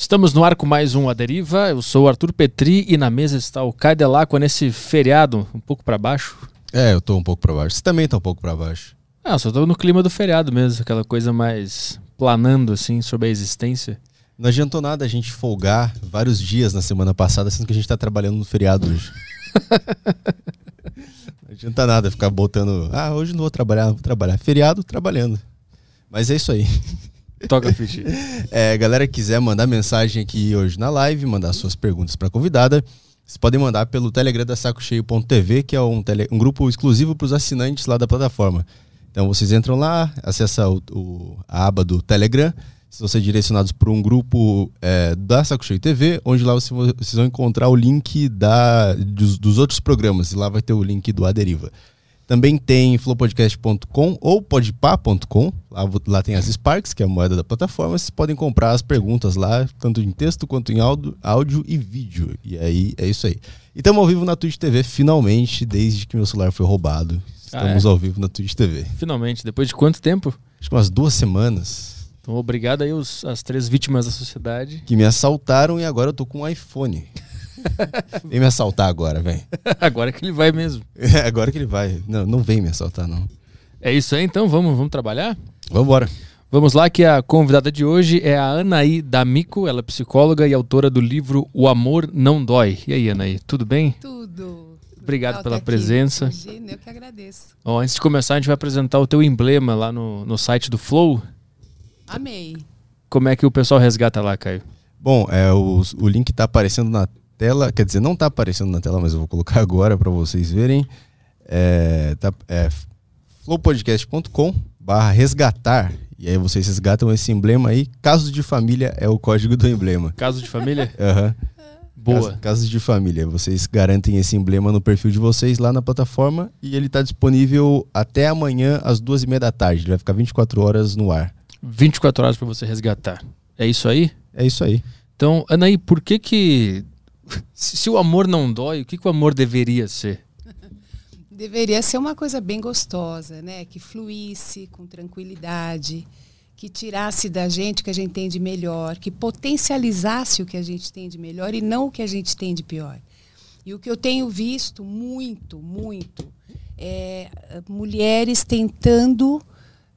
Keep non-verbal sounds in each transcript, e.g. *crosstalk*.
Estamos no ar com mais um A Deriva. Eu sou o Arthur Petri e na mesa está o Caio Delacqua nesse feriado, um pouco para baixo. É, eu tô um pouco para baixo. Você também tá um pouco para baixo. Ah, só tô no clima do feriado mesmo, aquela coisa mais planando assim sobre a existência. Não adiantou nada a gente folgar vários dias na semana passada, sendo que a gente tá trabalhando no feriado hoje. *laughs* não adianta nada ficar botando, ah, hoje não vou trabalhar, vou trabalhar. Feriado, trabalhando. Mas é isso aí. Toca ficha. É, galera quiser mandar mensagem aqui hoje na live, mandar suas perguntas para convidada, vocês podem mandar pelo Telegram da sacocheio.tv, que é um, tele, um grupo exclusivo para os assinantes lá da plataforma. Então vocês entram lá, acessam o, o, a aba do Telegram, vocês direcionados para um grupo é, da Saco Cheio TV, onde lá vocês vão encontrar o link da, dos, dos outros programas, e lá vai ter o link do Aderiva. Também tem flowpodcast.com ou podpah.com. Lá, lá tem as Sparks, que é a moeda da plataforma. Vocês podem comprar as perguntas lá, tanto em texto quanto em áudio, áudio e vídeo. E aí é isso aí. E estamos ao vivo na Twitch TV, finalmente, desde que meu celular foi roubado. Estamos ah, é? ao vivo na Twitch TV. Finalmente, depois de quanto tempo? Acho que umas duas semanas. Então, obrigado aí os, as três vítimas da sociedade. Que me assaltaram e agora eu tô com um iPhone. *laughs* vem me assaltar agora, vem. *laughs* agora que ele vai mesmo. É, agora que ele vai. Não, não vem me assaltar, não. É isso aí, então. Vamos, vamos trabalhar? Vamos embora. Vamos lá, que a convidada de hoje é a Anaí D'Amico, ela é psicóloga e autora do livro O Amor Não Dói. E aí, Anaí, tudo bem? Tudo. Obrigado pela presença. Imagina, eu que agradeço. Ó, antes de começar, a gente vai apresentar o teu emblema lá no, no site do Flow. Amei. Como é que o pessoal resgata lá, Caio? Bom, é, o, o link está aparecendo na tela, quer dizer, não está aparecendo na tela, mas eu vou colocar *laughs* agora para vocês verem. É, tá, é flowpodcast.com barra resgatar e aí vocês resgatam esse emblema aí. Caso de família é o código do emblema. Caso de família? *laughs* Aham. uhum. Boa. Casos de família. Vocês garantem esse emblema no perfil de vocês lá na plataforma e ele está disponível até amanhã às duas e meia da tarde. Ele vai ficar 24 horas no ar. 24 horas para você resgatar. É isso aí? É isso aí. Então, Anaí, por que que se o amor não dói, o que, que o amor deveria ser? *laughs* Deveria ser uma coisa bem gostosa, né? Que fluísse com tranquilidade, que tirasse da gente o que a gente tem de melhor, que potencializasse o que a gente tem de melhor e não o que a gente tem de pior. E o que eu tenho visto muito, muito, é mulheres tentando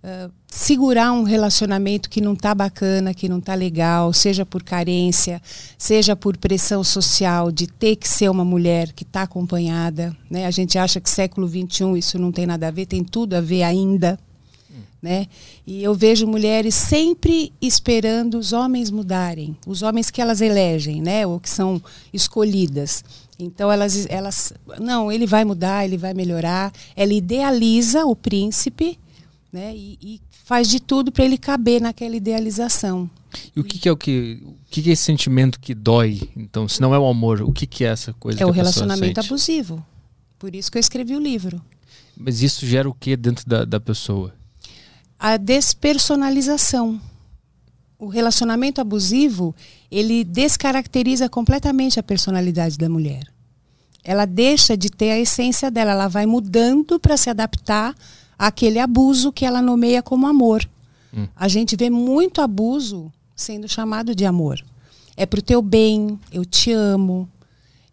Uh, segurar um relacionamento que não está bacana, que não está legal, seja por carência, seja por pressão social de ter que ser uma mulher que está acompanhada. Né? A gente acha que século XXI isso não tem nada a ver, tem tudo a ver ainda. Né? E eu vejo mulheres sempre esperando os homens mudarem, os homens que elas elegem, né? ou que são escolhidas. Então elas, elas, não, ele vai mudar, ele vai melhorar. Ela idealiza o príncipe né? E, e faz de tudo para ele caber naquela idealização. E o que, que é o que, o que, que é esse sentimento que dói? Então, se não é o amor, o que, que é essa coisa? É o relacionamento abusivo. Por isso que eu escrevi o livro. Mas isso gera o que dentro da, da pessoa? A despersonalização. O relacionamento abusivo, ele descaracteriza completamente a personalidade da mulher. Ela deixa de ter a essência dela, ela vai mudando para se adaptar aquele abuso que ela nomeia como amor. Hum. A gente vê muito abuso sendo chamado de amor. É pro teu bem, eu te amo,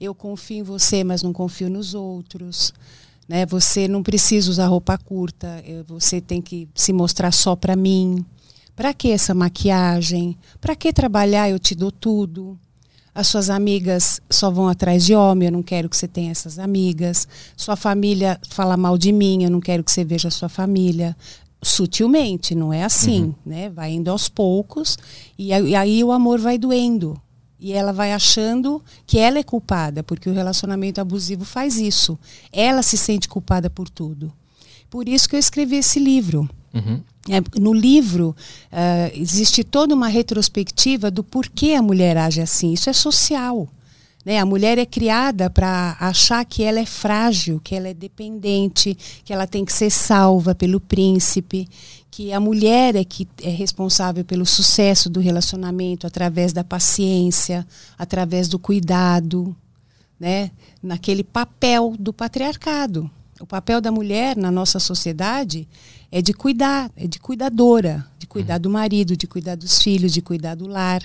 eu confio em você, mas não confio nos outros. Né? Você não precisa usar roupa curta, você tem que se mostrar só para mim. Para que essa maquiagem? Para que trabalhar? Eu te dou tudo as suas amigas só vão atrás de homem, eu não quero que você tenha essas amigas. Sua família fala mal de mim, eu não quero que você veja a sua família. Sutilmente, não é assim, uhum. né? Vai indo aos poucos e, aí o amor vai doendo. E ela vai achando que ela é culpada, porque o relacionamento abusivo faz isso. Ela se sente culpada por tudo. Por isso que eu escrevi esse livro. Uhum. É, no livro uh, existe toda uma retrospectiva do porquê a mulher age assim. Isso é social. Né? A mulher é criada para achar que ela é frágil, que ela é dependente, que ela tem que ser salva pelo príncipe, que a mulher é que é responsável pelo sucesso do relacionamento através da paciência, através do cuidado, né? naquele papel do patriarcado. O papel da mulher na nossa sociedade é de cuidar, é de cuidadora, de cuidar uhum. do marido, de cuidar dos filhos, de cuidar do lar.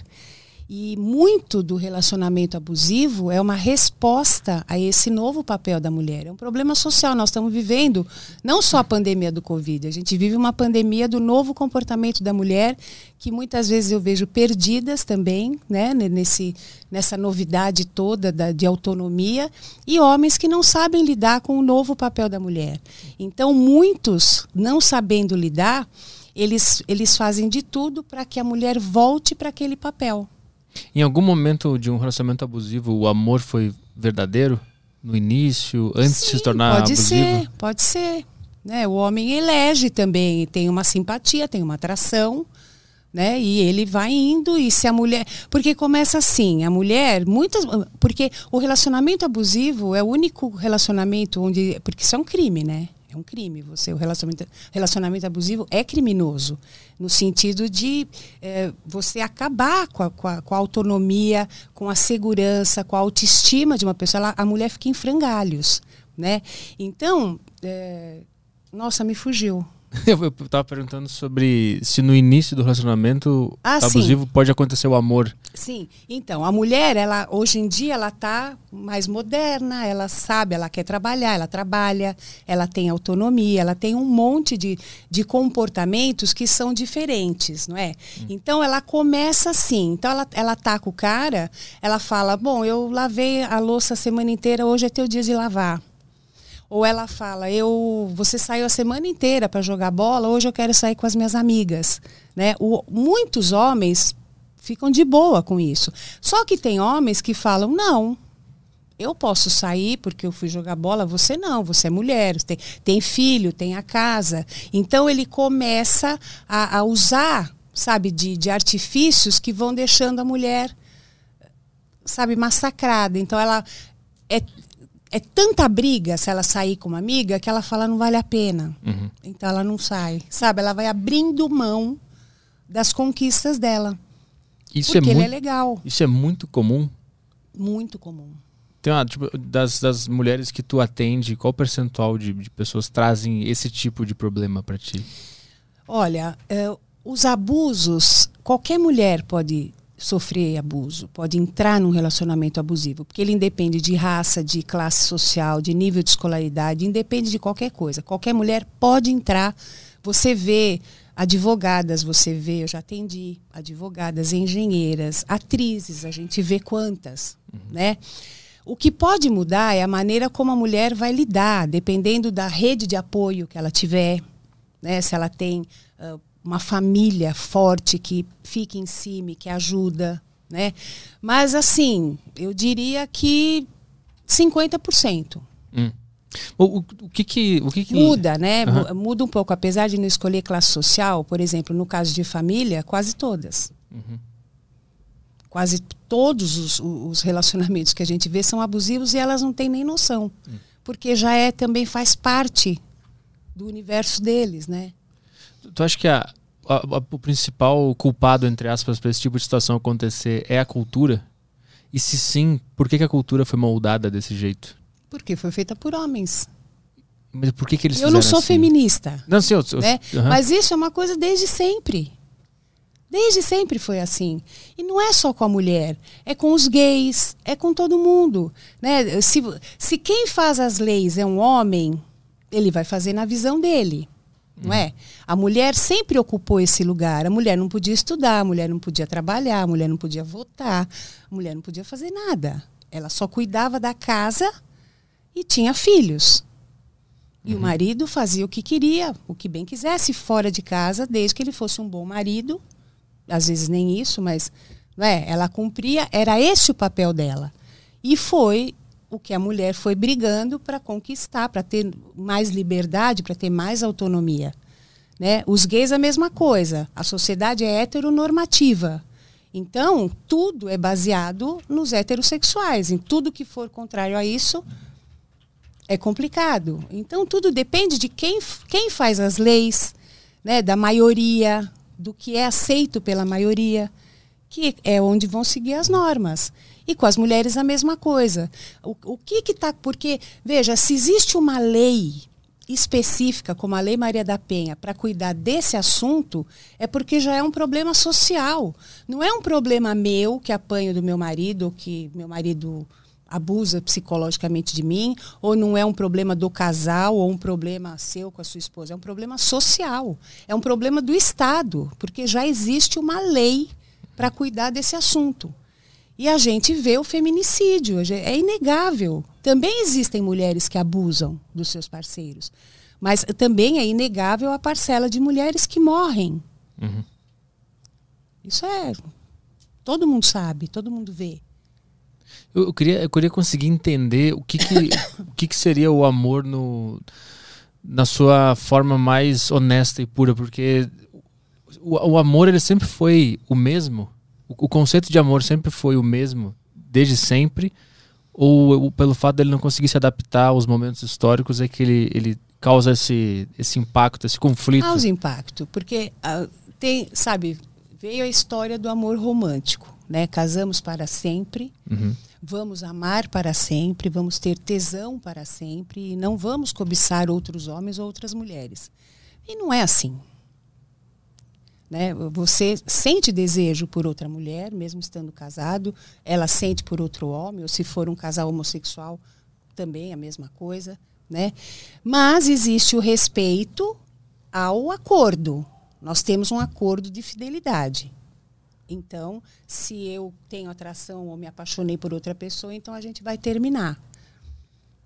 E muito do relacionamento abusivo é uma resposta a esse novo papel da mulher. É um problema social. Nós estamos vivendo não só a pandemia do Covid, a gente vive uma pandemia do novo comportamento da mulher, que muitas vezes eu vejo perdidas também, né, nesse, nessa novidade toda da, de autonomia, e homens que não sabem lidar com o novo papel da mulher. Então, muitos, não sabendo lidar, eles, eles fazem de tudo para que a mulher volte para aquele papel. Em algum momento de um relacionamento abusivo, o amor foi verdadeiro? No início, antes Sim, de se tornar pode abusivo? Pode ser, pode ser. Né? O homem elege também, tem uma simpatia, tem uma atração, né? E ele vai indo e se a mulher, porque começa assim, a mulher, muitas, porque o relacionamento abusivo é o único relacionamento onde, porque isso é um crime, né? É um crime. Você, o relacionamento, relacionamento abusivo é criminoso, no sentido de é, você acabar com a, com, a, com a, autonomia, com a segurança, com a autoestima de uma pessoa. Ela, a mulher fica em frangalhos. Né? Então, é, nossa, me fugiu. *laughs* Eu estava perguntando sobre se no início do relacionamento ah, abusivo sim. pode acontecer o amor. Sim. Então, a mulher, ela hoje em dia, ela está mais moderna, ela sabe, ela quer trabalhar, ela trabalha, ela tem autonomia, ela tem um monte de, de comportamentos que são diferentes, não é? Hum. Então, ela começa assim. Então, ela, ela tá com o cara, ela fala, bom, eu lavei a louça a semana inteira, hoje é teu dia de lavar. Ou ela fala, eu, você saiu a semana inteira para jogar bola, hoje eu quero sair com as minhas amigas, né? O, muitos homens ficam de boa com isso. Só que tem homens que falam, não, eu posso sair porque eu fui jogar bola, você não, você é mulher, tem, tem filho, tem a casa. Então ele começa a, a usar, sabe, de, de artifícios que vão deixando a mulher, sabe, massacrada. Então ela é, é tanta briga se ela sair com uma amiga que ela fala não vale a pena. Uhum. Então ela não sai. Sabe? Ela vai abrindo mão das conquistas dela. Isso porque é ele muito, é legal. Isso é muito comum? Muito comum. Tem uma, tipo, das, das mulheres que tu atende, qual percentual de, de pessoas trazem esse tipo de problema para ti? Olha, é, os abusos, qualquer mulher pode sofrer abuso, pode entrar num relacionamento abusivo, porque ele independe de raça, de classe social, de nível de escolaridade, independe de qualquer coisa. Qualquer mulher pode entrar. Você vê advogadas, você vê, eu já atendi advogadas, engenheiras, atrizes, a gente vê quantas, uhum. né? O que pode mudar é a maneira como a mulher vai lidar, dependendo da rede de apoio que ela tiver, né? Se ela tem uh, uma família forte que fica em cima, que ajuda, né? Mas assim, eu diria que 50%. Hum. O, o, o, que que, o que, que... Muda, né? Uhum. Muda um pouco. Apesar de não escolher classe social, por exemplo, no caso de família, quase todas. Uhum. Quase todos os, os, relacionamentos que a gente vê são abusivos e elas não têm nem noção. Uhum. Porque já é também faz parte do universo deles, né? Tu acha que a, a, a, o principal culpado, entre aspas, para esse tipo de situação acontecer é a cultura? E se sim, por que, que a cultura foi moldada desse jeito? Porque foi feita por homens. Mas por que, que eles Eu não sou assim? feminista. Não, sim, eu, eu, né? Uhum. Mas isso é uma coisa desde sempre. Desde sempre foi assim. E não é só com a mulher, é com os gays, é com todo mundo. Né? Se, se quem faz as leis é um homem, ele vai fazer na visão dele não é? A mulher sempre ocupou esse lugar. A mulher não podia estudar, a mulher não podia trabalhar, a mulher não podia votar, a mulher não podia fazer nada. Ela só cuidava da casa e tinha filhos. E uhum. o marido fazia o que queria, o que bem quisesse fora de casa, desde que ele fosse um bom marido. Às vezes nem isso, mas não é? ela cumpria, era esse o papel dela. E foi o que a mulher foi brigando para conquistar, para ter mais liberdade, para ter mais autonomia. Né? Os gays a mesma coisa. A sociedade é heteronormativa. Então, tudo é baseado nos heterossexuais. Em tudo que for contrário a isso é complicado. Então, tudo depende de quem, quem faz as leis, né? da maioria, do que é aceito pela maioria, que é onde vão seguir as normas. E com as mulheres a mesma coisa. O, o que está. Porque, veja, se existe uma lei específica, como a Lei Maria da Penha, para cuidar desse assunto, é porque já é um problema social. Não é um problema meu que apanho do meu marido, ou que meu marido abusa psicologicamente de mim, ou não é um problema do casal, ou um problema seu com a sua esposa. É um problema social. É um problema do Estado, porque já existe uma lei para cuidar desse assunto. E a gente vê o feminicídio, é inegável. Também existem mulheres que abusam dos seus parceiros, mas também é inegável a parcela de mulheres que morrem. Uhum. Isso é. Todo mundo sabe, todo mundo vê. Eu, eu queria, eu queria conseguir entender o que, que, o que, que seria o amor no, na sua forma mais honesta e pura, porque o, o amor ele sempre foi o mesmo o, conceito de amor sempre foi o mesmo, desde sempre? Ou pelo fato dele não conseguir se adaptar aos momentos históricos é que ele, ele causa esse, esse impacto, esse conflito? Causa impacto, porque uh, tem, sabe, veio a história do amor romântico, né? Casamos para sempre, uhum. vamos amar para sempre, vamos ter tesão para sempre e não vamos cobiçar outros homens ou outras mulheres. E não é assim. Né? Você sente desejo por outra mulher, mesmo estando casado, ela sente por outro homem, ou se for um casal homossexual, também a mesma coisa. Né? Mas existe o respeito ao acordo. Nós temos um acordo de fidelidade. Então, se eu tenho atração ou me apaixonei por outra pessoa, então a gente vai terminar.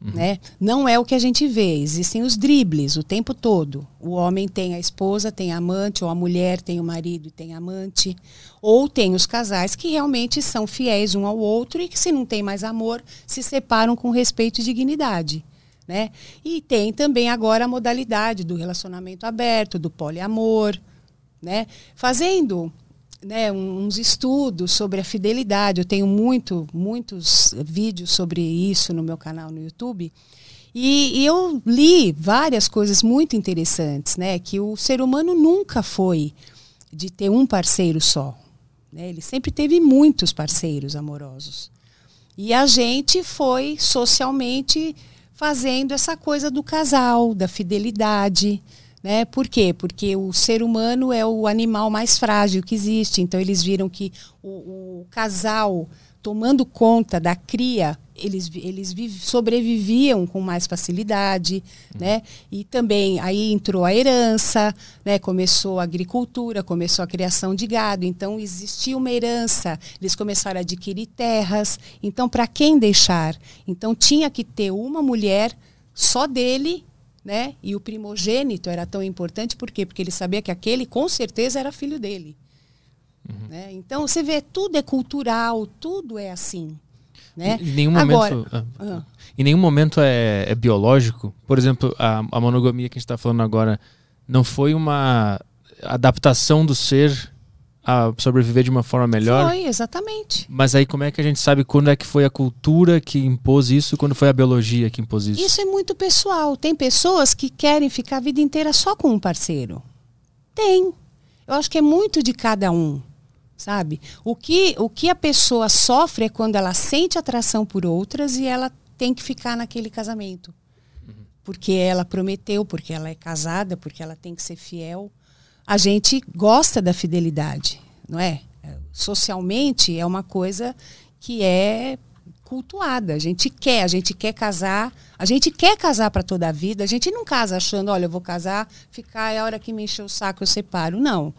Uhum. Né? Não é o que a gente vê, existem os dribles o tempo todo. O homem tem a esposa, tem a amante, ou a mulher tem o marido e tem a amante. Ou tem os casais que realmente são fiéis um ao outro e que, se não tem mais amor, se separam com respeito e dignidade. Né? E tem também agora a modalidade do relacionamento aberto, do poliamor. Né? Fazendo né, uns estudos sobre a fidelidade. Eu tenho muito, muitos vídeos sobre isso no meu canal no YouTube. E, e, eu li várias coisas muito interessantes, né? Que o ser humano nunca foi de ter um parceiro só. Né? Ele sempre teve muitos parceiros amorosos. E a gente foi socialmente fazendo essa coisa do casal, da fidelidade. Né? Por quê? Porque o ser humano é o animal mais frágil que existe. Então, eles viram que o, o casal, tomando conta da cria, eles, eles sobreviviam com mais facilidade. Uhum. Né? E também aí entrou a herança, né? começou a agricultura, começou a criação de gado. Então, existia uma herança. Eles começaram a adquirir terras. Então, para quem deixar? Então, tinha que ter uma mulher só dele né? E o primogênito era tão importante por quê? Porque ele sabia que aquele com certeza era filho dele. Uhum. Né? Então você vê, tudo é cultural, tudo é assim. Né? Em nenhum Agora, momento, ah, ah. em nenhum momento é, é, biológico. Por exemplo, a, a monogamia que a gente está falando agora não foi uma adaptação do ser a sobreviver de uma forma melhor. Foi, exatamente. Mas aí como é que a gente sabe quando é que foi a cultura que impôs isso, quando foi a biologia que impôs isso? Isso é muito pessoal. Tem pessoas que querem ficar a vida inteira só com um parceiro. Tem. Eu acho que é muito de cada um, sabe? O que, o que a pessoa sofre é quando ela sente atração por outras e ela tem que ficar naquele casamento. Uhum. Porque ela prometeu, porque ela é casada, porque ela tem que ser fiel a gente gosta da fidelidade, não é? Socialmente é uma coisa que é cultuada. A gente quer, a gente quer casar, a gente quer casar para toda a vida. A gente não casa achando, olha, eu vou casar, ficar é a hora que me encher o saco eu separo. Não.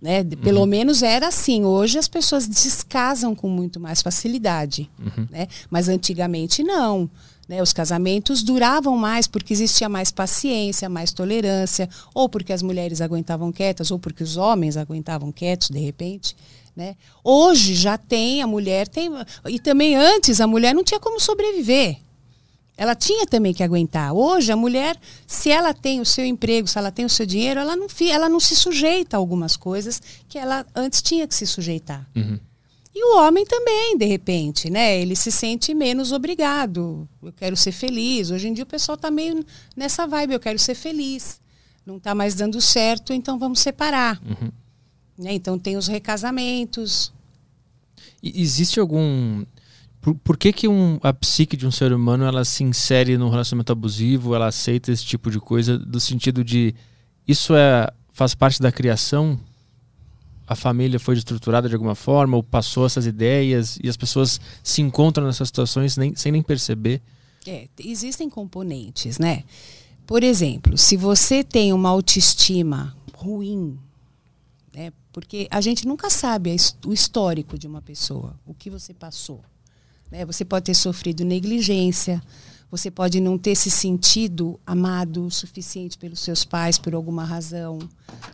Né? Pelo uhum. menos era assim. Hoje as pessoas descasam com muito mais facilidade. Uhum. Né? Mas antigamente não. Né? Os casamentos duravam mais porque existia mais paciência, mais tolerância, ou porque as mulheres aguentavam quietas, ou porque os homens aguentavam quietos de repente. Né? Hoje já tem, a mulher tem. E também antes a mulher não tinha como sobreviver. Ela tinha também que aguentar. Hoje, a mulher, se ela tem o seu emprego, se ela tem o seu dinheiro, ela não, ela não se sujeita a algumas coisas que ela antes tinha que se sujeitar. Uhum. E o homem também, de repente, né? Ele se sente menos obrigado. Eu quero ser feliz. Hoje em dia o pessoal está meio nessa vibe, eu quero ser feliz. Não está mais dando certo, então vamos separar. Uhum. Né? Então tem os recasamentos. E existe algum Por, por que, que um, a psique de um ser humano ela se insere num relacionamento abusivo, ela aceita esse tipo de coisa, do sentido de isso é faz parte da criação? A família foi estruturada de alguma forma, ou passou essas ideias, e as pessoas se encontram nessas situações nem, sem nem perceber? É, existem componentes, né? Por exemplo, se você tem uma autoestima ruim, né? Porque a gente nunca sabe o histórico de uma pessoa, o que você passou. Né? Você pode ter sofrido negligência, você pode não ter se sentido amado o suficiente pelos seus pais por alguma razão.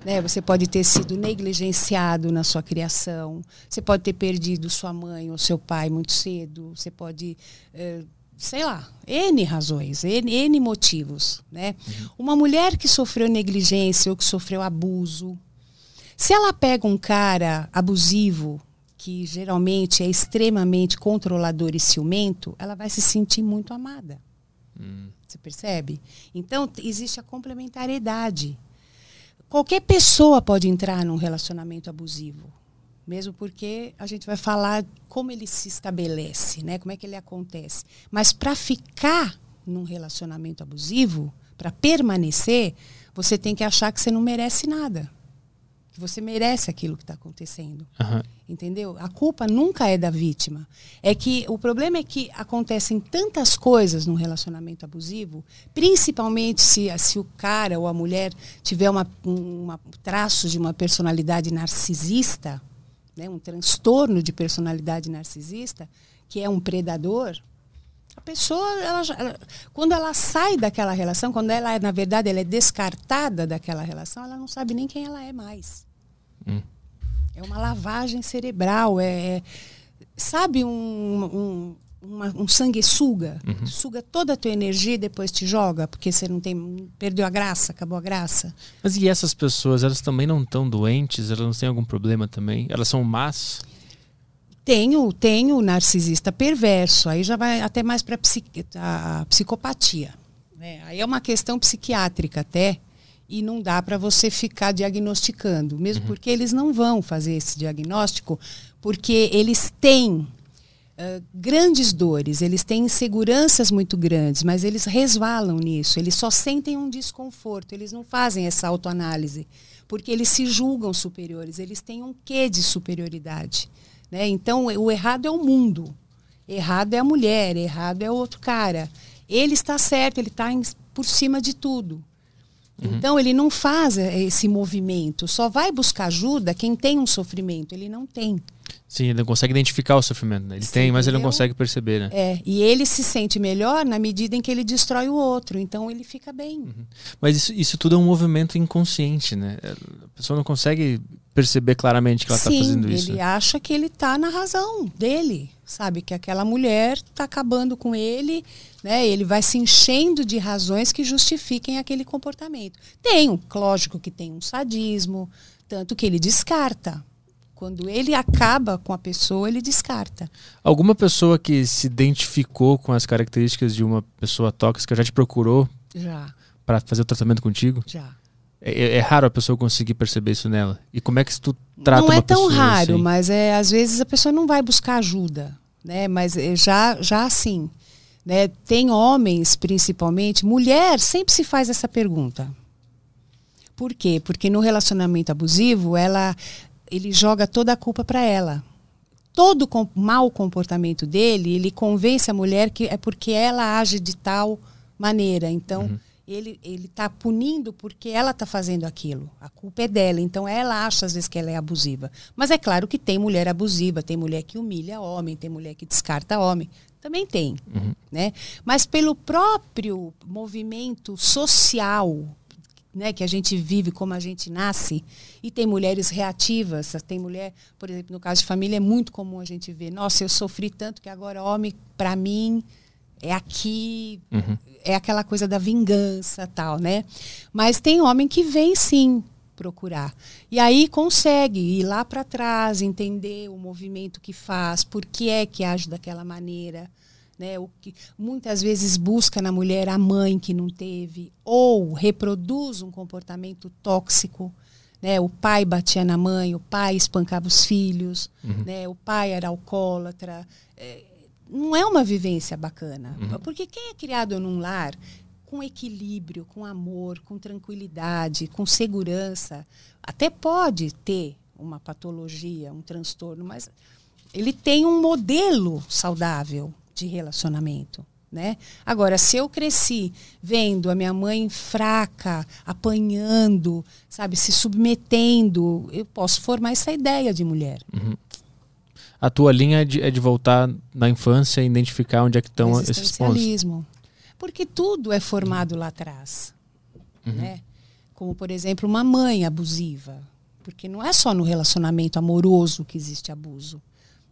Né? Você pode ter sido negligenciado na sua criação. Você pode ter perdido sua mãe ou seu pai muito cedo. Você pode. Eh, sei lá, N razões, N, N motivos. Né? Uhum. Uma mulher que sofreu negligência ou que sofreu abuso, se ela pega um cara abusivo, que geralmente é extremamente controlador e ciumento, ela vai se sentir muito amada. Hum. Você percebe? Então, existe a complementariedade. Qualquer pessoa pode entrar num relacionamento abusivo. Mesmo porque a gente vai falar como ele se estabelece, né? como é que ele acontece. Mas para ficar num relacionamento abusivo, para permanecer, você tem que achar que você não merece nada que você merece aquilo que está acontecendo. Uhum. Entendeu? A culpa nunca é da vítima. É que o problema é que acontecem tantas coisas num relacionamento abusivo, principalmente se, se o cara ou a mulher tiver uma, um uma traço de uma personalidade narcisista, né, um transtorno de personalidade narcisista, que é um predador. A pessoa, ela, ela, quando ela sai daquela relação, quando ela, na verdade, ela é descartada daquela relação, ela não sabe nem quem ela é mais. Hum. É uma lavagem cerebral, é, é sabe um, um, uma, um sanguessuga, uhum. suga toda a tua energia e depois te joga, porque você não tem, perdeu a graça, acabou a graça. Mas e essas pessoas, elas também não estão doentes? Elas não têm algum problema também? Elas são más? Tenho, tenho narcisista perverso, aí já vai até mais para a psicopatia. Né? Aí é uma questão psiquiátrica até, e não dá para você ficar diagnosticando, mesmo uhum. porque eles não vão fazer esse diagnóstico, porque eles têm uh, grandes dores, eles têm inseguranças muito grandes, mas eles resvalam nisso, eles só sentem um desconforto, eles não fazem essa autoanálise, porque eles se julgam superiores, eles têm um quê de superioridade. Né? Então, o errado é o mundo. Errado é a mulher, errado é o outro cara. Ele está certo, ele está por cima de tudo. Uhum. Então, ele não faz esse movimento. Só vai buscar ajuda quem tem um sofrimento. Ele não tem. Sim, ele não consegue identificar o sofrimento. Né? Ele Sim, tem, mas ele não consegue perceber, né? É, e ele se sente melhor na medida em que ele destrói o outro. Então ele fica bem. Uhum. Mas isso, isso, tudo é um movimento inconsciente, né? A pessoa não consegue perceber claramente que ela está fazendo isso. Ele acha que ele está na razão dele, sabe? Que aquela mulher está acabando com ele, né? Ele vai se enchendo de razões que justifiquem aquele comportamento. Tem, lógico que tem um sadismo, tanto que ele descarta. Quando ele acaba com a pessoa, ele descarta. Alguma pessoa que se identificou com as características de uma pessoa tóxica já te procurou? Já. Para fazer o tratamento contigo? Já. É, é, é, raro a pessoa conseguir perceber isso nela. E como é que tu trata Não é tão raro, assim? mas é, às vezes a pessoa não vai buscar ajuda. Né? Mas é, já, já assim. Né? Tem homens, principalmente, mulher sempre se faz essa pergunta. Por quê? Porque no relacionamento abusivo, ela ele joga toda a culpa para ela. Todo com, mau comportamento dele, ele convence a mulher que é porque ela age de tal maneira. Então, uhum. Ele ele está punindo porque ela está fazendo aquilo. A culpa é dela. Então, ela acha às vezes que ela é abusiva. Mas é claro que tem mulher abusiva, tem mulher que humilha homem, tem mulher que descarta homem. Também tem, uhum. né? Mas pelo próprio movimento social né, que a gente vive como a gente nasce, e tem mulheres reativas, tem mulher, por exemplo, no caso de família, é muito comum a gente ver, nossa, eu sofri tanto que agora homem, para mim, é aqui, uhum. é aquela coisa da vingança tal, né? Mas tem homem que vem sim procurar. E aí consegue ir lá para trás, entender o movimento que faz, por que é que age daquela maneira né? O que muitas vezes busca na mulher a mãe que não teve ou reproduz um comportamento tóxico, né? O pai batia na mãe, o pai espancava os filhos, uhum. né? O pai era alcoólatra. É, não é uma vivência bacana. Uhum. Porque quem é criado num lar com equilíbrio, com amor, com tranquilidade, com segurança, até pode ter uma patologia, um transtorno, mas ele tem um modelo saudável de relacionamento. Né? Agora, se eu cresci vendo a minha mãe fraca, apanhando, sabe, se submetendo, eu posso formar essa ideia de mulher. Uhum. A tua linha é de, é de, voltar na infância e identificar onde é que estão esses pontos. Porque tudo é formado lá atrás. Uhum. Né? Como, por exemplo, uma mãe abusiva. Porque não é só no relacionamento amoroso que existe abuso.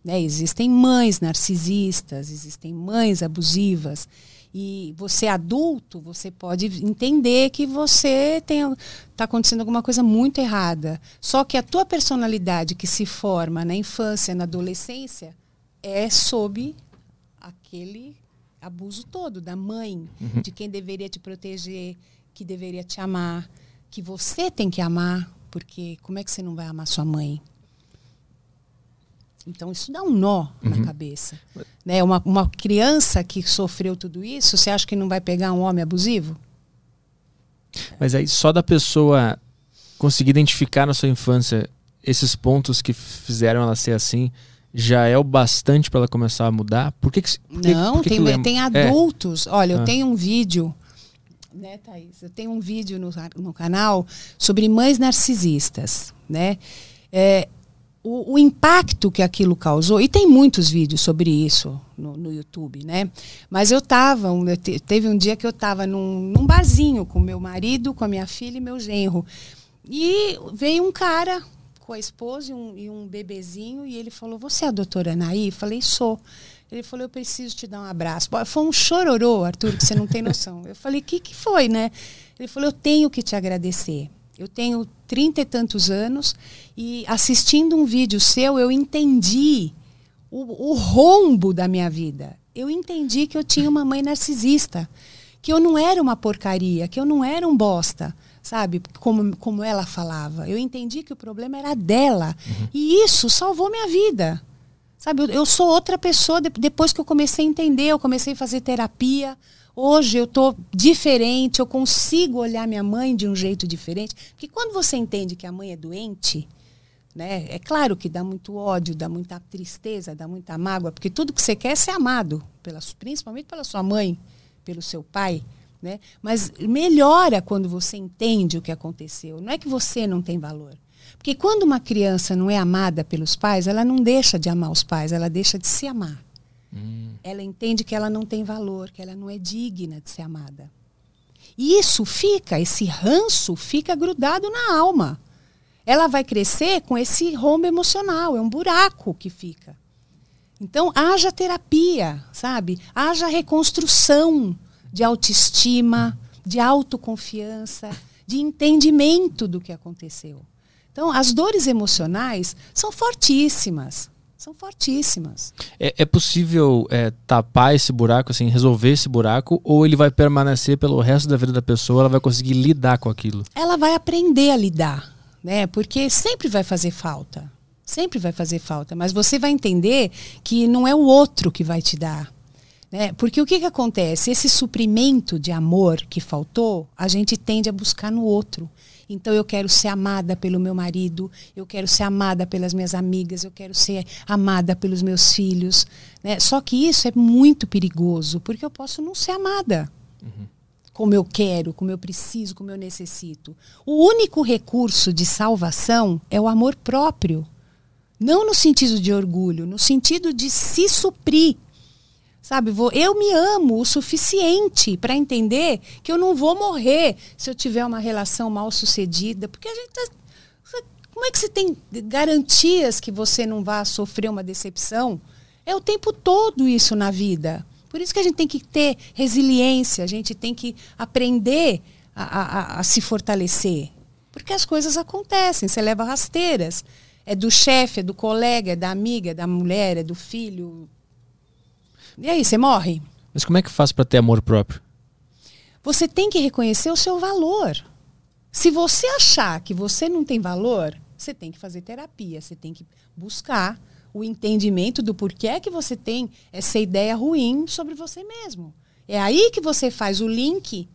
Né? Existem mães narcisistas, existem mães abusivas. E você adulto, você pode entender que você está acontecendo alguma coisa muito errada. Só que a tua personalidade que se forma na infância, na adolescência, é sob aquele abuso todo da mãe, uhum. de quem deveria te proteger, que deveria te amar, que você tem que amar, porque como é que você não vai amar sua mãe? Então isso dá um nó uhum. na cabeça. Né? Uma, uma criança que sofreu tudo isso, você acha que não vai pegar um homem abusivo? Mas aí só da pessoa conseguir identificar na sua infância esses pontos que fizeram ela ser assim, já é o bastante para ela começar a mudar? Por que, que por Não, por que tem, que tem é. adultos. É. Olha, eu ah. tenho um vídeo, né, Thaís? Eu tenho um vídeo no, no canal sobre mães narcisistas, né? É, o, o, impacto que aquilo causou, e tem muitos vídeos sobre isso no, no YouTube, né? Mas eu estava, teve um dia que eu estava num, num barzinho com meu marido, com a minha filha e meu genro. E veio um cara com a esposa e um, e um bebezinho, e ele falou: Você é a doutora Anaí? Eu falei: Sou. Ele falou: Eu preciso te dar um abraço. Foi um chororô, Arthur, que você não tem noção. Eu falei: O que, que foi, né? Ele falou: Eu tenho que te agradecer. Eu tenho trinta e tantos anos e assistindo um vídeo seu, eu entendi o, o rombo da minha vida. Eu entendi que eu tinha uma mãe narcisista, que eu não era uma porcaria, que eu não era um bosta, sabe? Como, como ela falava. Eu entendi que o problema era dela. Uhum. E isso salvou minha vida. Sabe, eu, eu sou outra pessoa de, depois que eu comecei a entender, eu comecei a fazer terapia. Hoje eu estou diferente, eu consigo olhar minha mãe de um jeito diferente. Porque quando você entende que a mãe é doente, né, é claro que dá muito ódio, dá muita tristeza, dá muita mágoa, porque tudo que você quer é ser amado, pela, principalmente pela sua mãe, pelo seu pai. Né? Mas melhora quando você entende o que aconteceu. Não é que você não tem valor. Porque quando uma criança não é amada pelos pais, ela não deixa de amar os pais, ela deixa de se amar. Ela entende que ela não tem valor, que ela não é digna de ser amada. E isso fica, esse ranço fica grudado na alma. Ela vai crescer com esse rombo emocional, é um buraco que fica. Então, haja terapia, sabe? Haja reconstrução de autoestima, de autoconfiança, de entendimento do que aconteceu. Então, as dores emocionais são fortíssimas são fortíssimas. É, é possível é, tapar esse buraco, assim, resolver esse buraco, ou ele vai permanecer pelo resto da vida da pessoa, ela vai conseguir lidar com aquilo? Ela vai aprender a lidar, né? Porque sempre vai fazer falta. Sempre vai fazer falta. Mas você vai entender que não é o outro que vai te dar. Né? Porque o que, que acontece? Esse suprimento de amor que faltou, a gente tende a buscar no outro. Então eu quero ser amada pelo meu marido, eu quero ser amada pelas minhas amigas, eu quero ser amada pelos meus filhos. Né? Só que isso é muito perigoso, porque eu posso não ser amada. Uhum. Como eu quero, como eu preciso, como eu necessito. O único recurso de salvação é o amor próprio. Não no sentido de orgulho, no sentido de se suprir Sabe, vou, eu me amo o suficiente para entender que eu não vou morrer se eu tiver uma relação mal sucedida, porque a gente tá, como é que você tem garantias que você não vá sofrer uma decepção? É o tempo todo isso na vida. Por isso que a gente tem que ter resiliência, a gente tem que aprender a, a, a se fortalecer. Porque as coisas acontecem, você leva rasteiras. É do chefe, é do colega, é da amiga, é da mulher, é do filho, e aí, você morre. Mas como é que faz para ter amor próprio? Você tem que reconhecer o seu valor. Se você achar que você não tem valor, você tem que fazer terapia, você tem que buscar o entendimento do porquê que você tem essa ideia ruim sobre você mesmo. É aí que você faz o link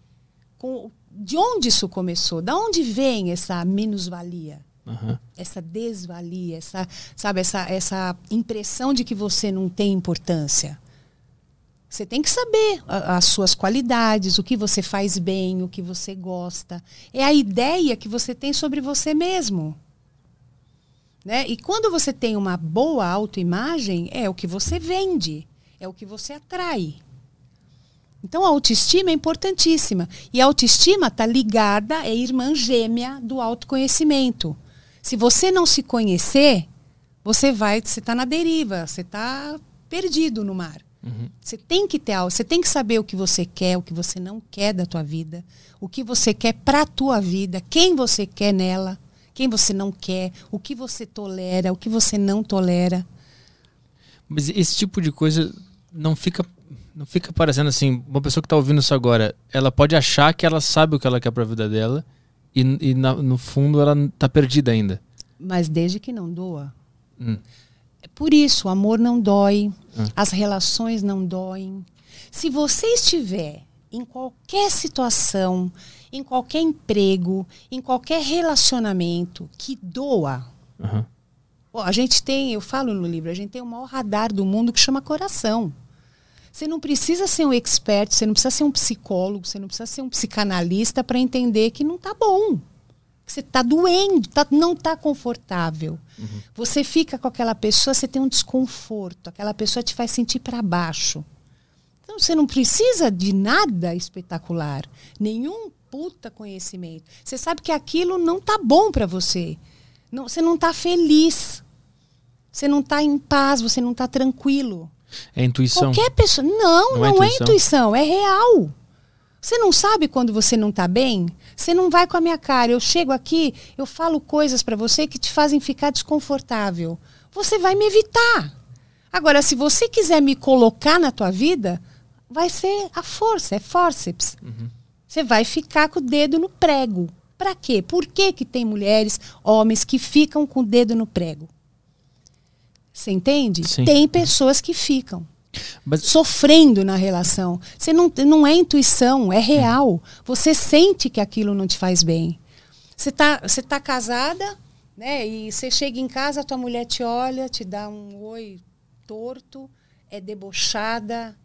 com de onde isso começou, da onde vem essa minusvalia, Aham. essa desvalia, essa, sabe, essa, essa impressão de que você não tem importância. Você tem que saber a- as suas qualidades, o que você faz bem, o que você gosta. É a ideia que você tem sobre você mesmo. Né? E quando você tem uma boa autoimagem, é o que você vende, é o que você atrai. Então a autoestima é importantíssima. E a autoestima está ligada, é irmã gêmea do autoconhecimento. Se você não se conhecer, você vai, você está na deriva, você está perdido no mar. Você tem que ter algo, você tem que saber o que você quer, o que você não quer da tua vida, o que você quer para a tua vida, quem você quer nela, quem você não quer, o que você tolera, o que você não tolera. Mas esse tipo de coisa não fica não fica parecendo assim, uma pessoa que está ouvindo isso agora, ela pode achar que ela sabe o que ela quer para a vida dela e, e na- no fundo ela tá perdida ainda. Mas desde que não doa. Hum. Por isso, o amor não dói, Ah. as relações não doem. Se você estiver em qualquer situação, em qualquer emprego, em qualquer relacionamento que doa. Ó, a gente tem, eu falo no livro, a gente tem o maior radar do mundo que chama coração. Você não precisa ser um expert, você não precisa ser um psicólogo, você não precisa ser um psicanalista para entender que não tá bom. Você tá doendo, tá, não tá confortável. Você fica com aquela pessoa, você tem um desconforto, aquela pessoa te faz sentir para baixo. Então você não precisa de nada espetacular, nenhum puta conhecimento. Você sabe que aquilo não tá bom para você. Não, você não tá feliz. Você não tá em paz, você não tá tranquilo. É intuição. Qualquer pessoa. Não, Não não, é é intuição, é real. Você não sabe quando você não está bem? Você não vai com a minha cara. Eu chego aqui, eu falo coisas para você que te fazem ficar desconfortável. Você vai me evitar. Agora, se você quiser me colocar na tua vida, vai ser a força, é forceps. Você vai ficar com o dedo no prego. Para quê? Por que, que tem mulheres, homens que ficam com o dedo no prego? Você entende? Sim. Tem pessoas que ficam Mas sofrendo na relação. Você não, não é intuição, é real. Você sente que aquilo não te faz bem. Você tá, você tá casada, né? E você chega em casa, tua mulher te olha, te dá um oi torto, é debochada,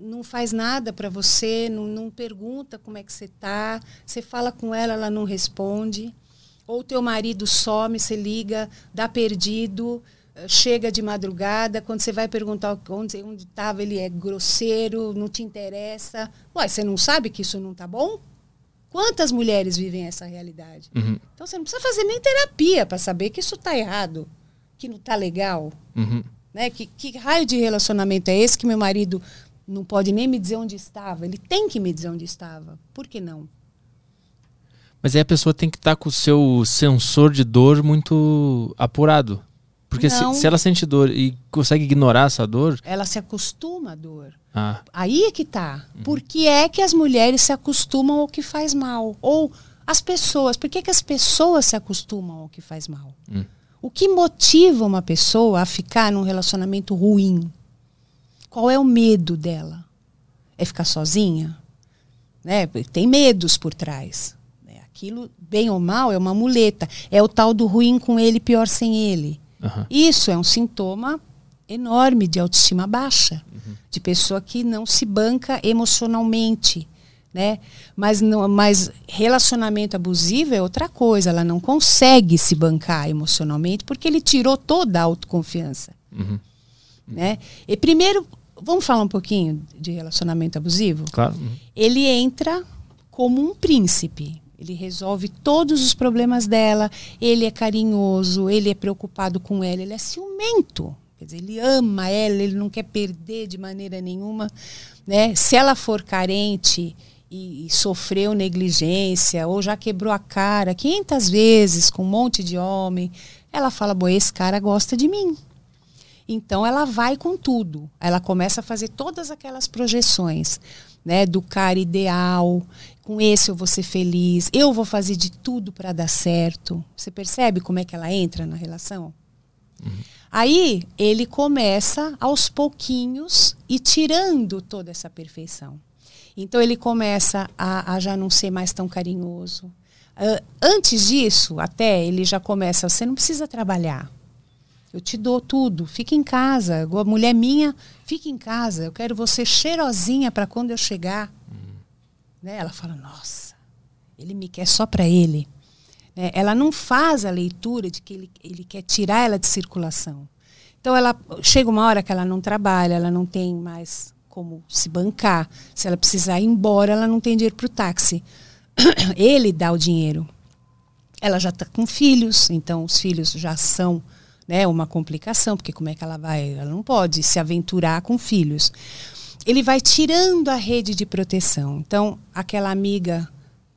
não, faz nada para você, não, não pergunta como é que você tá. Você fala com ela, ela não responde. Ou teu marido some, você liga, dá perdido, chega de madrugada, quando você vai perguntar onde estava, ele é grosseiro, não te interessa. Ué, você não sabe que isso não tá bom? Quantas mulheres vivem essa realidade? Uhum. Então você não precisa fazer nem terapia para saber que isso tá errado, que não tá legal. Uhum. Né? Que, que raio de relacionamento é esse que meu marido não pode nem me dizer onde estava? Ele tem que me dizer onde estava. Por que não? Mas aí a pessoa tem que estar com o seu sensor de dor muito apurado. Porque se, se ela sente dor e consegue ignorar essa dor, Ela se acostuma à dor. ah, Aí é que tá. Por que é que as mulheres se acostumam ao que faz mal? Ou as pessoas, por que, que as pessoas se acostumam ao que faz mal? Hum. O que motiva uma pessoa a ficar num relacionamento ruim? Qual é o medo dela? É ficar sozinha? Né? Tem medos por trás. né? Aquilo, bem ou mal, é uma muleta. É o tal do ruim com ele, pior sem ele. Aham. Isso é um sintoma enorme de autoestima baixa, de pessoa que não se banca emocionalmente, né? Mas não, mas relacionamento abusivo é outra coisa, ela não consegue se bancar emocionalmente porque ele tirou toda a autoconfiança, Uhum. né? E primeiro, vamos falar um pouquinho de relacionamento abusivo? claro. Uhum. ele entra como um príncipe. Ele resolve todos os problemas dela, ele é carinhoso, ele é preocupado com ela, ele é ciumento. Quer dizer, ele ama ela, ele não quer perder de maneira nenhuma. Né? Se ela for carente e, e sofreu negligência, ou já quebrou a cara 500 vezes com um monte de homem, ela fala: Bom, esse cara gosta de mim. Então ela vai com tudo. Ela começa a fazer todas aquelas projeções, né, do cara ideal. Com esse eu vou ser feliz. Eu vou fazer de tudo para dar certo. Você percebe como é que ela entra na relação? Aí ele começa aos pouquinhos e tirando toda essa perfeição. Então ele começa a, a já não ser mais tão carinhoso. Uh, antes disso, até ele já começa, você não precisa trabalhar. Eu te dou tudo, fica em casa. A mulher minha, fica em casa. Eu quero você cheirosinha para quando eu chegar. Uhum. Né? Ela fala, nossa, ele me quer só para ele. Né? Ela não faz a leitura de que ele, ele quer tirar ela de circulação. Então ela chega uma hora que ela não trabalha, ela não tem mais como se bancar. Se ela precisar ir embora, ela não tem dinheiro para o táxi. *coughs* Ele dá o dinheiro. Ela já está com filhos, então os filhos já são né, uma complicação, porque como é que ela vai? Ela não pode se aventurar com filhos. Ele vai tirando a rede de proteção. Então, aquela amiga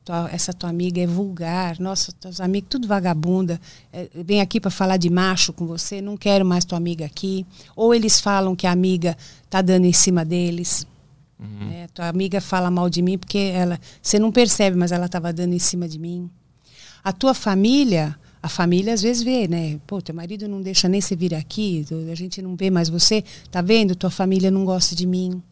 tua, essa tua amiga é vulgar, nossa, teus amigos tudo vagabunda, é, vem aqui para falar de macho com você, não quero mais tua amiga aqui. Ou eles falam que a amiga tá dando em cima deles. Uhum. É, tua amiga fala mal de mim porque ela, você não percebe, mas ela estava dando em cima de mim. A tua família, a família às vezes vê, né? Pô, teu marido não deixa nem você vir aqui, a gente não vê mais você. Tá vendo? Tua família não gosta de mim.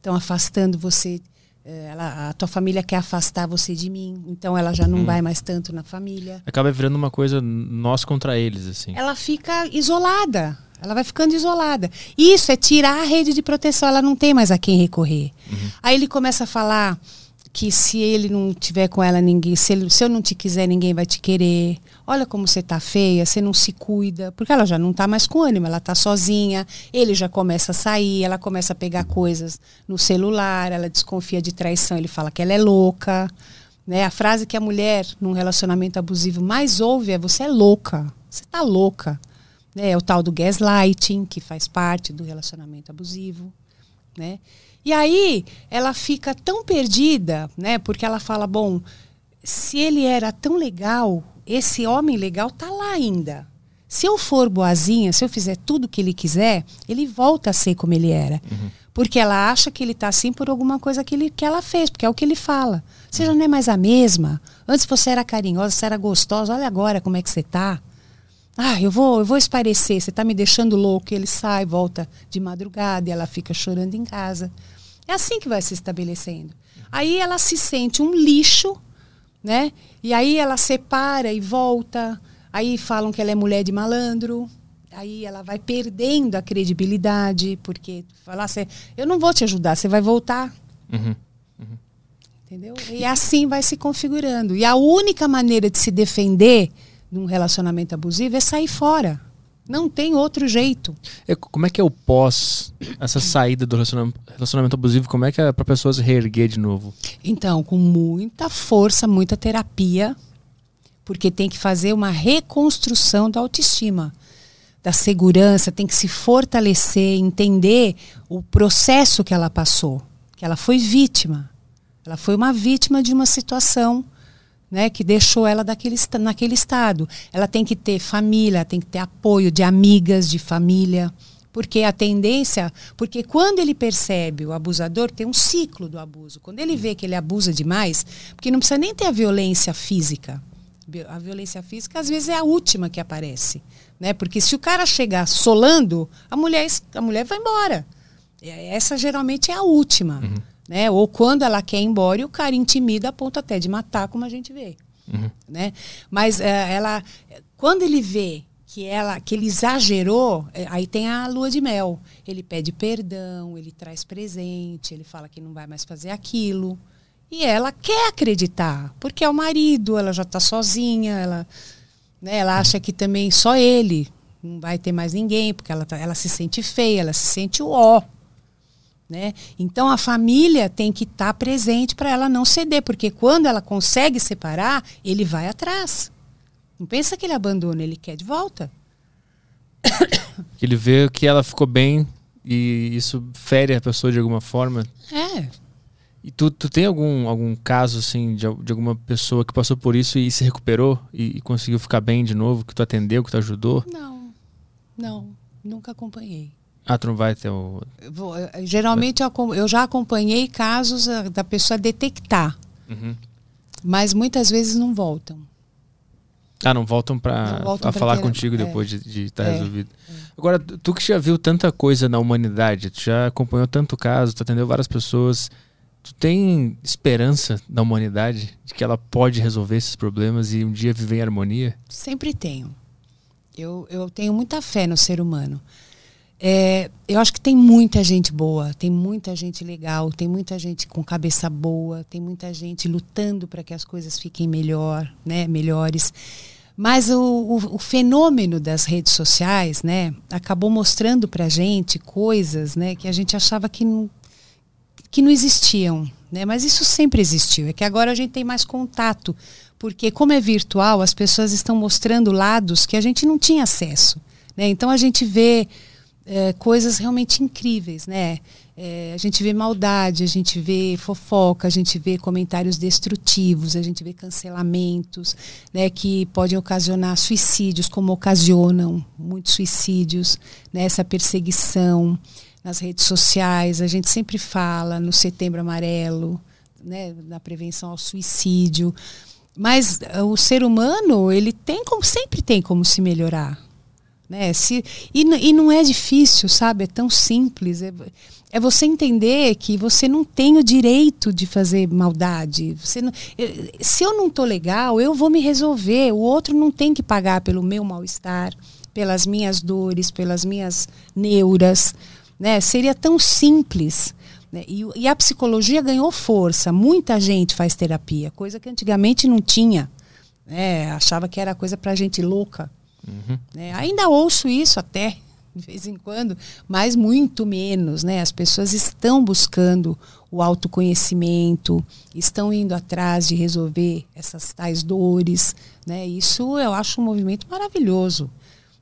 Estão afastando você é, ela, a tua família quer afastar você de mim, então ela já não hum. vai mais tanto na família. Acaba virando uma coisa nós contra eles, assim. Ela fica isolada, ela vai ficando isolada. Isso é tirar a rede de proteção, ela não tem mais a quem recorrer. Uhum. Aí ele começa a falar que se ele não tiver com ela ninguém, se, ele, se eu não te quiser ninguém vai te querer. Olha como você tá feia, você não se cuida, porque ela já não tá mais com ânimo, ela tá sozinha. Ele já começa a sair, ela começa a pegar coisas no celular, ela desconfia de traição, ele fala que ela é louca. Né? A frase que a mulher num relacionamento abusivo mais ouve é você é louca, você tá louca. Né? É o tal do gaslighting, que faz parte do relacionamento abusivo, né? E aí ela fica tão perdida, né? Porque ela fala, bom, se ele era tão legal, esse homem legal tá lá ainda. Se eu for boazinha, se eu fizer tudo o que ele quiser, ele volta a ser como ele era. Uhum. Porque ela acha que ele tá assim por alguma coisa que, ele, que ela fez, porque é o que ele fala. Você já não é mais a mesma. Antes você era carinhosa, você era gostosa, olha agora como é que você tá. Ah, eu vou, eu vou esparecer, você está me deixando louco. E ele sai, volta de madrugada e ela fica chorando em casa. É assim que vai se estabelecendo. Aí ela se sente um lixo, né? E aí ela separa e volta. Aí falam que ela é mulher de malandro. Aí ela vai perdendo a credibilidade, porque falar assim, eu não vou te ajudar, você vai voltar. Uhum. Uhum. Entendeu? E assim vai se configurando. E a única maneira de se defender num relacionamento abusivo é sair fora. Não tem outro jeito. É, como é que é o pós, essa saída do relacionamento, abusivo? Como é que é para pessoas reerguer de novo? Então, com muita força, muita terapia, porque tem que fazer uma reconstrução da autoestima, da segurança, tem que se fortalecer, entender o processo que ela passou, que ela foi vítima. Ela foi uma vítima de uma situação né, que deixou ela daquele, naquele estado. Ela tem que ter família, tem que ter apoio de amigas, de família. Porque a tendência. Porque quando ele percebe o abusador, tem um ciclo do abuso. Quando ele vê que ele abusa demais, porque não precisa nem ter a violência física. A violência física, às vezes, é a última que aparece. Né? Porque se o cara chegar solando, a mulher, a mulher vai embora. Essa geralmente é a última. Uhum né? Ou quando ela quer ir embora e o cara intimida a ponto até de matar, como a gente vê, uhum. né? Mas uh, ela, quando ele vê que ela, que ele exagerou, eh, aí tem a lua de mel. Ele pede perdão, ele traz presente, ele fala que não vai mais fazer aquilo. E ela quer acreditar, porque é o marido, ela já está sozinha, ela, né, ela acha que também só ele, não vai ter mais ninguém, porque ela, tá, ela se sente feia, ela se sente o ó. Né? Então a família tem que estar tá presente para ela não ceder, porque quando ela consegue separar, ele vai atrás. Não pensa que ele abandona, ele quer de volta. *coughs* Ele vê que ela ficou bem e isso fere a pessoa de alguma forma. É. E tu, tu tem algum, algum caso assim de, de alguma pessoa que passou por isso e se recuperou e, e conseguiu ficar bem de novo, que tu atendeu, que tu ajudou? Não, não, nunca acompanhei. Ah, tu não vai ter o. Vou, geralmente eu, já acompanhei casos ah, da pessoa detectar. Uhum. Mas muitas vezes não voltam. Ah, não voltam para falar ter, contigo é, depois de estar tá é, resolvido. É. Agora, tu que já viu tanta coisa na humanidade, tu já acompanhou tanto caso, tu atendeu várias pessoas, tu tem esperança na humanidade de que ela pode resolver esses problemas e um dia viver em harmonia? Sempre tenho. Eu, eu tenho muita fé no ser humano. É, eu acho que tem muita gente boa, tem muita gente legal, tem muita gente com cabeça boa, tem muita gente lutando para que as coisas fiquem melhor, né, melhores. Mas o, o, o fenômeno das redes sociais, né, acabou mostrando para gente coisas, né, que a gente achava que não, que não existiam, né? Mas isso sempre existiu. É que agora a gente tem mais contato, porque como é virtual, as pessoas estão mostrando lados que a gente não tinha acesso, né? Então a gente vê é, coisas realmente incríveis, né? É, a gente vê maldade, a gente vê fofoca, a gente vê comentários destrutivos, a gente vê cancelamentos, né, que podem ocasionar suicídios, como ocasionam muitos suicídios, né, essa perseguição nas redes sociais. A gente sempre fala no Setembro Amarelo, né, na prevenção ao suicídio. Mas uh, o ser humano, ele tem como sempre tem como se melhorar. Né? Se, e, e não é difícil, sabe? É tão simples. É, é você entender que você não tem o direito de fazer maldade. Você não, eu, se eu não estou legal, eu vou me resolver. O outro não tem que pagar pelo meu mal-estar, pelas minhas dores, pelas minhas neuras. Né? Seria tão simples. Né? E, e a psicologia ganhou força. Muita gente faz terapia, coisa que antigamente não tinha. Né? Achava que era coisa para gente louca. Uhum. Né? Ainda ouço isso até de vez em quando, mas muito menos, né? As pessoas estão buscando o autoconhecimento, estão indo atrás de resolver essas tais dores, né? Isso eu acho um movimento maravilhoso.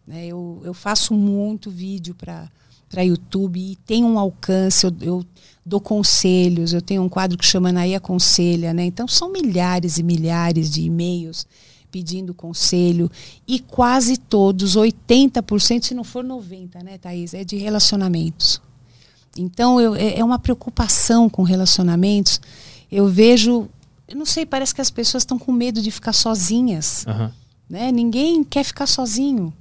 Né? Eu, eu faço muito vídeo para para YouTube e tem um alcance, eu, eu, dou conselhos, eu tenho um quadro que chama Naí Aconselha, né? Então são milhares e milhares de e-mails pedindo conselho e quase todos, 80%, se não for 90%, né, Thaís, é de relacionamentos. Então eu, é, é uma preocupação com relacionamentos. Eu vejo, eu não sei, parece que as pessoas estão com medo de ficar sozinhas. Uhum. Né? Ninguém quer ficar sozinho.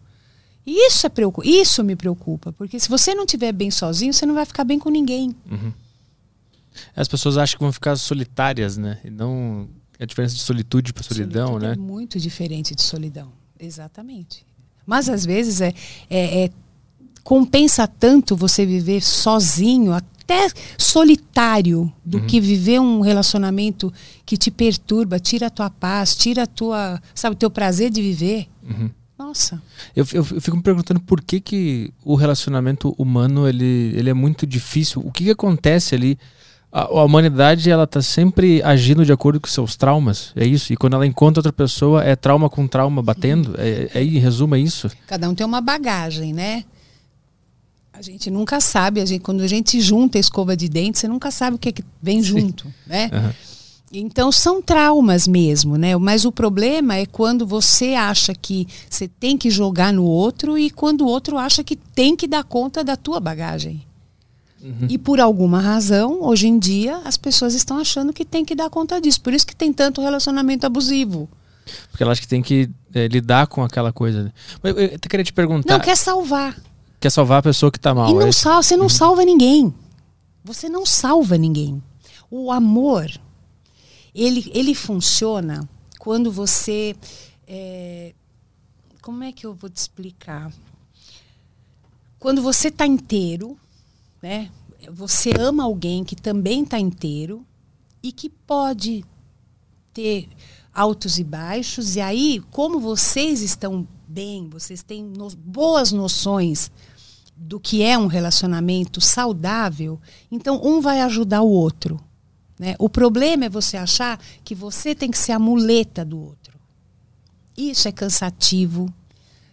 E isso, é isso me preocupa, porque se você não estiver bem sozinho, você não vai ficar bem com ninguém. Uhum. As pessoas acham que vão ficar solitárias, né? E não a diferença de solitude para solidão, solitude né? É muito diferente de solidão, exatamente. Mas às vezes é, é, é compensa tanto você viver sozinho, até solitário, do uhum. que viver um relacionamento que te perturba, tira a tua paz, tira a tua, sabe, o teu prazer de viver. Uhum. Nossa. Eu, eu, eu, fico me perguntando por que, que o relacionamento humano ele, ele é muito difícil. O que, que acontece ali? A, a, humanidade ela tá sempre agindo de acordo com seus traumas, é isso. E quando ela encontra outra pessoa, é trauma com trauma batendo. É, é em resumo é isso. Cada um tem uma bagagem, né? A gente nunca sabe, a gente, quando a gente junta a escova de dente, você nunca sabe o que, é que vem Sim. junto, né? Uhum. Então são traumas mesmo, né? Mas o problema é quando você acha que você tem que jogar no outro e quando o outro acha que tem que dar conta da tua bagagem. Uhum. E por alguma razão, hoje em dia, as pessoas estão achando que tem que dar conta disso. Por isso que tem tanto relacionamento abusivo. Porque ela acha que tem que é, lidar com aquela coisa. Né? Eu, eu, eu queria te perguntar. Não, quer salvar. Quer salvar a pessoa que está mal. E não é salva, você não uhum. salva ninguém. Você não salva ninguém. O amor, ele, ele funciona quando você. É, como é que eu vou te explicar? Quando você está inteiro, né? Você ama alguém que também está inteiro e que pode ter altos e baixos. E aí, como vocês estão bem, vocês têm no, boas noções do que é um relacionamento saudável, então um vai ajudar o outro. Né? O problema é você achar que você tem que ser a muleta do outro. Isso é cansativo,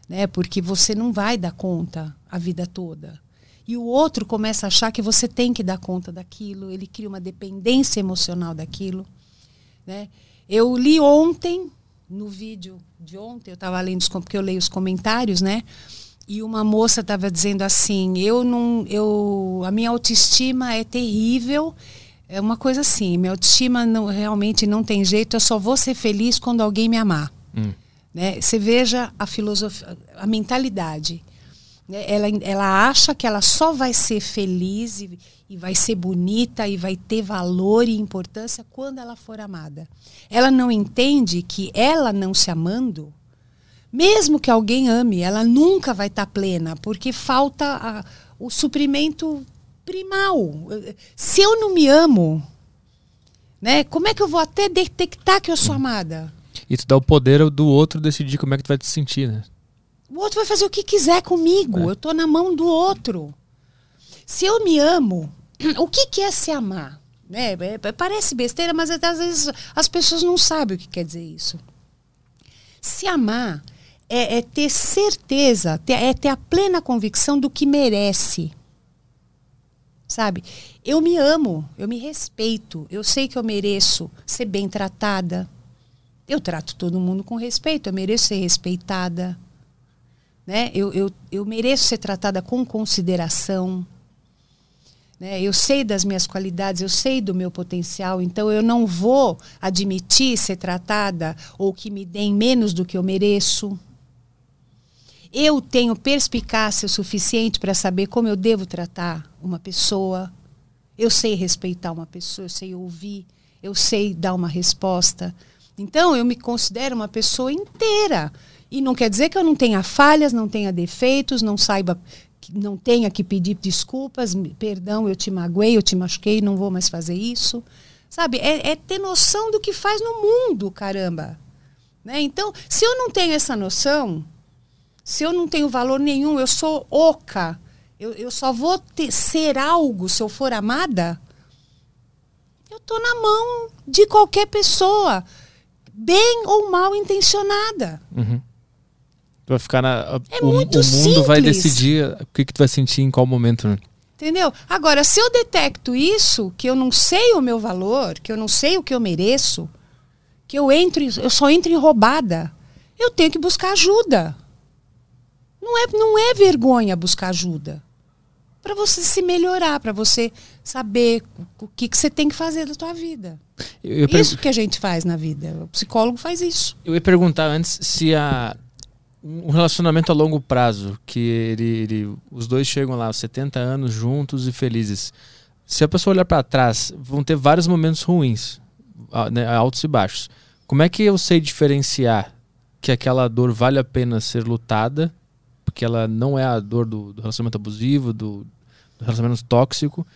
né? porque você não vai dar conta a vida toda e o outro começa a achar que você tem que dar conta daquilo, ele cria uma dependência emocional daquilo. Né? Eu li ontem, no vídeo de ontem, eu estava lendo, porque eu leio os comentários, né? E uma moça estava dizendo assim, eu não, eu, a minha autoestima é terrível, é uma coisa assim, minha autoestima não, realmente não tem jeito, eu só vou ser feliz quando alguém me amar. Hum. Né? Você veja a filosofia, a mentalidade. Né? Ela, ela acha que ela só vai ser feliz e, e vai ser bonita e vai ter valor e importância quando ela for amada. Ela não entende que ela não se amando, mesmo que alguém ame, ela nunca vai estar tá plena, porque falta a, o suprimento primal. Se eu não me amo, né, como é que eu vou até detectar que eu sou amada? E tu dá o poder do outro decidir como é que tu vai te sentir, né? O outro vai fazer o que quiser comigo. É. Eu estou na mão do outro. Se eu me amo, *clears throat* o que, que é se amar? É, é, parece besteira, mas às vezes as pessoas não sabem o que quer dizer isso. Se amar é, é ter certeza, ter, é ter a plena convicção do que merece. Sabe? Eu me amo, eu me respeito, eu sei que eu mereço ser bem tratada. Eu trato todo mundo com respeito, eu mereço ser respeitada. Né? Eu, eu, eu mereço ser tratada com consideração. Né? Eu sei das minhas qualidades, eu sei do meu potencial, então eu não vou admitir ser tratada ou que me deem menos do que eu mereço. Eu tenho perspicácia suficiente para saber como eu devo tratar uma pessoa. Eu sei respeitar uma pessoa, eu sei ouvir, eu sei dar uma resposta. Então eu me considero uma pessoa inteira. E não quer dizer que eu não tenha falhas, não tenha defeitos, não saiba, não tenha que pedir desculpas, perdão, eu te magoei, eu te machuquei, não vou mais fazer isso. Sabe? É, é ter noção do que faz no mundo, caramba. Né? Então, se eu não tenho essa noção, se eu não tenho valor nenhum, eu sou oca, eu, eu só vou ter, ser algo se eu for amada, eu estou na mão de qualquer pessoa, bem ou mal intencionada. Uhum. Tu vai ficar na. É o, muito o mundo simples. vai decidir o que, que tu vai sentir em qual momento, né? Entendeu? Agora, se eu detecto isso, que eu não sei o meu valor, que eu não sei o que eu mereço, que eu entro, eu só entro em roubada, eu tenho que buscar ajuda. Não é, não é vergonha buscar ajuda. Para você se melhorar, para você saber o que, que você tem que fazer da tua vida. Isso que a gente faz na vida. O psicólogo faz isso. Eu ia perguntar antes se a, um relacionamento a longo prazo, que ele, ele, os dois chegam lá aos 70 anos juntos e felizes. Se a pessoa olhar para trás, vão ter vários momentos ruins, né, altos e baixos. Como é que eu sei diferenciar que aquela dor vale a pena ser lutada, porque ela não é a dor do, do relacionamento abusivo, do, do relacionamento tóxico,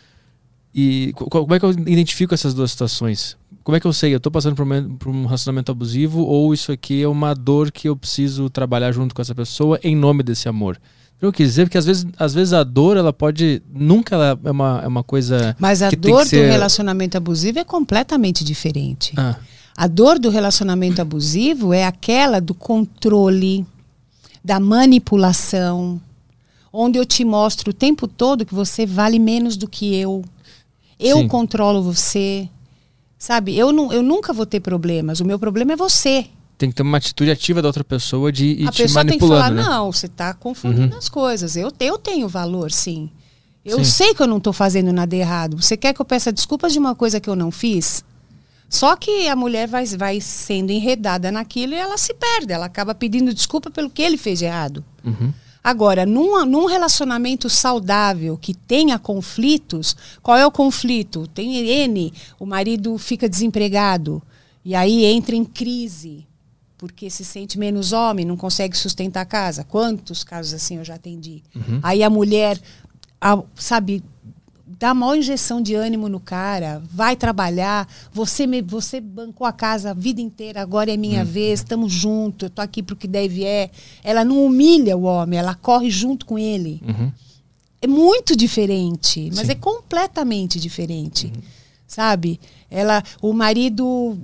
e como é que eu identifico essas duas situações? Como é que eu sei? Eu estou passando por um, por um, relacionamento abusivo ou isso aqui é uma dor que eu preciso trabalhar junto com essa pessoa em nome desse amor? Eu quis dizer porque às vezes, às vezes a dor ela pode nunca ela é uma, é uma coisa. Mas a dor ser... do relacionamento abusivo é completamente diferente. Ah. A dor do relacionamento abusivo é aquela do controle, da manipulação, onde eu te mostro o tempo todo que você vale menos do que eu. Eu Sim. controlo você. Sabe? Eu, não, eu nunca vou ter problemas. O meu problema é você. Tem que ter uma atitude ativa da outra pessoa de ir A te pessoa tem que falar, né? não, você está confundindo uhum. as coisas. Eu, eu tenho valor, sim. Eu sim. sei que eu não estou fazendo nada errado. Você quer que eu peça desculpas de uma coisa que eu não fiz? Só que a mulher vai, vai sendo enredada naquilo e ela se perde. Ela acaba pedindo desculpa pelo que ele fez de errado. Uhum. Agora, num, num relacionamento saudável que tenha conflitos, qual é o conflito? Tem N, o marido fica desempregado e aí entra em crise porque se sente menos homem, não consegue sustentar a casa. Quantos casos assim eu já atendi? Uhum. Aí a mulher, a, sabe, dá maior injeção de ânimo no cara, vai trabalhar, você me, você bancou a casa a vida inteira, agora é minha hum. vez, estamos juntos, eu tô aqui pro que deve é. Ela não humilha o homem, ela corre junto com ele. Uhum. É muito diferente, mas Sim. é completamente diferente. Uhum. Sabe? Ela, o marido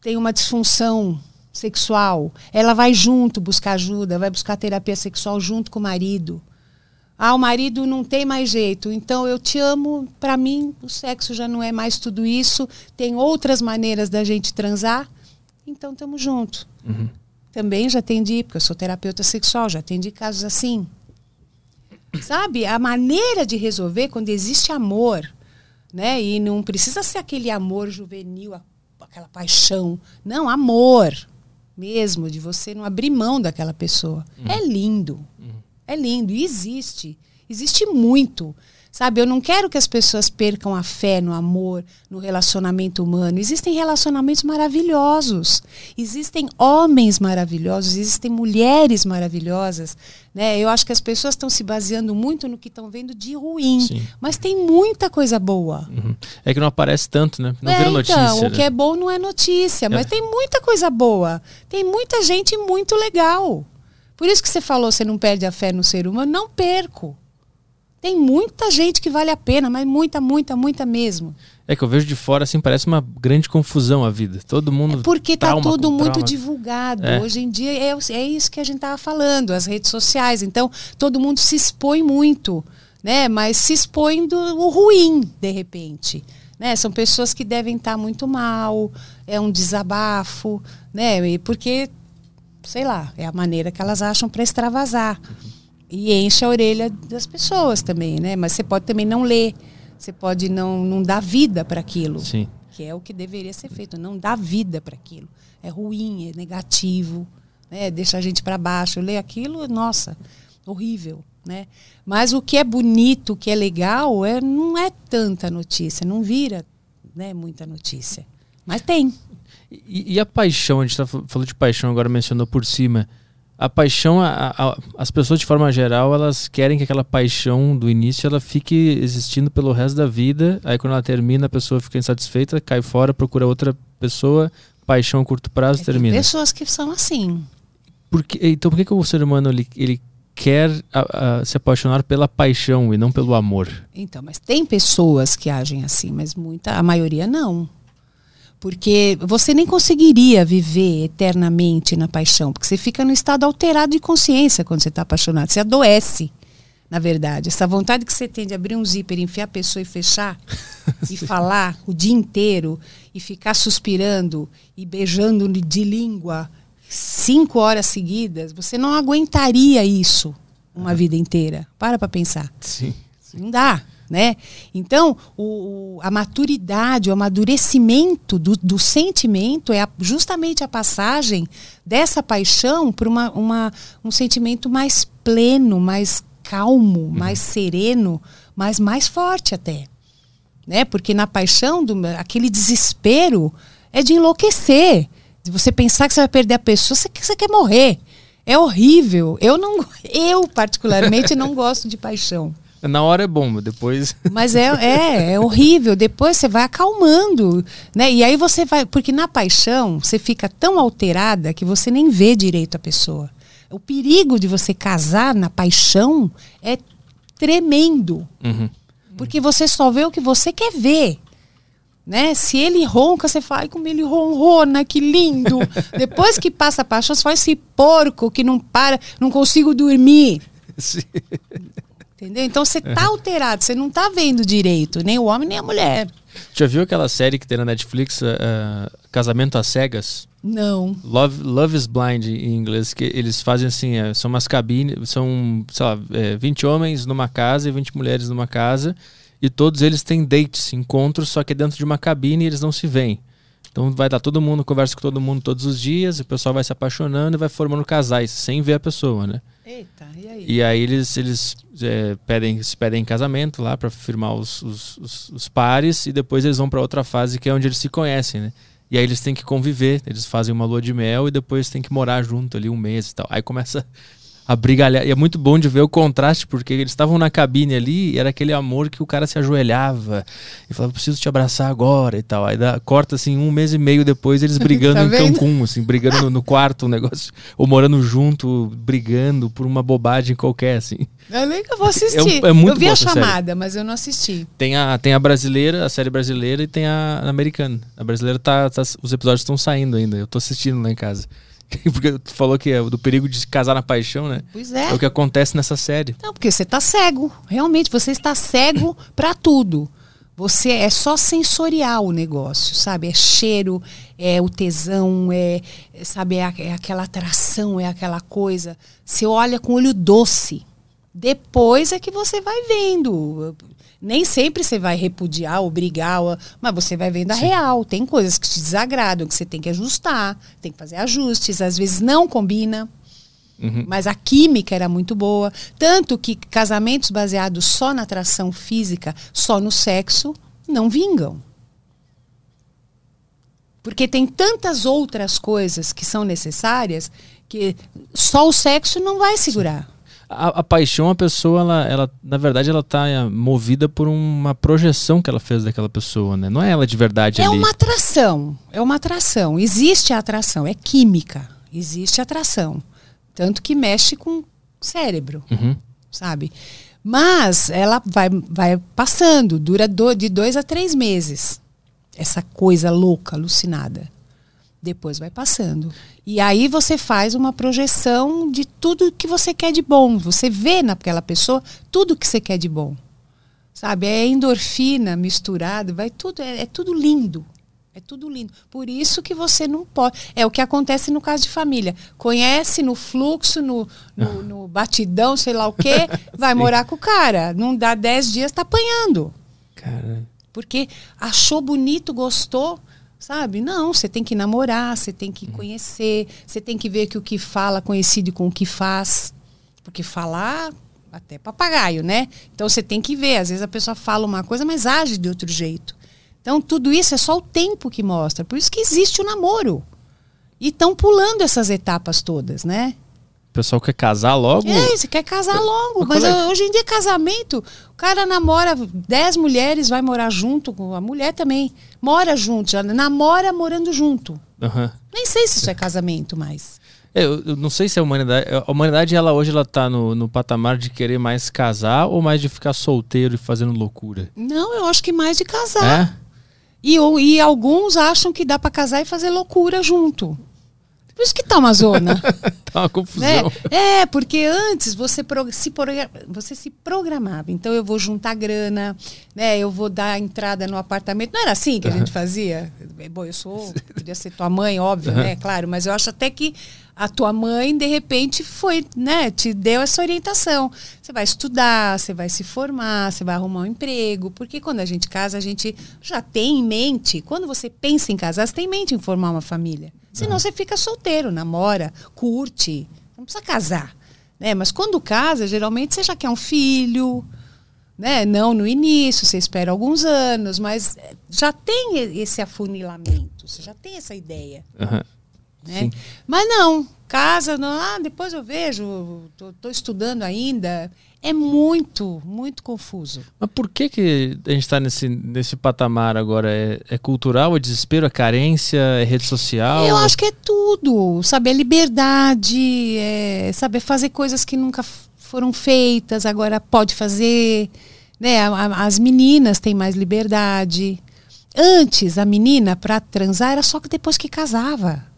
tem uma disfunção sexual, ela vai junto buscar ajuda, vai buscar terapia sexual junto com o marido. Ah, o marido não tem mais jeito, então eu te amo. Para mim, o sexo já não é mais tudo isso. Tem outras maneiras da gente transar. Então, estamos juntos. Uhum. Também já atendi, porque eu sou terapeuta sexual, já atendi casos assim. Sabe? A maneira de resolver quando existe amor, né? E não precisa ser aquele amor juvenil, aquela paixão. Não, amor mesmo, de você não abrir mão daquela pessoa. Uhum. É lindo. É lindo. E existe. Existe muito. Sabe, eu não quero que as pessoas percam a fé no amor, no relacionamento humano. Existem relacionamentos maravilhosos. Existem homens maravilhosos, existem mulheres maravilhosas. Né? Eu acho que as pessoas estão se baseando muito no que estão vendo de ruim. Sim. Mas tem muita coisa boa. Uhum. É que não aparece tanto, né? Não é, vira notícia. Então, né? o que é bom não é notícia, mas é. tem muita coisa boa. Tem muita gente muito legal. Por isso que você falou, você não perde a fé no ser humano. Não perco. Tem muita gente que vale a pena, mas muita, muita, muita mesmo. É que eu vejo de fora assim, parece uma grande confusão a vida. Todo mundo. É porque tá tudo muito divulgado. É. Hoje em dia é, é isso que a gente tava falando, as redes sociais. Então, todo mundo se expõe muito, né? Mas se expõe do o ruim, de repente. Né? São pessoas que devem estar tá muito mal, é um desabafo, né? Porque, sei lá, é a maneira que elas acham para extravasar. Uhum e enche a orelha das pessoas também, né? Mas você pode também não ler, você pode não, não dar vida para aquilo. Sim. Que é o que deveria ser feito, não dar vida para aquilo. É ruim, é negativo, né? deixa a gente para baixo. Ler aquilo, nossa, horrível, né? Mas o que é bonito, o que é legal, é, não é tanta notícia, não vira né, muita notícia. Mas tem. E, e a paixão, a gente tá falando de paixão, agora mencionou por cima a paixão, a, a, as pessoas de forma geral, elas querem que aquela paixão do início ela fique existindo pelo resto da vida. Aí quando ela termina, a pessoa fica insatisfeita, cai fora, procura outra pessoa, paixão a curto prazo, é, termina. Tem pessoas que são assim. Porque, então por que, que o ser humano ele, ele quer a, se apaixonar pela paixão e não pelo amor? Então, mas tem pessoas que agem assim, mas muita, a maioria não. Porque você nem conseguiria viver eternamente na paixão, porque você fica no estado alterado de consciência quando você está apaixonado. Você adoece, na verdade. Essa vontade que você tem de abrir um zíper, enfiar a pessoa e fechar, *laughs* e falar o dia inteiro, e ficar suspirando e beijando de língua cinco horas seguidas, você não aguentaria isso uma vida inteira. Para para pensar. Sim, sim. Não dá né? Então, o, a maturidade, o amadurecimento do, do sentimento é a, justamente a passagem dessa paixão para uma, uma, um sentimento mais pleno, mais calmo, uhum. mais sereno, mas mais forte até. Né? Porque na paixão, do, aquele desespero é de enlouquecer. De você pensar que você vai perder a pessoa, você, você quer morrer. É horrível. Eu não, *laughs* eu particularmente não gosto de paixão. Na hora é bom, depois. *laughs* Mas é, é, é horrível. Depois você vai acalmando, né? E aí você vai. Porque na paixão você fica tão alterada que você nem vê direito a pessoa. O perigo de você casar na paixão é tremendo. Uhum. Porque você só vê o que você quer ver. Né? Se ele ronca, você fala, ai, como ele ronrona, que lindo. *laughs* Depois que passa a paixão, você faz esse porco que não para, não consigo dormir. *laughs* Sim. Entendeu? Então você tá alterado, você não tá vendo direito, nem o homem nem a mulher. Já viu aquela série que tem na Netflix, uh, Casamento às Cegas? Não. Love, Love is Blind em inglês, que eles fazem assim, é, são umas cabines, são, sei lá, é, 20 homens numa casa e 20 mulheres numa casa, e todos eles têm dates, encontros, só que dentro de uma cabine e eles não se veem. Então vai dar todo mundo, conversa com todo mundo todos os dias, o pessoal vai se apaixonando e vai formando casais, sem ver a pessoa, né? Eita, e aí? E aí eles, eles é, pedem, se pedem em casamento lá para firmar os, os, os, os, pares e depois eles vão para outra fase que é onde eles se conhecem, né? E aí eles têm que conviver, eles fazem uma lua de mel e depois têm que morar junto ali um mês e tal. Aí começa a. E é muito bom de ver o contraste, porque eles estavam na cabine ali e era aquele amor que o cara se ajoelhava e falava, preciso te abraçar agora e tal. Aí dá, corta assim, um mês e meio depois, eles *laughs* brigando tá em Cancún, assim, brigando no, no, quarto, um negócio, ou morando junto, brigando por uma bobagem qualquer, assim. Eu nem vou assistir. É, é muito eu vi a chamada, mas eu não assisti. Tem a, tem a brasileira, a série brasileira, e tem a, a americana. A brasileira tá, tá os episódios estão saindo ainda. Eu tô assistindo lá em casa. *laughs* Porque tu falou que é do perigo de se casar na paixão, né? Pois é. É o que acontece nessa série. Não, porque você está cego. Realmente, você está cego *laughs* para tudo. Você é só sensorial o negócio, sabe? É cheiro, é o tesão, é, sabe, é, é aquela atração, é aquela coisa. Você olha com olho doce. Depois é que você vai vendo. Nem sempre você vai repudiar, obrigar, mas você vai vendo a Sim. real. Tem coisas que te desagradam, que você tem que ajustar, tem que fazer ajustes, às vezes não combina. Uhum. Mas a química era muito boa. Tanto que casamentos baseados só na atração física, só no sexo, não vingam. Porque tem tantas outras coisas que são necessárias que só o sexo não vai segurar. A, a, paixão, a pessoa, ela, ela, na verdade, ela está é, movida por uma projeção que ela fez daquela pessoa, né? Não é ela de verdade é ali. É uma atração, é uma atração. Existe a atração, é química. Existe atração. Tanto que mexe com o cérebro, uhum. sabe? Mas ela vai, vai passando, dura do, de dois a três meses. Essa coisa louca, alucinada. Depois vai passando. E aí você faz uma projeção de tudo que você quer de bom. Você vê naquela pessoa tudo que você quer de bom. Sabe? É endorfina misturada, vai tudo, é, é tudo lindo. É tudo lindo. Por isso que você não pode. É o que acontece no caso de família. Conhece no fluxo, no, no, no batidão, sei lá o quê, *laughs* vai morar com o cara. Não dá dez dias, tá apanhando. Cara. Porque achou bonito, gostou Sabe? Não, você tem que namorar, você tem que conhecer, você tem que ver que o que fala coincide com o que faz. Porque falar até papagaio, né? Então você tem que ver. Às vezes a pessoa fala uma coisa, mas age de outro jeito. Então tudo isso é só o tempo que mostra. Por isso que existe o namoro. E estão pulando essas etapas todas, né? O pessoal quer casar logo? É, você quer casar logo. Mas, mas hoje em dia, casamento, o cara namora dez mulheres, vai morar junto com a mulher também. Mora junto, já namora morando junto. Uhum. Nem sei se isso é casamento mais. É, eu, eu, não sei se a humanidade. A humanidade, ela hoje, ela tá no, no patamar de querer mais casar ou mais de ficar solteiro e fazendo loucura? Não, eu acho que mais de casar. É? E, e alguns acham que dá para casar e fazer loucura junto. Por isso que tá uma zona. *laughs* tá uma confusão. É, é porque antes você se, você se programava. Então eu vou juntar grana, né? Eu vou dar entrada no apartamento. Não era assim que a gente fazia? Bom, eu sou, *laughs* podia ser tua mãe, óbvio, né? Claro, mas eu acho até que a tua mãe, de repente, foi, né? Te deu essa orientação. Você vai estudar, você vai se formar, você vai arrumar um emprego. Porque quando a gente casa, a gente já tem em mente. Quando você pensa em casar, você tem em mente em formar uma família. Senão uhum. você fica solteiro, namora, curte. Não precisa casar. Né? Mas quando casa, geralmente você já quer um filho. Né? Não no início, você espera alguns anos, mas já tem esse afunilamento, você já tem essa ideia. Uhum. Né? Mas não, casa, não, ah, depois eu vejo, estou estudando ainda. É muito, muito confuso. Mas por que, que a gente está nesse, nesse patamar agora? É, é, cultural, é desespero, é carência, é rede social? Eu acho que é tudo. Saber a liberdade, é saber fazer coisas que nunca foram feitas, agora pode fazer. Né? As meninas têm mais liberdade. Antes, a menina, para transar, era só que depois que casava.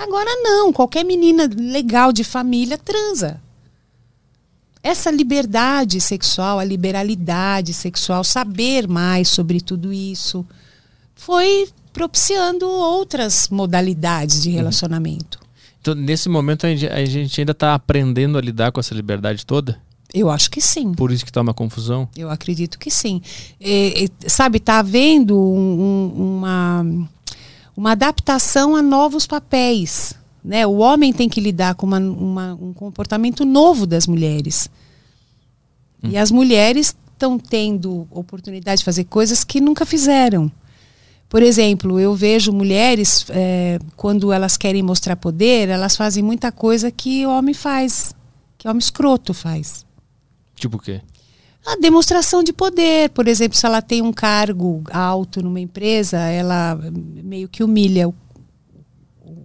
Agora não, qualquer menina legal de família transa. Essa liberdade sexual, a liberalidade sexual, saber mais sobre tudo isso, foi propiciando outras modalidades de uhum. relacionamento. Então, nesse momento, a gente ainda está aprendendo a lidar com essa liberdade toda? Eu acho que sim. Por isso que está uma confusão? Eu acredito que sim. É, é, sabe, está havendo um, um, uma uma adaptação a novos papéis. Né? O homem tem que lidar com uma, uma, um comportamento novo das mulheres. Hum. E as mulheres estão tendo oportunidade de fazer coisas que nunca fizeram. Por exemplo, eu vejo mulheres, é, quando elas querem mostrar poder, elas fazem muita coisa que o homem faz, que o homem escroto faz. Tipo o quê? A demonstração de poder, por exemplo, se ela tem um cargo alto numa empresa, ela meio que humilha o,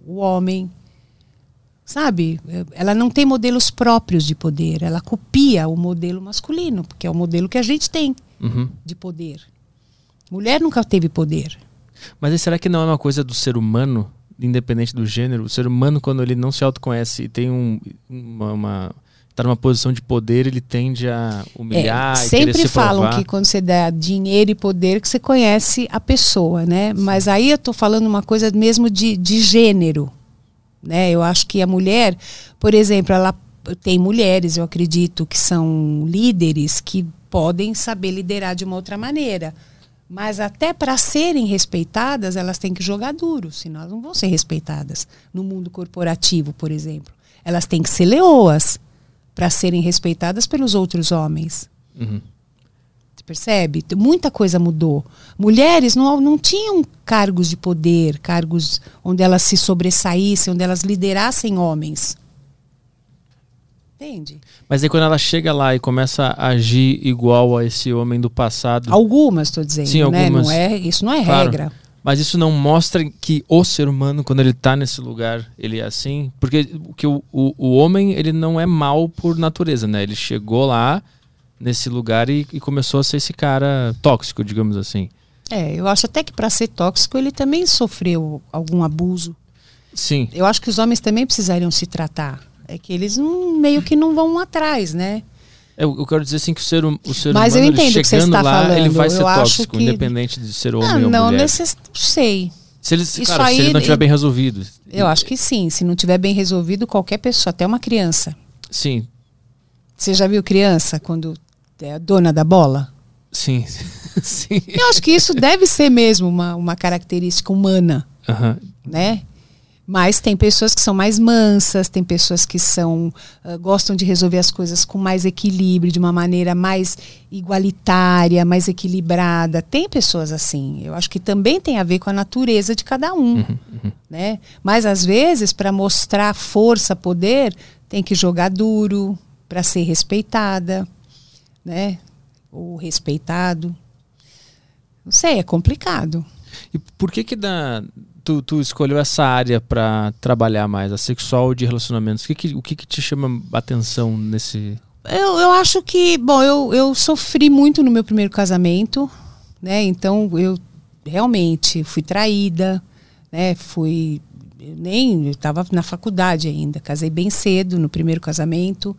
o homem, sabe? Ela não tem modelos próprios de poder, ela copia o modelo masculino, porque é o modelo que a gente tem uhum. de poder. Mulher nunca teve poder. Mas será que não é uma coisa do ser humano, independente do gênero? O ser humano, quando ele não se autoconhece e tem um, uma, uma está numa posição de poder, ele tende a humilhar. É, sempre falam que quando você dá dinheiro e poder, que você conhece a pessoa, né? Sim. Mas aí eu estou falando uma coisa mesmo de, de gênero. Né? Eu acho que a mulher, por exemplo, ela tem mulheres, eu acredito, que são líderes que podem saber liderar de uma outra maneira. Mas até para serem respeitadas, elas têm que jogar duro, senão elas não vão ser respeitadas. No mundo corporativo, por exemplo. Elas têm que ser leoas para serem respeitadas pelos outros homens. Uhum. Você percebe? Muita coisa mudou. Mulheres não, não tinham cargos de poder, cargos onde elas se sobressaíssem, onde elas liderassem homens. Entende? Mas aí quando ela chega lá e começa a agir igual a esse homem do passado. Algumas, estou dizendo. Sim, né? algumas. Não é, isso não é Claro. regra. Mas isso não mostra que o ser humano, quando ele tá nesse lugar, ele é assim? Porque o, que o, o, o homem, ele não é mal por natureza, né? Ele chegou lá nesse lugar e, e começou a ser esse cara tóxico, digamos assim. É, eu acho até que para ser tóxico ele também sofreu algum abuso. Sim. Eu acho que os homens também precisariam se tratar. É que eles não, meio que não vão atrás, né? Eu, eu quero dizer assim que o ser, hum- o ser Mas eu humano, ele entendo o que você chegando está lá, ele falando. vai ser Eu tóxico, que- independente de ser homem Ah, ou não, mulher. necess... não sei. Se ele, Isso claro, se aí- ele não estiver bem resolvido. Eu acho que sim. Se não tiver bem resolvido, qualquer pessoa, até uma criança. Sim, Você já viu criança quando é a dona da bola? sim, *laughs* sim. Eu acho que isso deve ser mesmo uma, uma característica humana, Aham. né? Mas tem pessoas que são mais mansas, tem pessoas que são ah, gostam de resolver as coisas com mais equilíbrio, de uma maneira mais igualitária, mais equilibrada. Tem pessoas assim. Eu acho que também tem a ver com a natureza de cada um, né? Mas às vezes para mostrar força, poder, tem que jogar duro para ser respeitada, né? Ou respeitado. Não sei, é complicado. E por que que dá, tu, tu escolheu essa área pra trabalhar mais, a sexual de relacionamentos? O que que, o que que te chama atenção nesse... Eu, eu acho que, bom, eu, eu sofri muito no meu primeiro casamento, né? Então eu realmente fui traída, né? Fui eu nem eu estava na faculdade ainda, casei bem cedo no primeiro casamento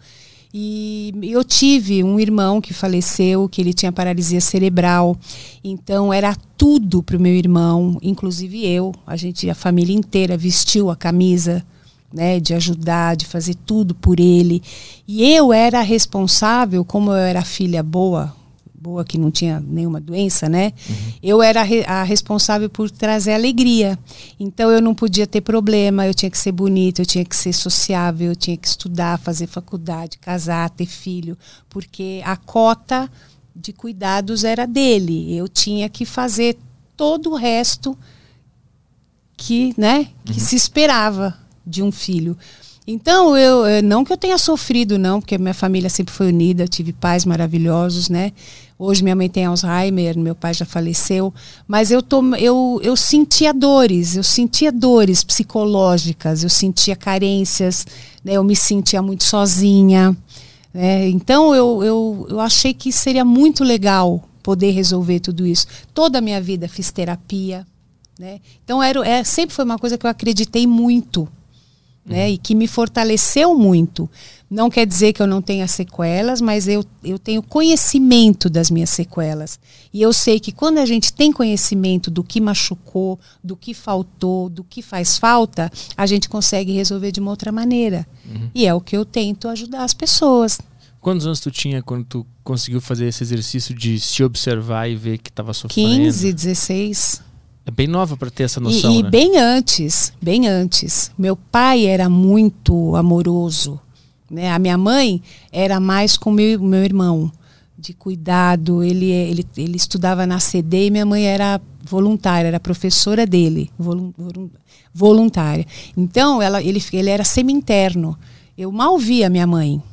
e eu tive um irmão que faleceu, que ele tinha paralisia cerebral, então era tudo para o meu irmão, inclusive eu, a gente, a família inteira vestiu a camisa né, de ajudar, de fazer tudo por ele. E eu era responsável, como eu era filha boa, boa que não tinha nenhuma doença, né? Eu era a responsável por trazer alegria. Então eu não podia ter problema, eu tinha que ser bonita, eu tinha que ser sociável, eu tinha que estudar, fazer faculdade, casar, ter filho, porque a cota de cuidados era dele. Eu tinha que fazer todo o resto que, né, que se esperava de um filho. Então, eu eh, não que eu tenha sofrido, não, porque minha família sempre foi unida, tive pais maravilhosos, né? Hoje minha mãe tem Alzheimer, meu pai já faleceu, mas eu, tô, eu, eu sentia dores, eu sentia dores psicológicas, eu sentia carências, né? eu me sentia muito sozinha. né? Então, eu, eu, eu achei que seria muito legal poder resolver tudo isso. Toda a minha vida fiz terapia, né? Então era, é, sempre foi uma coisa que eu acreditei muito, né? E que me fortaleceu muito. Não quer dizer que eu não tenha sequelas, mas eu, eu tenho conhecimento das minhas sequelas. E eu sei que quando a gente tem conhecimento do que machucou, do que faltou, do que faz falta, a gente consegue resolver de uma outra maneira. E é o que eu tento ajudar as pessoas. Quantos anos tu tinha quando tu conseguiu fazer esse exercício de se observar e ver que tava sofrendo? 15, 16. É bem nova pra ter essa E- noção, e né? bem antes, bem antes. Meu pai era muito amoroso. Né? A minha mãe era mais com meu, meu irmão, de cuidado. Ele, ele, ele estudava na CD e minha mãe era voluntária, era professora dele, volun- volun- voluntária. Então, ela, ele, ele era semi-interno. Eu mal via minha mãe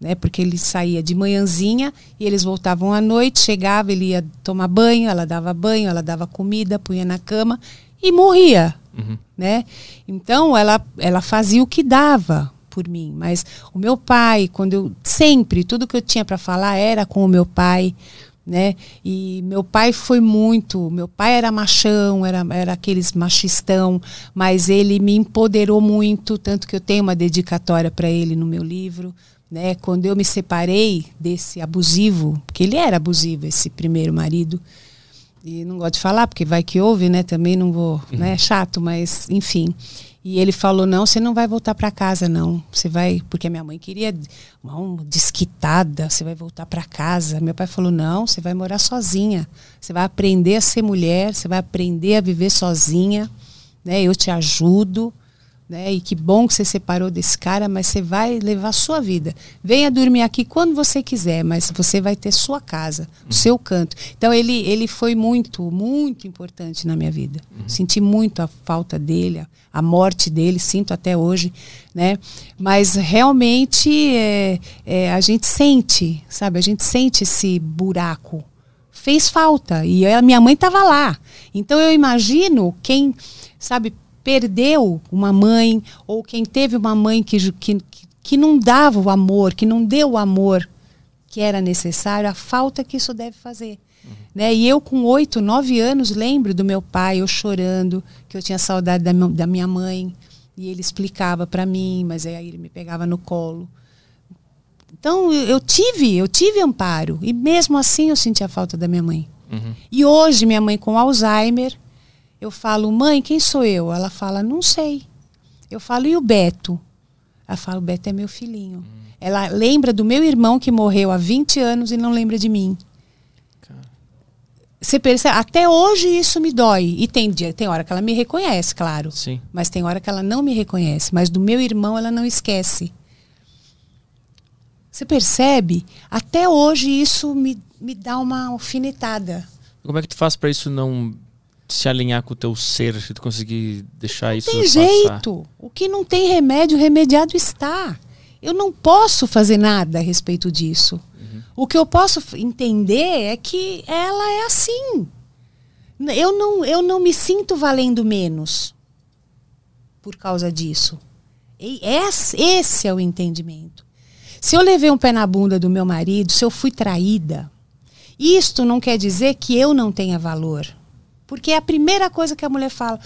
né? Porque ele saía de manhãzinha e eles voltavam à noite, chegava, ele ia tomar banho, ela dava banho, ela dava comida, punha na cama e morria, Uhum. né? Então ela ela fazia o que dava por mim, mas o meu pai, quando eu sempre tudo que eu tinha para falar era com o meu pai, né? E meu pai foi muito, meu pai era machão, era, era aqueles machistão, mas ele me empoderou muito, tanto que eu tenho uma dedicatória para ele no meu livro, né? Quando eu me separei desse abusivo, porque ele era abusivo, esse primeiro marido, e não gosto de falar porque vai que ouve, né? Também não vou, né? É chato, mas enfim. E ele falou: "Não, você não vai voltar para casa não. Você vai, porque a minha mãe queria uma desquitada, você vai voltar para casa". Meu pai falou: "Não, você vai morar sozinha. Você vai aprender a ser mulher, você vai aprender a viver sozinha, né? Eu te ajudo". Né? E que bom que você separou desse cara, mas você vai levar sua vida. Venha dormir aqui quando você quiser, mas você vai ter sua casa, o seu canto. Então ele, ele foi muito, muito importante na minha vida. Uhum. Senti muito a falta dele, a, a, morte dele, sinto até hoje, né? Mas realmente é, é, a gente sente, sabe? A gente sente esse buraco. Fez falta e a minha mãe estava lá. Então eu imagino quem, sabe, perdeu uma mãe ou quem teve uma mãe que, que, que não dava o amor, que não deu o amor que era necessário, a falta que isso deve fazer. Uhum. Né? E eu, com oito, nove anos, lembro do meu pai, eu chorando, que eu tinha saudade da, da minha mãe. E ele explicava para mim, mas aí ele me pegava no colo. Então eu tive, eu tive amparo. E mesmo assim eu sentia falta da minha mãe. Uhum. E hoje, minha mãe com Alzheimer, eu falo, mãe, quem sou eu? Ela fala, não sei. Eu falo, e o Beto? Ela fala, o Beto é meu filhinho. Hum. Ela lembra do meu irmão que morreu há 20 anos e não lembra de mim. Você percebe? Até hoje isso me dói. E tem dia, tem hora que ela me reconhece, claro. Sim. Mas tem hora que ela não me reconhece. Mas do meu irmão ela não esquece. Você percebe? Até hoje isso me, me dá uma alfinetada. Como é que tu faz para isso não se alinhar com o teu ser, se tu conseguir deixar não isso tem jeito. O que não tem remédio, remediado está. Eu não posso fazer nada a respeito disso. Uhum. O que eu posso entender é que ela é assim. Eu não, eu não me sinto valendo menos por causa disso. E esse é o entendimento. Se eu levei um pé na bunda do meu marido, se eu fui traída, isto não quer dizer que eu não tenha valor. Porque é a primeira coisa que a mulher fala: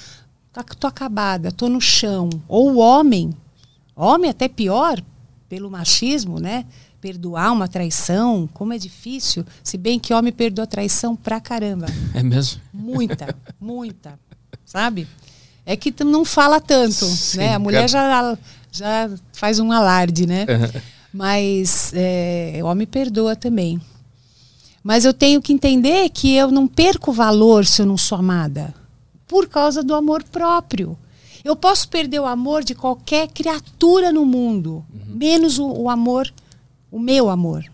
tá, tô acabada, tô no chão. Ou o homem, homem até pior, pelo machismo, né? Perdoar uma traição, como é difícil. Se bem que homem perdoa traição pra caramba. *laughs* É mesmo? Muita, muita. Sabe? É que não fala tanto, Sim, né? A mulher já, já faz um alarde, né? Uhum. Mas é, o homem perdoa também. Mas eu tenho que entender que eu não perco valor se eu não sou amada. Por causa do amor próprio. Eu posso perder o amor de qualquer criatura no mundo, uhum. menos o, o, amor, o meu amor.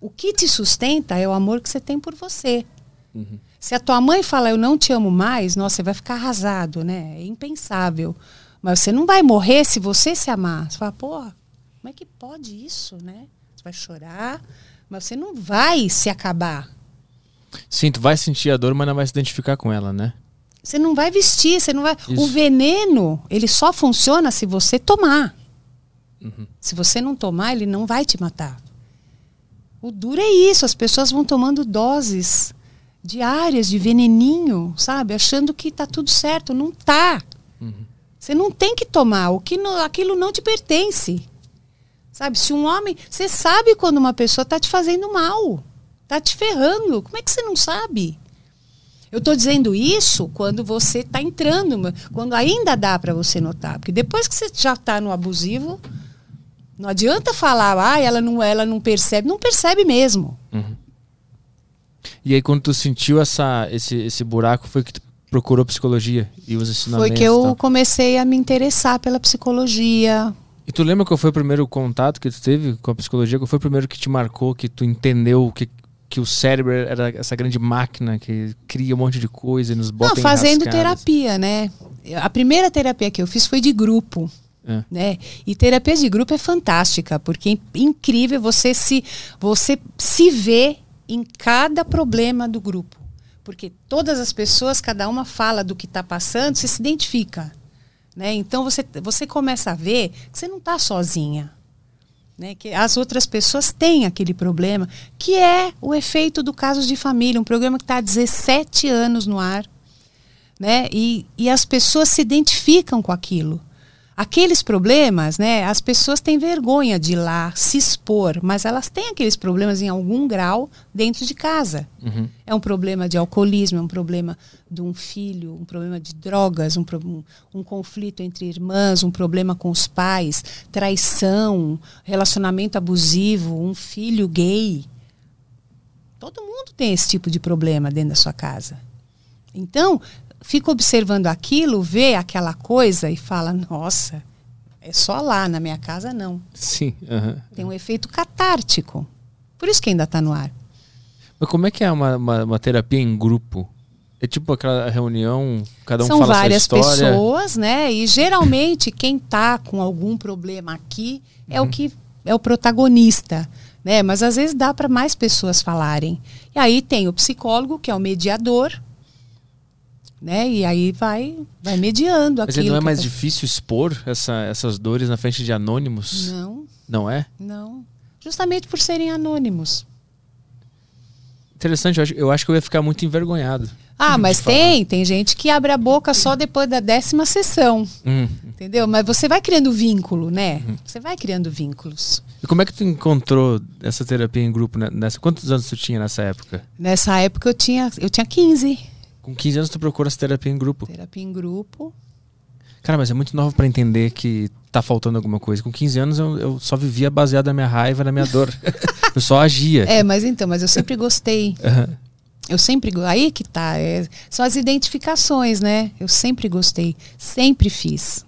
O que te sustenta é o amor que você tem por você. Uhum. Se a tua mãe fala eu não te amo mais, nossa, você vai ficar arrasado, né? É impensável. Mas você não vai morrer se você se amar. Você fala, porra, como é que pode isso, né? Você vai chorar, mas você não vai se acabar. Sim, tu vai sentir a dor, mas não vai se identificar com ela, né? Você não vai vestir, você não vai. Isso. O veneno, ele só funciona se você tomar. Uhum. Se você não tomar, ele não vai te matar. O duro é isso, as pessoas vão tomando doses diárias de veneninho, sabe? Achando que tá tudo certo. Não tá. Uhum. Você não tem que tomar. O que não, aquilo não te pertence. Sabe, se um homem. Você sabe quando uma pessoa está te fazendo mal, está te ferrando. Como é que você não sabe? Eu estou dizendo isso quando você está entrando, quando ainda dá para você notar. Porque depois que você já está no abusivo, não adianta falar, ah, ela não, ela não percebe. Não percebe mesmo. Uhum. E aí, quando tu sentiu essa, esse, esse buraco, foi que tu procurou psicologia e os ensinamentos? Foi que eu comecei a me interessar pela psicologia, e tu lembra qual foi o primeiro contato que tu teve com a psicologia? Qual foi o primeiro que te marcou, que tu entendeu que, que o cérebro era essa grande máquina que cria um monte de coisa e nos bota Não, fazendo terapia, né? A primeira terapia que eu fiz foi de grupo. É. Né? E terapia de grupo é fantástica, porque é incrível você se, você se vê em cada problema do grupo. Porque todas as pessoas, cada uma fala do que está passando, você se identifica. Né? Então você, você começa a ver que você não está sozinha. Né? Que as outras pessoas têm aquele problema, que é o efeito do Casos de Família, um programa que está há 17 anos no ar. Né? E, e as pessoas se identificam com aquilo. Aqueles problemas, né? As pessoas têm vergonha de ir lá se expor, mas elas têm aqueles problemas em algum grau dentro de casa. Uhum. É um problema de alcoolismo, é um problema de um filho, um problema de drogas, um, um, um conflito entre irmãs, um problema com os pais, traição, relacionamento abusivo, um filho gay. Todo mundo tem esse tipo de problema dentro da sua casa. Então, fica observando aquilo, vê aquela coisa e fala: nossa, é só lá, na minha casa não. Sim. Uhum. Tem um efeito catártico. Por isso que ainda está no ar. Mas como é que é uma, uma, uma, terapia em grupo? É tipo aquela reunião, cada um São fala várias sua história. pessoas, né? E geralmente quem está com algum problema aqui é Uhum. o que é o protagonista, né? Mas às vezes dá para mais pessoas falarem. E aí tem o psicólogo, que é o mediador, né? E aí vai vai mediando Mas não é mais tá- difícil expor essa, essas dores na frente de anônimos? Não, Não é? não. Justamente por serem anônimos. Interessante, eu acho, eu acho que eu ia ficar muito envergonhado. Ah, mas falar. tem, tem gente que abre a boca só depois da décima sessão, Hum. entendeu? Mas você vai criando vínculo, né? Uhum. Você vai criando vínculos. E como é que tu encontrou essa terapia em grupo? né, Nessa, quantos anos tu tinha nessa época? Nessa época eu tinha, eu tinha 15. Com 15 anos tu procura terapia em grupo. Terapia em grupo. Cara, mas é muito novo pra entender que tá faltando alguma coisa. Com 15 anos eu, eu só vivia baseado na minha raiva, na minha dor. *laughs* eu só agia. É, mas então, mas eu sempre gostei. Aham. Eu sempre. Aí que tá. é- são as identificações, né? Eu sempre gostei. Sempre fiz.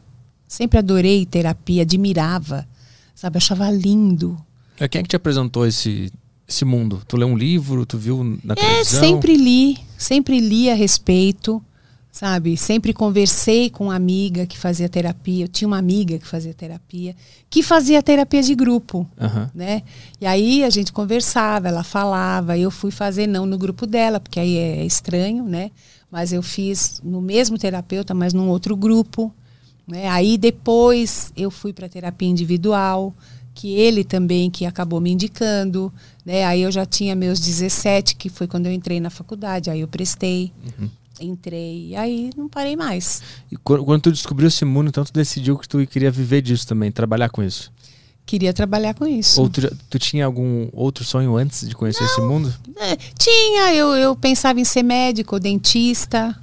Sempre adorei terapia, admirava. Sabe? Achava lindo. É, Quem é que te apresentou esse, esse mundo? Tu leu um livro, tu viu na É, televisão? sempre li. Sempre li a respeito. Sabe? Sempre conversei com uma amiga que fazia terapia. Eu tinha uma amiga que fazia terapia, que fazia terapia de grupo. Aham. né? E aí a gente conversava, ela falava, eu fui fazer não no grupo dela, porque aí é estranho, né? Mas eu fiz no mesmo terapeuta, mas num outro grupo, né? Aí depois eu fui para terapia individual, que ele também que acabou me indicando, né? Aí eu já tinha meus 17, que foi quando eu entrei na faculdade, aí eu prestei. Entrei, e aí não parei mais. E quando, tu descobriu esse mundo, então tu decidiu que tu queria viver disso também, trabalhar com isso. Queria trabalhar com isso. Ou tu, tu tinha algum outro sonho antes de conhecer esse mundo? É, tinha, eu, eu pensava em ser médico, dentista,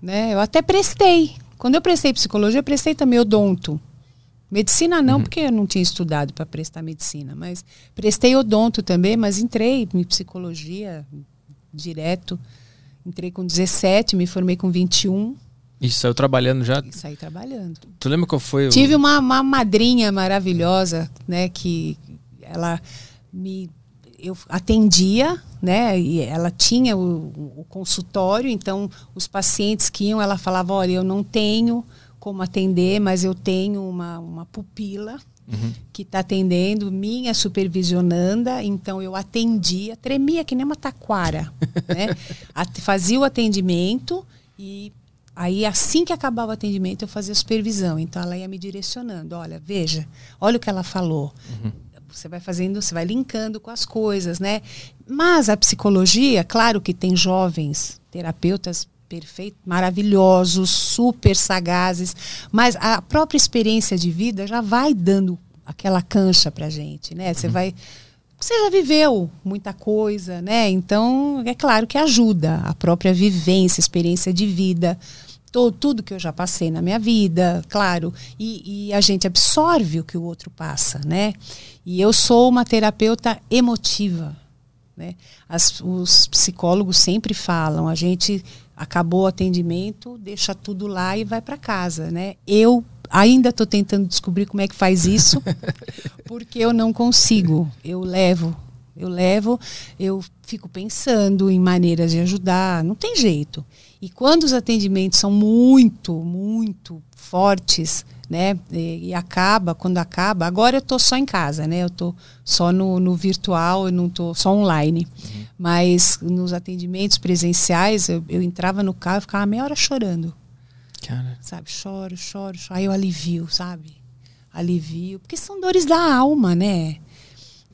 né? Eu até prestei. Quando eu prestei psicologia, eu prestei também odonto. Medicina não, porque eu não tinha estudado para prestar medicina, mas prestei odonto também, mas entrei em psicologia direto. Entrei com 17, me formei com 21 E saiu trabalhando já. e saí trabalhando. Tu lembra qual foi o. Tive uma, uma madrinha maravilhosa, né, que ela me eu atendia, né, e ela tinha o, o consultório, então os pacientes que iam, ela falava, olha, eu não tenho como atender, mas eu tenho uma, uma pupila que está atendendo, minha supervisionanda, então eu atendia, tremia que nem uma taquara, né? *laughs* At- Fazia o atendimento e aí assim que acabava o atendimento eu fazia a supervisão, então ela ia me direcionando, olha, veja, olha o que ela falou. Você vai fazendo, você vai linkando com as coisas, né? Mas a psicologia, claro que tem jovens terapeutas perfeitos, maravilhosos, super sagazes, mas a própria experiência de vida já vai dando aquela cancha pra gente, né? Você vai você já viveu muita coisa, né? Então, é claro que ajuda a própria vivência, experiência de vida, to- tudo que eu já passei na minha vida, claro. E, e a gente absorve o que o outro passa, né? E eu sou uma terapeuta emotiva, né? As- os psicólogos sempre falam, a gente acabou o atendimento, deixa tudo lá e vai para casa, né? Eu ainda estou tentando descobrir como é que faz isso, *laughs* porque eu não consigo. Eu levo, eu levo, eu fico pensando em maneiras de ajudar, não tem jeito. E quando os atendimentos são muito, muito fortes, né? E, e acaba, quando acaba, agora eu estou só em casa, né? Eu estou só no, no virtual, eu não estou só online. Mas nos atendimentos presenciais, eu, eu entrava no carro e ficava meia hora chorando Cara, sabe? Choro, choro, choro. Aí eu alivio, sabe? Alivio. Porque são dores da alma, né?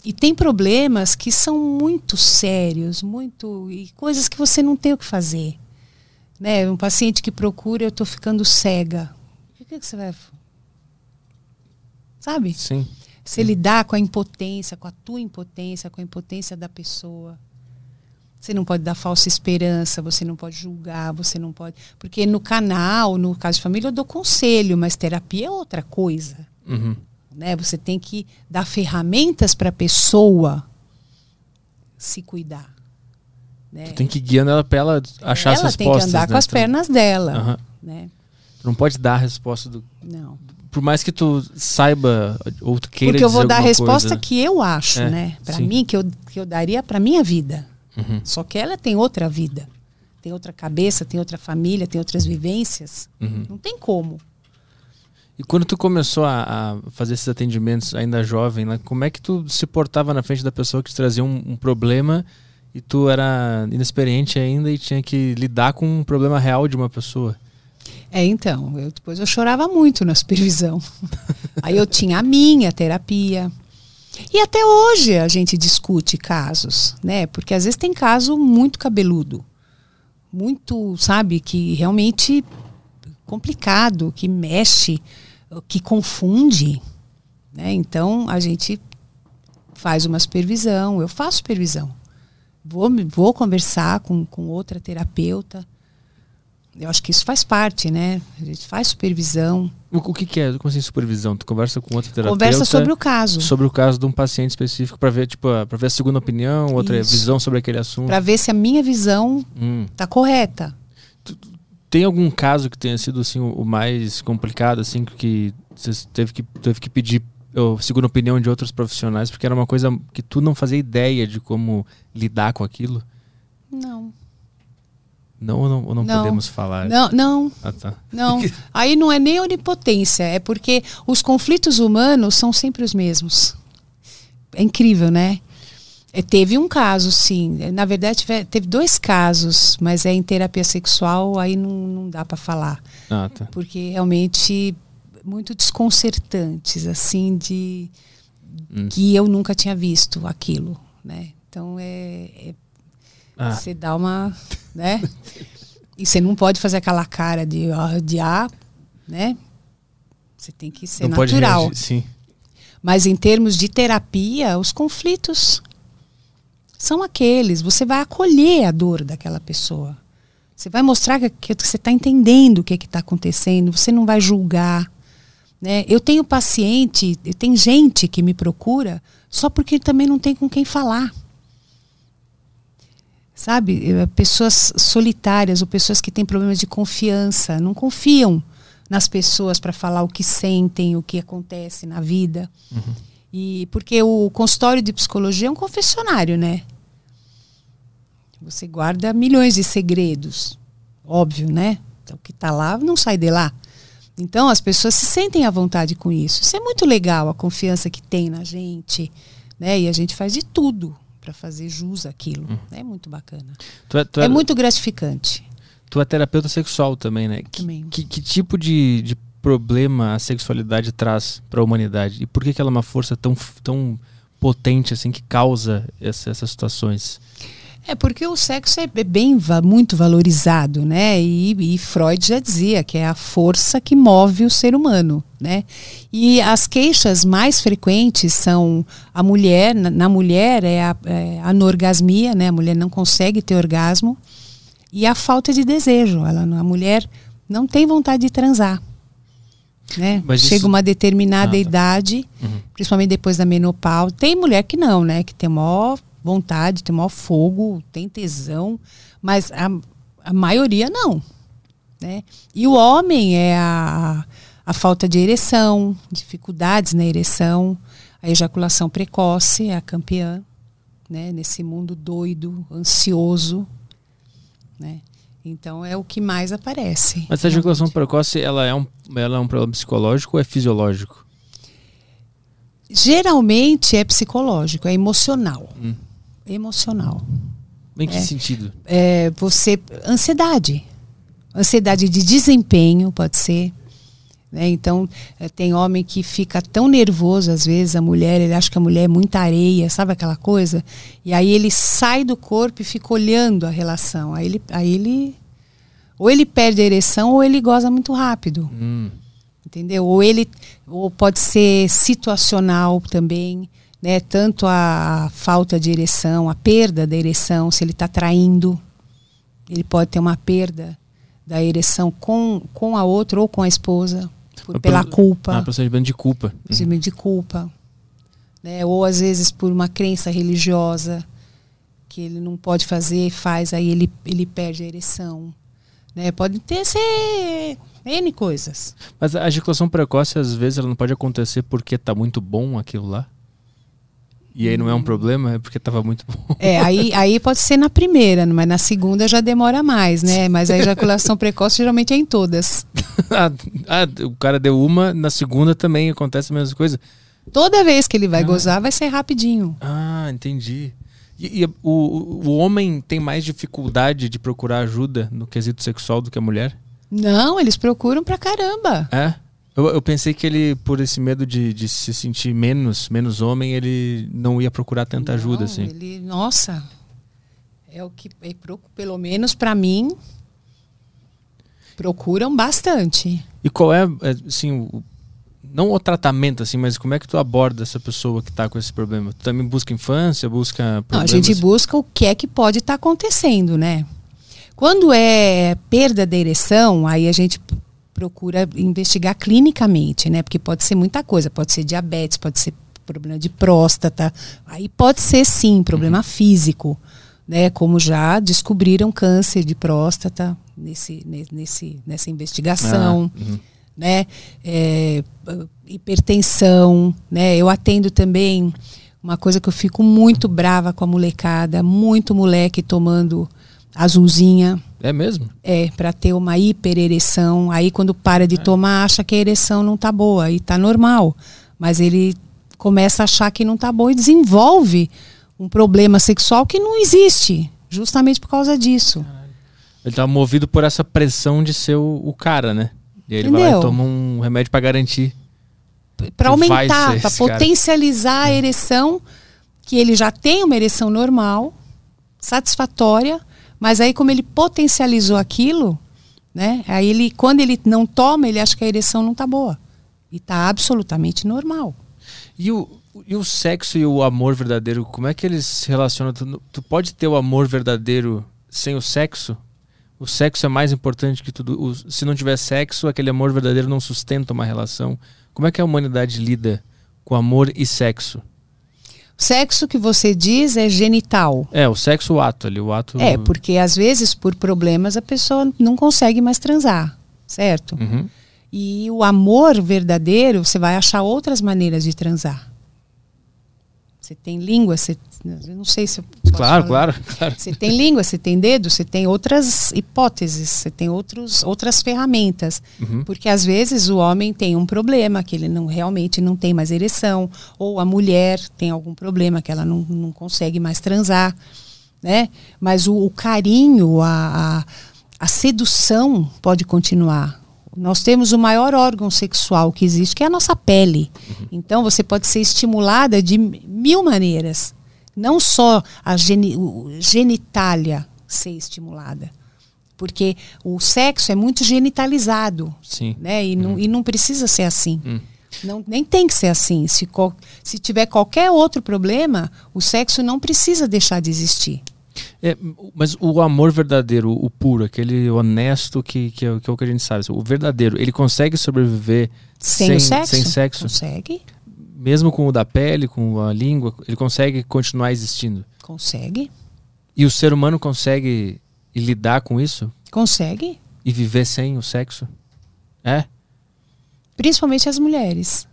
E tem problemas que são muito sérios, muito. e coisas que você não tem o que fazer. Né? Um paciente que procura, eu estou ficando cega. O que, que você vai. sabe? Sim. Você lidar com a impotência, com a tua impotência, com a impotência da pessoa. Você não pode dar falsa esperança, você não pode julgar, você não pode. Porque no canal, no caso de família, eu dou conselho, mas terapia é outra coisa. Uhum. Né? Você tem que dar ferramentas para a pessoa se cuidar. Né? Tu tem que ir guiando ela pra ela achar as ela respostas. tem que andar né? com as Tu- pernas dela. Aham. Né? Tu não pode dar a resposta do. Não. Por mais que tu saiba ou tu queira Porque eu vou dar a resposta coisa. que eu acho, É, né? Para mim, que eu, que eu daria para minha vida. Uhum. Só que ela tem outra vida. Tem outra cabeça, tem outra família, tem outras vivências. Uhum. Não tem como. E quando tu começou a, a fazer esses atendimentos ainda jovem, né, como é que tu se portava na frente da pessoa que te trazia um, um problema e tu era inexperiente ainda e tinha que lidar com um problema real de uma pessoa? É, então, eu, depois eu chorava muito na supervisão. *laughs* Aí eu tinha a minha terapia. E até hoje a gente discute casos, né? Porque às vezes tem caso muito cabeludo. Muito, sabe, que realmente complicado, que mexe, que confunde. Né? Então a gente faz uma supervisão, eu faço supervisão. Vou, vou conversar com, com outra terapeuta. Eu acho que isso faz parte, né? A gente faz supervisão, O, que, que é? Como assim supervisão? Tu conversa com outra terapeuta conversa sobre o caso, sobre o caso de um paciente específico para ver, tipo, para ver a segunda opinião, outra Isso. visão sobre aquele assunto. para ver se a minha visão Hum. está correta. Tem algum caso que tenha sido assim o mais complicado assim que você teve que teve que pedir ou, segunda opinião de outros profissionais porque era uma coisa que tu não fazia ideia de como lidar com aquilo? Não, Não não, não, Não. podemos falar? não, não, Ah, tá. não. *laughs* Aí não é nem onipotência, é porque os conflitos humanos são sempre os mesmos. É incrível, né? É, teve um caso, sim. Na verdade, tive- teve dois casos, mas é em terapia sexual, aí não, não dá para falar. Ah, tá. porque realmente muito desconcertantes assim de Hum. que eu nunca tinha visto aquilo né então é, é- Ah, você dá uma né e você não pode fazer aquela cara de ó, de ah, né você tem que ser não pode natural reagir, sim. mas em termos de terapia os conflitos são aqueles você vai acolher a dor daquela pessoa você vai mostrar que, que você está entendendo o que está acontecendo, você não vai julgar. Né? Eu tenho paciente, tem gente que me procura só porque também não tem com quem falar. Sabe? Eh, Pessoas solitárias ou pessoas que têm problemas de confiança, não confiam nas pessoas para falar o que sentem, o que acontece na vida. E porque o consultório de psicologia é um confessionário, né? Você guarda milhões de segredos, óbvio, né? Então, o que está lá não sai de lá. Então as pessoas se sentem à vontade com isso. Isso é muito legal, a confiança que tem na gente, né? E a gente faz de tudo para fazer jus àquilo. É muito bacana. Tu é, tu É é- muito gratificante. tu é terapeuta sexual também, né? Que, Também. que, que tipo de, de problema a sexualidade traz para a humanidade? E por que, que ela é uma força tão, tão potente assim que causa essa- essas situações? É porque o sexo é bem muito valorizado, né? E, e Freud já dizia que é a força que move o ser humano, né? E as queixas mais frequentes são a mulher, na, na mulher é a, é a anorgasmia, né? A mulher não consegue ter orgasmo e a falta de desejo. Ela, a mulher não tem vontade de transar, né? Mas Chega isso- uma determinada Ah, tá. idade, Uhum. principalmente depois da menopausa. Tem mulher que não, né? Que tem maior vontade, tem maior fogo, tem tesão, mas a, a maioria não, né? E o homem é a, a falta de ereção, dificuldades na ereção, a ejaculação precoce é a campeã, né? Nesse mundo doido, ansioso, né? Então é o que mais aparece. Mas a ejaculação precoce, ela é um, ela é um problema psicológico ou é fisiológico? Geralmente é psicológico, é emocional. Hum. Emocional. Em que É. sentido? É, você. Ansiedade. Ansiedade de desempenho, pode ser. né? Então, eh, tem homem que fica tão nervoso, às vezes, a mulher, ele acha que a mulher é muita areia, sabe aquela coisa? E aí ele sai do corpo e fica olhando a relação. Aí ele. Aí ele ou ele perde a ereção ou ele goza muito rápido. Hum. Entendeu? Ou ele ou pode ser situacional também, né? Tanto a falta de ereção, a perda da ereção, se ele está traindo, ele pode ter uma perda da ereção com, com a outra ou com a esposa, por, pela culpa. Ah, procedimento de culpa. Procedimento de culpa. Né? Ou às vezes por uma crença religiosa que ele não pode fazer, faz, aí ele, ele perde a ereção. Né? Pode ter ser N coisas. Mas a ejaculação precoce, às vezes, ela não pode acontecer porque tá muito bom aquilo lá? E aí não é um problema, é porque estava muito bom. É, aí, *laughs* aí pode ser na primeira, mas na segunda já demora mais, né? Mas a ejaculação precoce geralmente é em todas. *laughs* ah, ah, o cara deu uma, na segunda também acontece a mesma coisa. Toda vez que ele vai ah. gozar, vai ser rapidinho. Ah, entendi. E, e o, o homem tem mais dificuldade de procurar ajuda no quesito sexual do que a mulher? Não, eles procuram pra caramba. É? Eu, eu pensei que ele, por esse medo de, de se sentir menos, menos homem, ele não ia procurar tanta não, ajuda, assim. Ele, nossa, é o que, é, pelo menos para mim, procuram bastante. E qual é, é, assim, o, não o tratamento, assim, mas como é que tu aborda essa pessoa que está com esse problema? Tu também busca infância, busca? Não, a gente busca o que é que pode estar tá acontecendo, né? Quando é perda da ereção, aí a gente procura investigar clinicamente, né? Porque pode ser muita coisa, pode ser diabetes, pode ser problema de próstata, aí pode ser sim problema uhum. físico, né? Como já descobriram câncer de próstata nesse, nesse nessa investigação, ah, uhum. né? É, hipertensão, né? Eu atendo também uma coisa que eu fico muito brava com a molecada, muito moleque tomando azulzinha. É mesmo? É, para ter uma hiperereção. Aí quando para de é. tomar, acha que a ereção não tá boa e tá normal. Mas ele começa a achar que não tá bom e desenvolve um problema sexual que não existe, justamente por causa disso. Ele tá movido por essa pressão de ser o, o cara, né? E ele Entendeu? vai lá e toma um remédio para garantir. Para aumentar, para potencializar a ereção, que ele já tem uma ereção normal, satisfatória, mas aí, como ele potencializou aquilo, né? Aí ele, quando ele não toma, ele acha que a ereção não está boa. E está absolutamente normal. E o, e o sexo e o amor verdadeiro, como é que eles se relacionam? Tu, tu pode ter o amor verdadeiro sem o sexo? O sexo é mais importante que tudo. O, se não tiver sexo, aquele amor verdadeiro não sustenta uma relação. Como é que a humanidade lida com amor e sexo? Sexo que você diz é genital. É, o sexo, o ato ali, o ato. É, porque às vezes por problemas a pessoa não consegue mais transar, certo? Uhum. E o amor verdadeiro, você vai achar outras maneiras de transar. Você tem língua, você não sei se claro, claro, claro. Você tem língua, você tem dedo, você tem outras hipóteses, você tem outros, outras ferramentas. Uhum. Porque às vezes o homem tem um problema, que ele não realmente não tem mais ereção, ou a mulher tem algum problema que ela não, não consegue mais transar. Né? Mas o, o carinho, a, a, a sedução pode continuar. Nós temos o maior órgão sexual que existe, que é a nossa pele. Uhum. Então você pode ser estimulada de mil maneiras. Não só a geni genitália ser estimulada. Porque o sexo é muito genitalizado. Sim. Né? E, não, uhum. e não precisa ser assim. Hum. Não, nem tem que ser assim. Se, se tiver qualquer outro problema, o sexo não precisa deixar de existir. É, mas o amor verdadeiro, o puro, aquele honesto que, que, é, que é o que a gente sabe, o verdadeiro, ele consegue sobreviver sem, sem, sexo? sem sexo? Consegue mesmo com o da pele, com a língua, ele consegue continuar existindo? Consegue. E o ser humano consegue lidar com isso? Consegue. E viver sem o sexo? É? Principalmente as mulheres.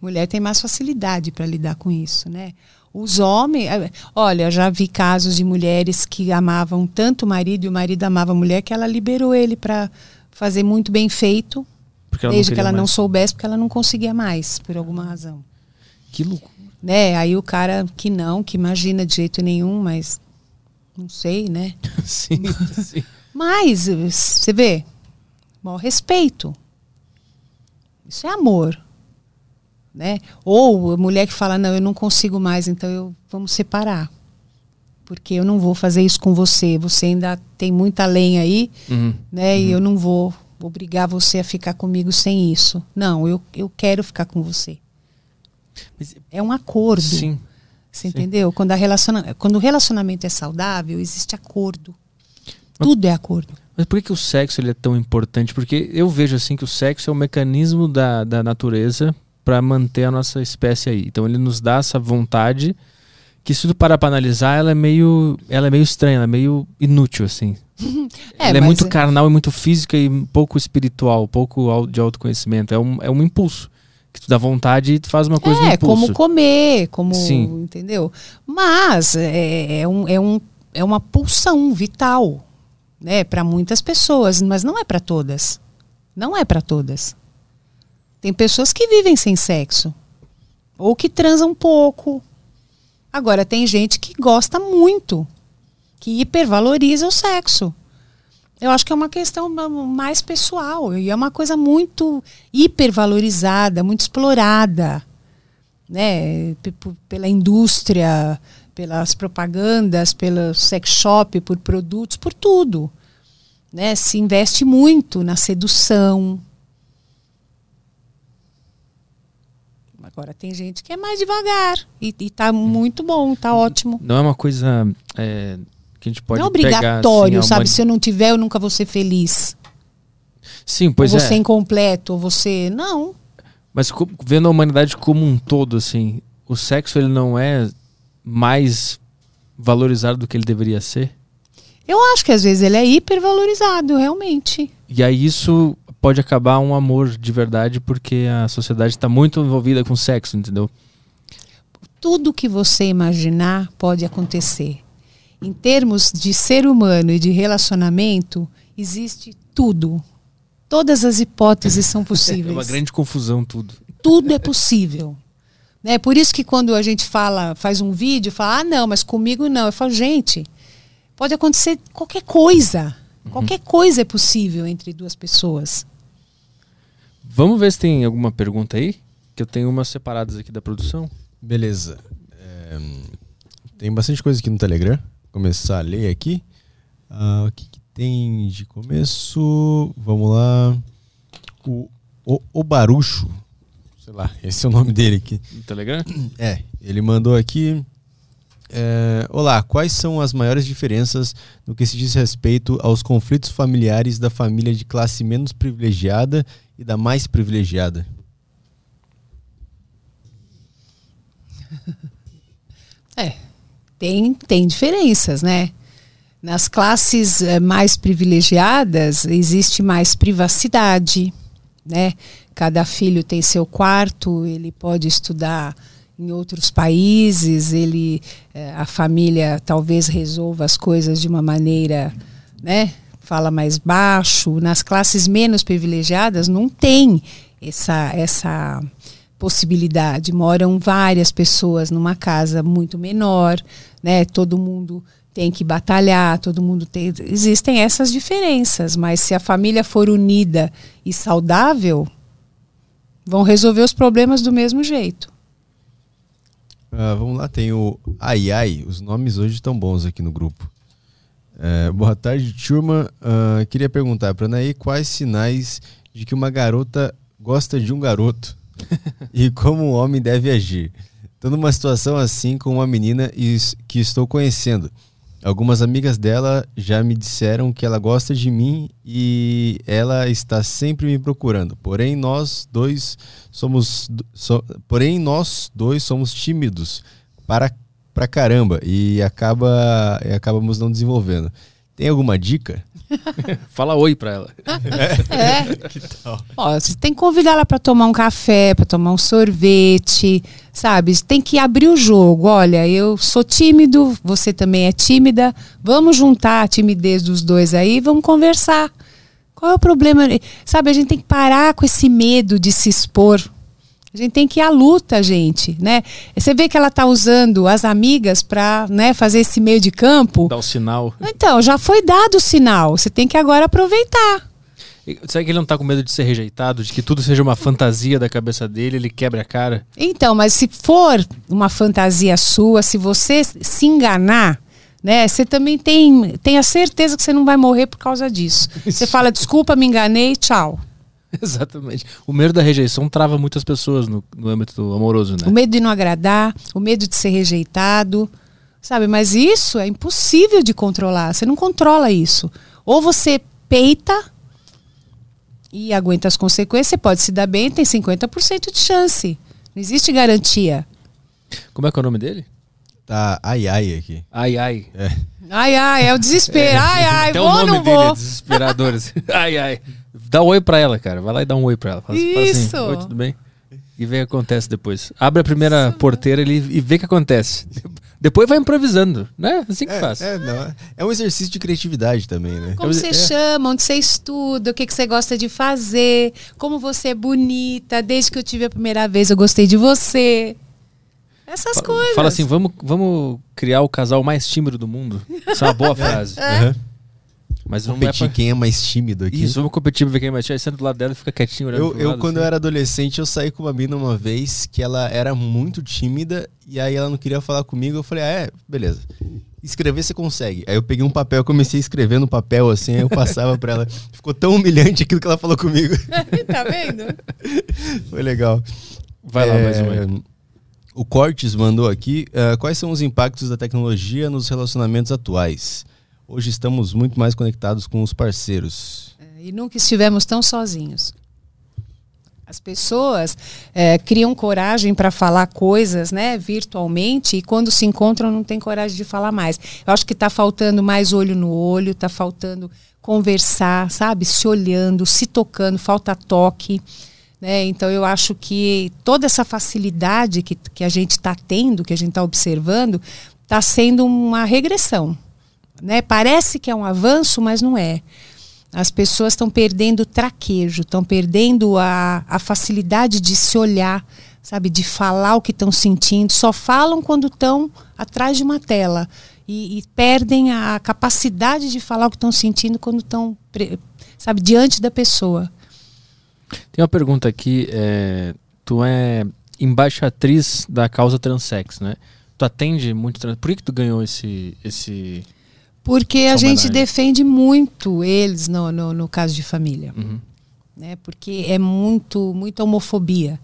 Mulher tem mais facilidade para lidar com isso, né? Os homens, eh, olha, já vi casos de mulheres que amavam tanto o marido e o marido amava a mulher que ela liberou ele para fazer muito bem feito porque Desde que ela mais. não soubesse, porque ela não conseguia mais, por alguma razão. Que loucura. Né? Aí o cara que não, que imagina de jeito nenhum, mas não sei, né? *laughs* sim, sim. Mas, você vê, bom, respeito. Isso é amor. Né? Ou a mulher que fala, não, eu não consigo mais, então eu vamos separar. Porque eu não vou fazer isso com você. Você ainda tem muita lenha aí, uhum. né? Uhum. E eu não vou obrigar você a ficar comigo sem isso. Não, eu, eu quero ficar com você. Mas- É um acordo. Sim. Você entendeu? Quando, a relaciona... Quando o relacionamento é saudável, existe acordo. Tudo é acordo. Mas por que, que o sexo ele é tão importante? Porque eu vejo assim que o sexo é um mecanismo da, da natureza para manter a nossa espécie aí. Então ele nos dá essa vontade que se tu parar para analisar, ela é meio, ela é meio estranha, ela é meio inútil assim. *laughs* É, ela é muito é- carnal e muito física e pouco espiritual, pouco de autoconhecimento. É um, é um impulso que tu dá vontade e tu faz uma coisa É, como comer, como. Sim. Entendeu? Mas é, é, um, é, um, é uma pulsão vital né, para muitas pessoas, mas não é para todas. Não é para todas. Tem pessoas que vivem sem sexo. Ou que transam pouco. Agora, tem gente que gosta muito, que hipervaloriza o sexo. Eu acho que é uma questão ma- mais pessoal e é uma coisa muito hipervalorizada, muito explorada, né, pela indústria, pelas propagandas, pelo sex shop, por produtos, por tudo, né? Se investe muito na sedução. Agora tem gente que é mais devagar e, e tá muito bom, tá ótimo. Não é uma coisa é, que a gente pode não é pegar, obrigatório, assim, a sabe? humani- Se eu não tiver, eu nunca vou ser feliz. Sim, pois ou é. você é incompleto, ou você. Não. Mas vendo a humanidade como um todo, assim, o sexo ele não é mais valorizado do que ele deveria ser. Eu acho que às vezes ele é hipervalorizado, realmente. E aí isso pode acabar um amor de verdade porque a sociedade está muito envolvida com sexo, entendeu? Tudo que você imaginar pode acontecer. Em termos de ser humano e de relacionamento, existe tudo. Todas as hipóteses são *laughs* É possíveis. uma grande confusão tudo. tudo é possível. Né? Por isso que quando a gente fala, faz um vídeo, fala, ah, não, mas comigo não. Eu falo, gente, pode acontecer qualquer coisa. Qualquer coisa é possível entre duas pessoas. Vamos ver se tem alguma pergunta aí, que eu tenho umas separadas aqui da produção. Beleza. É, tem bastante coisa aqui no Telegram. Vou começar a ler aqui. Ah, o que, que tem de começo? Vamos lá. O, o, o Barucho. Sei lá, *laughs* esse é o nome dele aqui. No Telegram? *clears throat* É, ele mandou aqui. é, Olá, quais são as maiores diferenças no que se diz respeito aos conflitos familiares da família de classe menos privilegiada e da mais privilegiada? *laughs* É, tem, tem diferenças, né? Nas classes eh, mais privilegiadas existe mais privacidade, né? Cada filho tem seu quarto, ele pode estudar em outros países, ele eh, a família talvez resolva as coisas de uma maneira, né? Fala mais baixo. Nas classes menos privilegiadas não tem essa essa possibilidade. Moram várias pessoas numa casa muito menor, né? Todo mundo tem que batalhar, todo mundo tem. Existem essas diferenças, mas se a família for unida e saudável, vão resolver os problemas do mesmo jeito. Ah, vamos lá, tem o Ai Ai. Os nomes hoje estão bons aqui no grupo. É, boa tarde, turma. Ah, queria perguntar para Anaí quais sinais de que uma garota gosta de um garoto *laughs* e como um homem deve agir. Estou numa situação assim com uma menina que estou conhecendo. Algumas amigas dela já me disseram que ela gosta de mim e ela está sempre me procurando. Porém, nós dois somos, so- porém nós dois somos tímidos para pra caramba e acaba e acabamos não desenvolvendo. Tem alguma dica? *laughs* Fala oi pra ela. É. *laughs* Ó, você tem que convidar ela para tomar um café, para tomar um sorvete, sabe? Você tem que abrir o jogo. Olha, eu sou tímido, você também é tímida. Vamos juntar a timidez dos dois aí, vamos conversar. Qual é o problema? Sabe, a gente tem que parar com esse medo de se expor. A gente tem que ir à luta, gente, né? Você vê que ela tá usando as amigas para, né, fazer esse meio de campo. Dá o sinal. Então, já foi dado o sinal. Você tem que agora aproveitar. Será que ele não tá com medo de ser rejeitado? De que tudo seja uma fantasia da cabeça dele, ele quebra a cara? Então, mas se for uma fantasia sua, se você se enganar, Né? Você também tem, tem a certeza que você não vai morrer por causa disso. Você fala, desculpa, me enganei, tchau. *laughs* Exatamente. O medo da rejeição trava muitas pessoas no, no âmbito amoroso, né? O medo de não agradar, o medo de ser rejeitado, sabe? Mas isso é impossível de controlar. Você não controla isso. Ou você peita e aguenta as consequências, você pode se dar bem, tem 50% de chance. Não existe garantia. Como é que é o nome dele? Tá ai ai aqui. Ai, ai. É. Ai, ai, é o desespero. *laughs* Ai, ai, Até vou o ou nome não dele vou? é desesperador. assim. *laughs* ai, ai. Dá um oi pra ela, cara. Vai lá e dá um oi pra ela. Fala, fala Isso. Assim, oi, tudo bem? E vê o que acontece depois. Abre a primeira porteira ali e vê o que acontece. *laughs* Depois vai improvisando, né? Assim que faz. É, não, é- é um exercício de criatividade também, né? Como você É. chama, onde você estuda, o que, que você gosta de fazer, como você é bonita, desde que eu tive a primeira vez eu gostei de você. Essas Fala- coisas. Fala assim, vamos, vamos criar o casal mais tímido do mundo. Isso é uma boa *laughs* frase. Aham. Mas não é Competir pra... quem é mais tímido aqui. Isso, vamos competir pra ver quem é mais tímido. Aí senta do lado dela e fica quietinho olhando Eu, pro eu lado, quando assim. eu era adolescente, eu saí com uma mina uma vez que ela era muito tímida e aí ela não queria falar comigo. Eu falei, ah, é, beleza. Escrever você consegue. Aí eu peguei um papel, comecei a escrever no papel assim, aí eu passava pra ela. *laughs* Ficou tão humilhante aquilo que ela falou comigo. *laughs* tá vendo? *laughs* Foi legal. Vai lá, É, mais uma. O Cortes mandou aqui. eh, quais são os impactos da tecnologia nos relacionamentos atuais? Hoje estamos muito mais conectados com os parceiros. E nunca estivemos tão sozinhos. As pessoas eh, criam coragem para falar coisas né, virtualmente e quando se encontram não tem coragem de falar mais. Eu acho que está faltando mais olho no olho, está faltando conversar, sabe? Se olhando, se tocando, falta toque. Né? Então eu acho que toda essa facilidade que, que a gente está tendo, que a gente está observando, está sendo uma regressão. Né? Parece que é um avanço, mas não é. As pessoas estão perdendo o traquejo, estão perdendo a, a facilidade de se olhar, sabe, de falar o que estão sentindo. Só falam quando estão atrás de uma tela e, e perdem a capacidade de falar o que estão sentindo quando estão, sabe, diante da pessoa. Tem uma pergunta aqui. é, tu é embaixatriz da causa transex, né? Tu atende muito trans... Por que, que tu ganhou esse... esse... Porque a gente defende muito eles no, no, no caso de família. Uhum. né? Porque é muito, muita homofobia.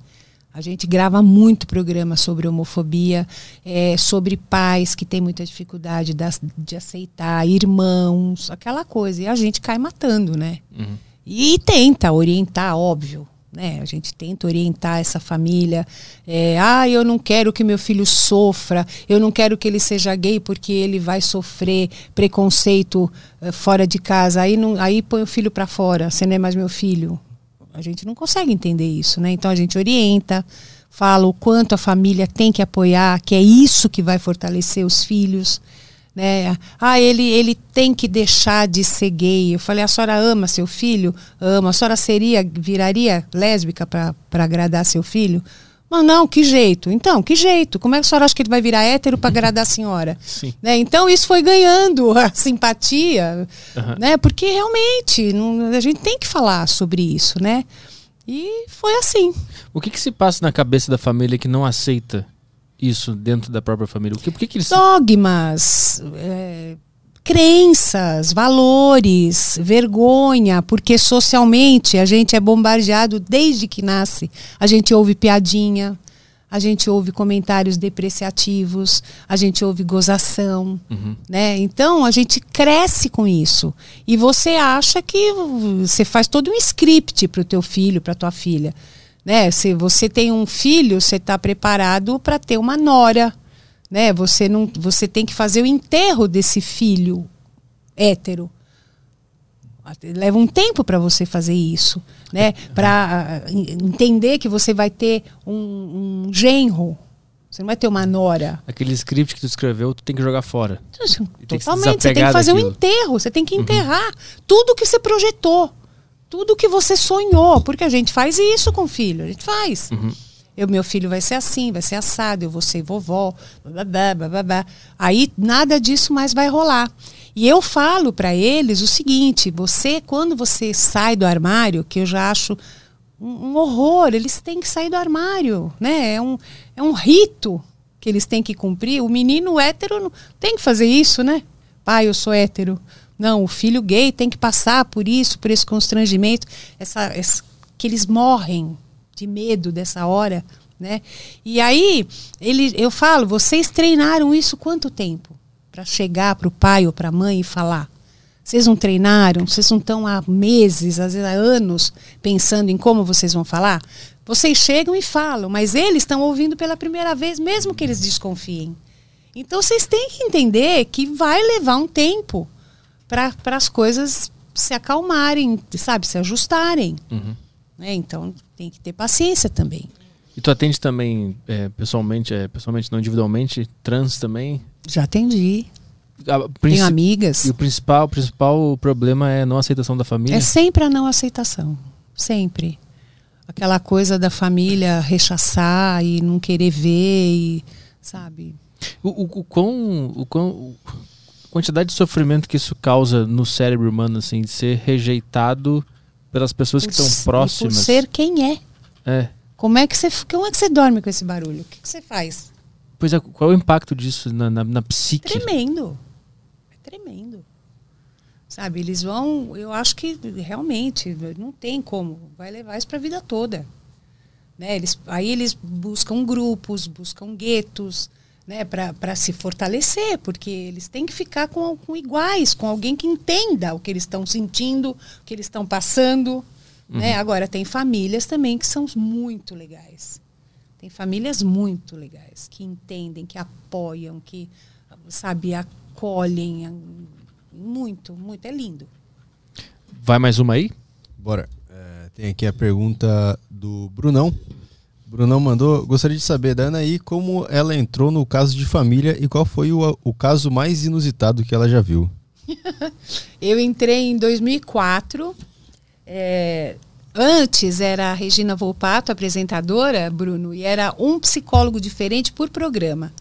A gente grava muito programa sobre homofobia, é, sobre pais que têm muita dificuldade das- de aceitar, irmãos, aquela coisa. E a gente cai matando, né? Uhum. E tenta orientar, óbvio. Né? A gente tenta orientar essa família. É, ah, eu não quero que meu filho sofra, eu não quero que ele seja gay porque ele vai sofrer preconceito eh, fora de casa. Aí, não, aí põe o filho para fora, você não é mais meu filho. A gente não consegue entender isso, né? Então a gente orienta, fala o quanto a família tem que apoiar, que é isso que vai fortalecer os filhos né? Ah, ele, ele tem que deixar de ser gay. Eu falei, a senhora ama seu filho? Ama. A senhora seria, viraria lésbica para agradar seu filho? Mas não, que jeito? Então, que jeito? Como é que a senhora acha que ele vai virar hétero para agradar a senhora? Sim. Né? Então isso foi ganhando a simpatia, Aham. né? Porque realmente não- a gente tem que falar sobre isso, né? E foi assim. O que, que se passa na cabeça da família que não aceita isso dentro da própria família? O que, por que, que eles... dogmas, é, crenças, valores, vergonha, porque socialmente a gente é bombardeado desde que nasce. A gente ouve piadinha, a gente ouve comentários depreciativos, a gente ouve gozação, Uhum. né? Então a gente cresce com isso e você acha que você faz todo um script para o teu filho, para tua filha, né? Se você tem um filho, você está preparado para ter uma nora, né? Você não, você tem que fazer o enterro desse filho hétero. Leva um tempo para você fazer isso, né? Para entender que você vai ter um, um genro, você não vai ter uma nora. Aquele script que tu escreveu, tu tem que jogar fora. tem que se Totalmente. Você tem que fazer um daquilo. enterro. Você tem que enterrar tudo que você projetou. Tudo que você sonhou. Porque a gente faz isso com o filho. A gente faz. Eu, meu filho vai ser assim, vai ser assado, eu vou ser vovó, babá, babá. Aí nada disso mais vai rolar. E eu falo para eles o seguinte: você, quando você sai do armário, que eu já acho um, um horror, eles têm que sair do armário, né? É um, é um rito que eles têm que cumprir. O menino hétero não- tem que fazer isso, né? pai, eu sou hétero. Não, o filho gay tem que passar por isso, por esse constrangimento, essa, essa que eles morrem de medo dessa hora, né? E aí ele, eu falo, vocês treinaram isso quanto tempo para chegar para o pai ou para a mãe e falar? Vocês não treinaram? Vocês não estão há meses, às vezes há anos, pensando em como vocês vão falar? Vocês chegam e falam, mas eles estão ouvindo pela primeira vez, mesmo que eles desconfiem. Então vocês têm que entender que vai levar um tempo para as coisas se acalmarem, sabe, se ajustarem. Uhum. Né? Então tem que ter paciência também. E tu atende também é, pessoalmente, é, pessoalmente não individualmente, trans também? Já atendi. A, Tenho amigas. E o principal, o principal problema é a não aceitação da família? É sempre a não aceitação. Sempre. Aquela coisa da família rechaçar e não querer ver, e, sabe? O, o, o, quão, o quão. Quantidade de sofrimento que isso causa no cérebro humano, assim, de ser rejeitado pelas pessoas que estão próximas. Por ser quem é. É. Como é que você, como é que você dorme com esse barulho? O que, que você faz? Pois é, qual é o impacto disso na, na, na psique? Tremendo. É tremendo. Sabe, eles vão. Eu acho que realmente não tem como. Vai levar isso para a vida toda. Né? Eles, aí eles buscam grupos, buscam guetos, né? para se fortalecer, porque eles têm que ficar com, com iguais, com alguém que entenda o que eles estão sentindo, o que eles estão passando. Né? Agora, tem famílias também que são muito legais. Tem famílias muito legais, que entendem, que apoiam, que, sabe, acolhem. Muito, muito. É lindo. Vai mais uma aí? Bora. É, tem aqui a pergunta do Brunão. Brunão mandou, gostaria de saber da Anaí como ela entrou no caso de família e qual foi o, o caso mais inusitado que ela já viu. *laughs* Eu entrei em 2004. é, antes era a Regina Volpato, apresentadora, Bruno, e era um psicólogo diferente por programa.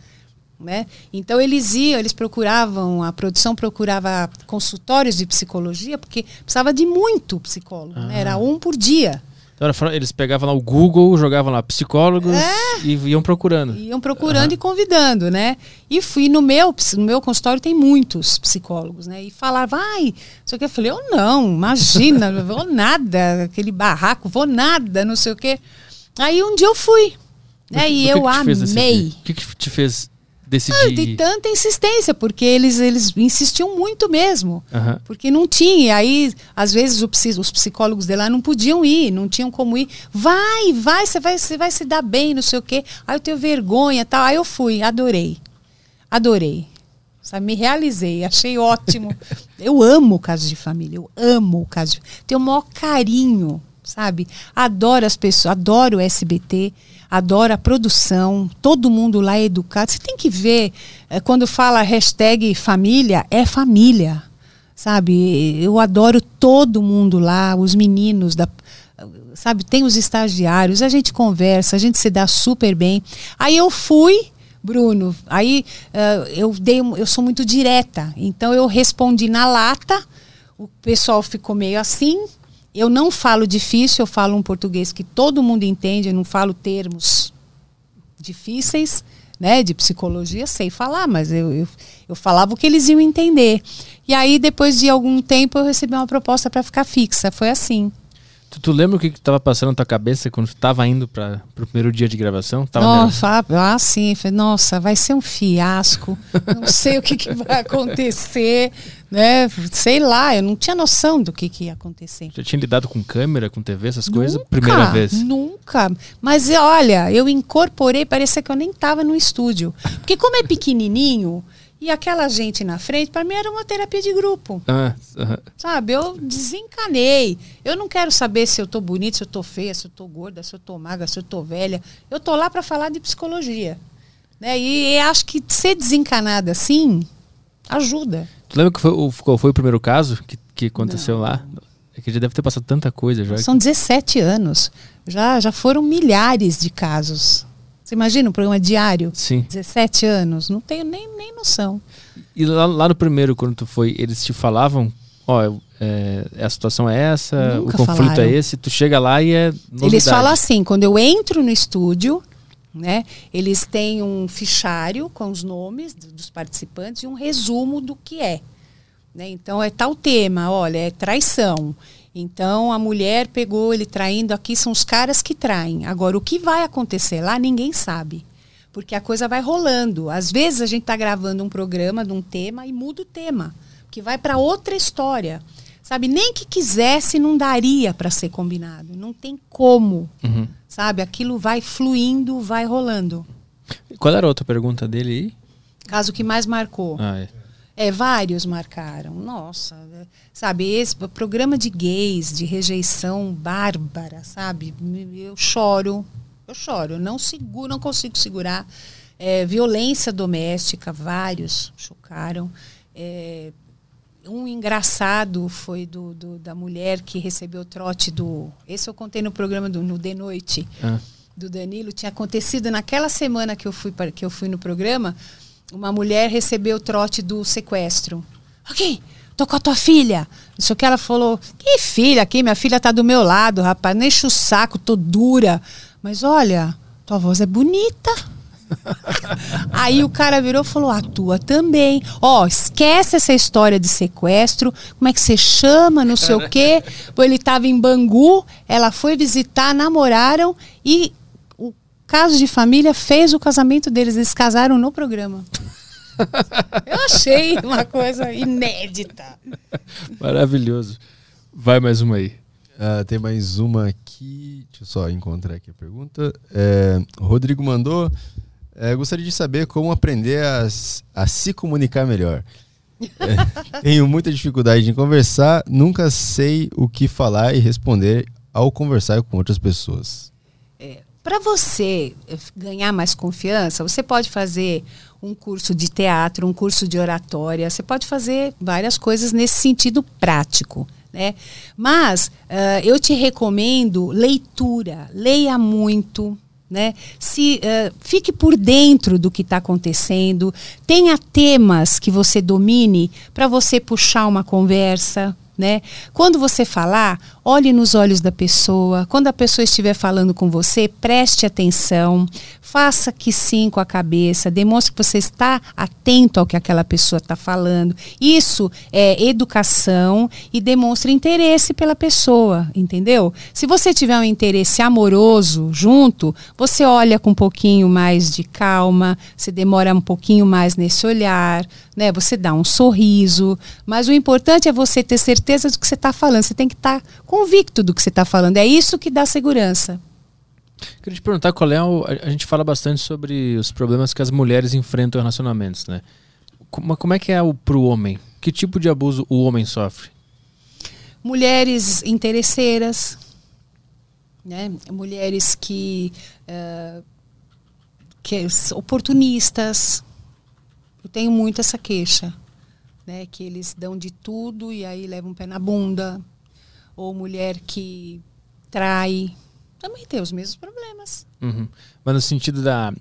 Né? Então eles iam, eles procuravam, a produção procurava consultórios de psicologia, porque precisava de muito psicólogo, né? era um por dia. Então, eles pegavam lá o Google, jogavam lá psicólogos É. e iam procurando. Iam procurando e convidando, né? E fui no meu, no meu consultório tem muitos psicólogos, né? E falar, vai, só que eu falei, eu não, imagina, não vou nada, aquele barraco, vou nada, não sei o quê. Aí um dia eu fui, né? E que eu que amei. O que, que te fez decidir? Ah, de tanta insistência, porque eles, eles insistiam muito mesmo. Aham. Porque não tinha. Aí, às vezes, os psicólogos de lá não podiam ir, não tinham como ir. Vai, vai, você vai, você vai se dar bem, não sei o quê. Aí eu tenho vergonha tal. Aí eu fui, adorei. Adorei. Sabe, me realizei, achei ótimo. *laughs* eu amo o caso de família, eu amo o caso de Tenho o maior carinho, sabe? Adoro as pessoas, adoro o SBT, adoro a produção, todo mundo lá é educado. Você tem que ver, eh, quando fala hashtag família, é família, sabe? Eu adoro todo mundo lá, os meninos da sabe, tem os estagiários, a gente conversa, a gente se dá super bem. Aí eu fui, Bruno, aí eh, eu dei, eu sou muito direta, então eu respondi na lata, o pessoal ficou meio assim. Eu não falo difícil, eu falo um português que todo mundo entende, eu não falo termos difíceis, né, de psicologia, sei falar, mas eu, eu, eu falava o que eles iam entender. E aí, depois de algum tempo, eu recebi uma proposta para ficar fixa. Foi assim. Tu, tu lembra o que, que tava passando na tua cabeça quando tu tava indo para o primeiro dia de gravação? Tava? Nossa, ah, ah, sim. Falei, nossa, vai ser um fiasco. Não sei o que, que vai acontecer. Né? Sei lá, eu não tinha noção do que, que ia acontecer. Já tinha lidado com câmera, com TV, essas coisas? Nunca, Primeira vez. Nunca. Mas olha, eu incorporei, parecia que eu nem estava no estúdio. Porque como é pequenininho, e aquela gente na frente, para mim era uma terapia de grupo. Ah, aham. Sabe, eu desencanei. Eu não quero saber se eu tô bonita, se eu tô feia, se eu tô gorda, se eu tô magra, se eu tô velha. Eu tô lá para falar de psicologia. Né? E, e acho que ser desencanada assim ajuda. Tu lembra que foi, o- qual foi o primeiro caso que, que aconteceu lá? É que já deve ter passado tanta coisa já. São 17 anos. Já, já foram milhares de casos. Você imagina um programa diário? Sim. 17 anos. Não tenho nem, nem noção. E lá, lá no primeiro, quando tu foi, eles te falavam, ó, eu- é, a situação é essa, Nunca o conflito falaram. é esse, tu chega lá e é novidade. Eles falam assim, quando eu entro no estúdio, Né? Eles têm um fichário com os nomes dos participantes e um resumo do que é. Né? Então é tal tema, olha, é traição. Então a mulher pegou ele traindo, aqui são os caras que traem. Agora, o que vai acontecer lá, ninguém sabe. Porque a coisa vai rolando. Às vezes a gente está gravando um programa de um tema e muda o tema, que vai para outra história. Sabe, nem que quisesse não daria para ser combinado. Não tem como. Uhum. Sabe, aquilo vai fluindo, vai rolando. Qual era a outra pergunta dele aí? Caso que mais marcou. Ah, é. É, vários marcaram. Nossa, sabe, esse programa de gays, de rejeição bárbara, sabe? Eu choro, eu choro, eu não seguro, não consigo segurar. É, violência doméstica, vários chocaram. É, um engraçado foi do, do, da mulher que recebeu o trote do. Esse eu contei no programa do, no De Noite, ah. do Danilo. Tinha acontecido naquela semana que eu fui, que eu fui no programa uma mulher recebeu o trote do sequestro. Ok, tô com a tua filha. Isso que ela falou. Que filha aqui? Minha filha tá do meu lado, rapaz. Não enche o saco, tô dura. Mas olha, tua voz é bonita. *laughs* Aí o cara virou e falou: a tua também. Ó, esquece essa história de sequestro. Como é que você chama? Não sei o quê. *laughs* Ele tava em Bangu, ela foi visitar, namoraram e caso de família fez o casamento deles. Eles casaram no programa. *laughs* Eu achei uma coisa inédita. Maravilhoso. Vai mais uma aí. Uh, tem mais uma aqui. Deixa eu só encontrar aqui a pergunta. É, Rodrigo mandou. É, gostaria de saber como aprender a, a se comunicar melhor. É, *laughs* tenho muita dificuldade em conversar, nunca sei o que falar e responder ao conversar com outras pessoas. Para você eh, ganhar mais confiança, você pode fazer um curso de teatro, um curso de oratória, você pode fazer várias coisas nesse sentido prático. Né? Mas uh, eu te recomendo leitura, leia muito, né? Se uh, fique por dentro do que está acontecendo, tenha temas que você domine para você puxar uma conversa, né? Quando você falar, olhe nos olhos da pessoa. Quando a pessoa estiver falando com você, preste atenção, faça que sim com a cabeça, demonstre que você está atento ao que aquela pessoa está falando. Isso é educação e demonstra interesse pela pessoa, entendeu? Se você tiver um interesse amoroso junto, você olha com um pouquinho mais de calma, você demora um pouquinho mais nesse olhar, né? Você dá um sorriso, mas o importante é você ter certeza do que você está falando. Você tem que estar tá convicto do que você está falando. É isso que dá segurança. Queria te perguntar qual é o, a gente fala bastante sobre os problemas que as mulheres enfrentam em relacionamentos, né? Como, como é que é para o homem? Que tipo de abuso o homem sofre? Mulheres interesseiras, né? Mulheres que, uh, que oportunistas, eu tenho muito essa queixa, né? Que eles dão de tudo e aí levam um pé na bunda. Ou mulher que trai. Também tem os mesmos problemas. Uhum. Mas no sentido da.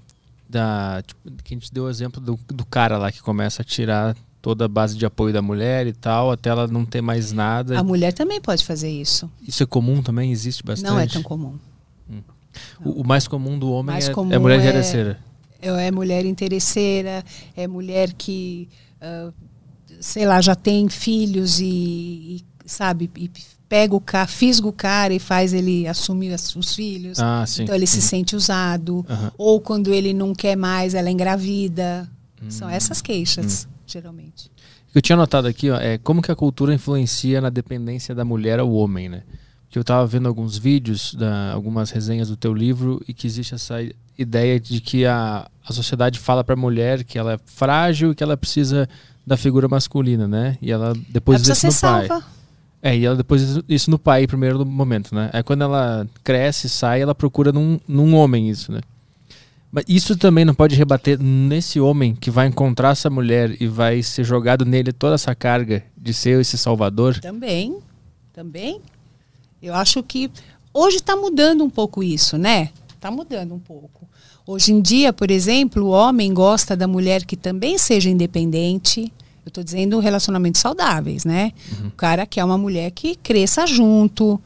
da tipo, que a gente deu o exemplo do, do cara lá que começa a tirar toda a base de apoio da mulher e tal, até ela não ter mais nada. A mulher também pode fazer isso. Isso é comum também? Existe bastante? Não é tão comum. Hum. O, o, mais comum do homem é, comum é mulher é, interesseira. É mulher interesseira, é mulher que, uh, sei lá, já tem filhos e, e sabe, e pega o cara, fisga o cara e faz ele assumir os filhos. Ah, então ele se uhum. sente usado. Uhum. Ou quando ele não quer mais, ela é engravida. Uhum. São essas queixas, hum. geralmente. O que eu tinha notado aqui ó, é como que a cultura influencia na dependência da mulher ao homem, né? Que eu estava vendo alguns vídeos, da, algumas resenhas do teu livro e que existe essa ideia de que a, a sociedade fala para a mulher que ela é frágil e que ela precisa da figura masculina, né? E ela depois ela isso no salva. pai. É, e ela depois isso no pai primeiro momento, né? Aí quando ela cresce, sai, ela procura num, num homem isso, né? Mas isso também não pode rebater nesse homem que vai encontrar essa mulher e vai ser jogado nele toda essa carga de ser esse salvador? Também, também. Eu acho que hoje está mudando um pouco isso, né? Está mudando um pouco. Hoje em dia, por exemplo, o homem gosta da mulher que também seja independente. Eu estou dizendo relacionamentos saudáveis, né? Uhum. O cara quer uma mulher que cresça junto,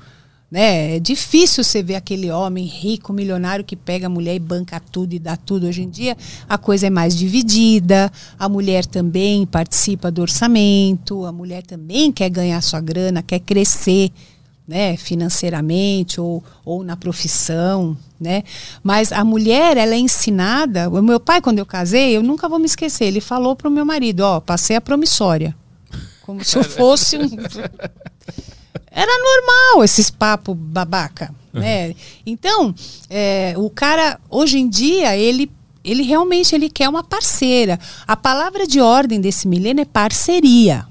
Né? É difícil você ver aquele homem rico, milionário que pega a mulher e banca tudo e dá tudo. Hoje em dia a coisa é mais dividida, a mulher também participa do orçamento, a mulher também quer ganhar sua grana, quer crescer né, financeiramente ou, ou na profissão, né? Mas a mulher, ela é ensinada. O meu pai, quando eu casei, eu nunca vou me esquecer. Ele falou para o meu marido: Ó, passei a promissória. Como se eu fosse um. *laughs* Era normal esses papos babaca, né? Então, é, o cara, hoje em dia, ele ele realmente ele quer uma parceira. A palavra de ordem desse milênio é parceria.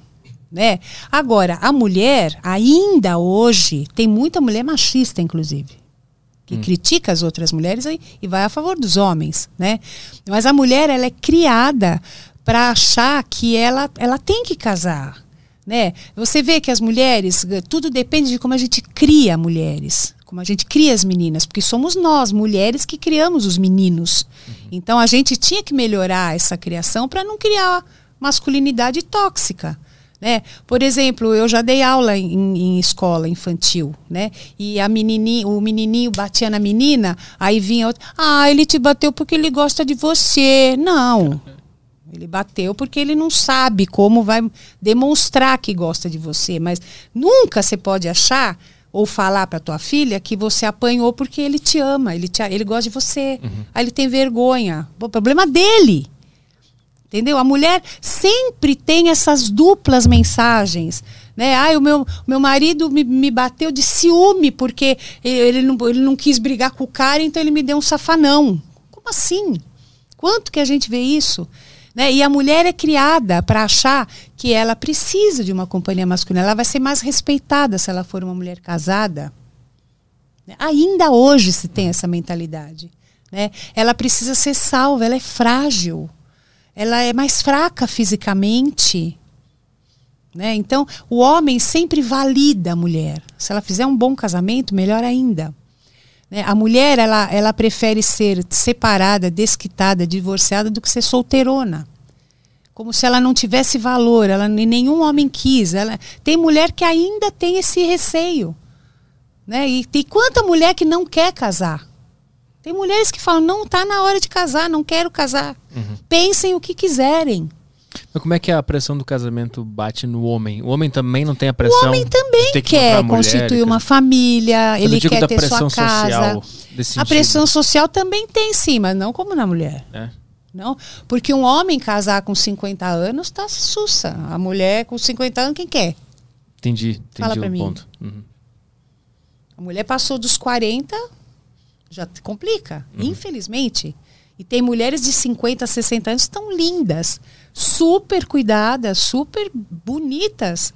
Né? Agora, a mulher, ainda hoje, tem muita mulher machista, inclusive, que hum. critica as outras mulheres e, e vai a favor dos homens. Né? Mas a mulher, ela é criada para achar que ela, ela tem que casar. Né? Você vê que as mulheres, tudo depende de como a gente cria mulheres, como a gente cria as meninas, porque somos nós, mulheres, que criamos os meninos. Uhum. Então a gente tinha que melhorar essa criação para não criar masculinidade tóxica. Né? Por exemplo, eu já dei aula em, em, escola infantil, né? E a menininha, o menininho batia na menina, aí vinha outro, ah, ele te bateu porque ele gosta de você. Não. *laughs* Ele bateu porque ele não sabe como vai demonstrar que gosta de você, mas nunca você pode achar ou falar para tua filha que você apanhou porque ele te ama, ele, te, ele gosta de você. Uhum. Aí ele tem vergonha. O problema dele. Entendeu? A mulher sempre tem essas duplas mensagens. Né? Ai, o meu, meu marido me, me bateu de ciúme porque ele não, ele não quis brigar com o cara, então ele me deu um safanão. Como assim? Quanto que a gente vê isso? Né? E a mulher é criada para achar que ela precisa de uma companhia masculina. Ela vai ser mais respeitada se ela for uma mulher casada. Ainda hoje se tem essa mentalidade. Né? Ela precisa ser salva, ela é frágil ela é mais fraca fisicamente. Né? Então, o homem sempre valida a mulher. Se ela fizer um bom casamento, melhor ainda. Né? A mulher, ela, ela prefere ser separada, desquitada, divorciada do que ser solteirona. Como se ela não tivesse valor, ela nenhum homem quis. Ela, tem mulher que ainda tem esse receio. Né? E tem quanta mulher que não quer casar? Tem mulheres que falam, não está na hora de casar, não quero casar. Uhum. Pensem o que quiserem. Mas como é que a pressão do casamento bate no homem? O homem também não tem a pressão. O homem também que quer constituir uma família, ele quer ter sua casa. a pressão social também tem sim, mas não como na mulher. É. Não, porque um homem casar com 50 anos está sussa. A mulher com 50 anos quem quer? Entendi, entendi Fala o mim. ponto. Uhum. A mulher passou dos 40, já complica, uhum. infelizmente. E tem mulheres de 50, 60 anos que estão lindas, super cuidadas, super bonitas,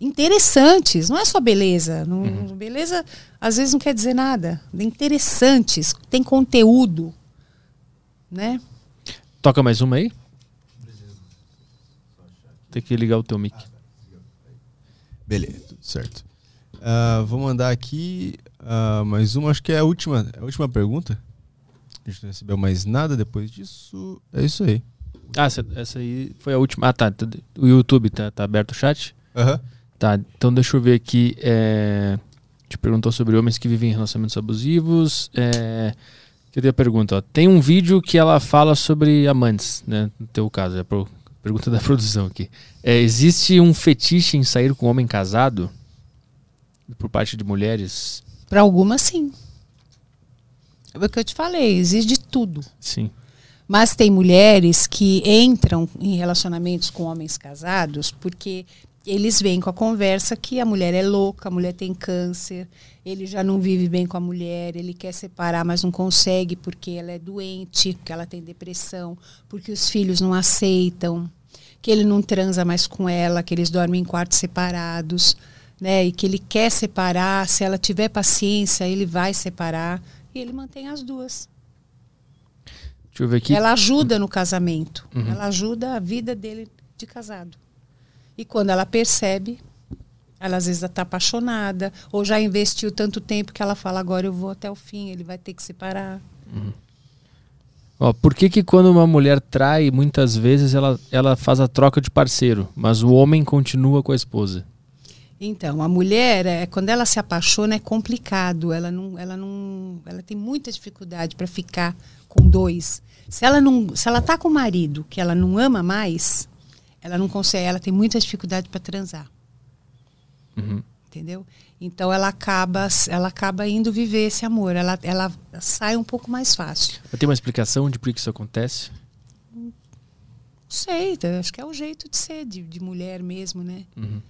interessantes. Não é só beleza. Não, uhum. Beleza às vezes não quer dizer nada. Interessantes, tem conteúdo. Né? Toca mais uma aí? Tem que ligar o teu mic. Beleza, tudo certo. Uh, vou mandar aqui uh, mais uma, acho que é a última, é a última pergunta. A gente não recebeu mais nada depois disso. É isso aí. Ah, essa, essa aí foi a última. Ah, tá. tá o YouTube tá, tá aberto o chat? Aham. Uhum. Tá, então deixa eu ver aqui. É... Te perguntou sobre homens que vivem em relacionamentos abusivos. É... Cadê a pergunta? Ó, tem um vídeo que ela fala sobre amantes, né? No teu caso, é a pergunta *laughs* da produção aqui. É, existe um fetiche em sair com um homem casado? Por parte de mulheres? Para algumas, sim. É o que eu te falei, existe de tudo. Sim. Mas tem mulheres que entram em relacionamentos com homens casados porque eles vêm com a conversa que a mulher é louca, a mulher tem câncer, ele já não vive bem com a mulher, ele quer separar, mas não consegue porque ela é doente, porque ela tem depressão, porque os filhos não aceitam, que ele não transa mais com ela, que eles dormem em quartos separados, né? E que ele quer separar, se ela tiver paciência, ele vai separar e ele mantém as duas. Deixa eu ver aqui. Ela ajuda no casamento. Uhum. Ela ajuda a vida dele de casado. E quando ela percebe, ela às vezes está apaixonada, ou já investiu tanto tempo que ela fala, agora eu vou até o fim, ele vai ter que separar. Uhum. Ó, por que, que quando uma mulher trai, muitas vezes ela, ela faz a troca de parceiro, mas o homem continua com a esposa? Então, a mulher, é, quando ela se apaixona, é complicado. Ela não, ela não, ela tem muita dificuldade para ficar com dois. Se ela não, se ela tá com o marido que ela não ama mais, ela não consegue, ela tem muita dificuldade para transar. Uhum. Entendeu? Então ela acaba, ela acaba indo viver esse amor. Ela, ela sai um pouco mais fácil. Tem uma explicação de por que isso acontece? Não sei, acho que é o jeito de ser de, de mulher mesmo, né? Uhum.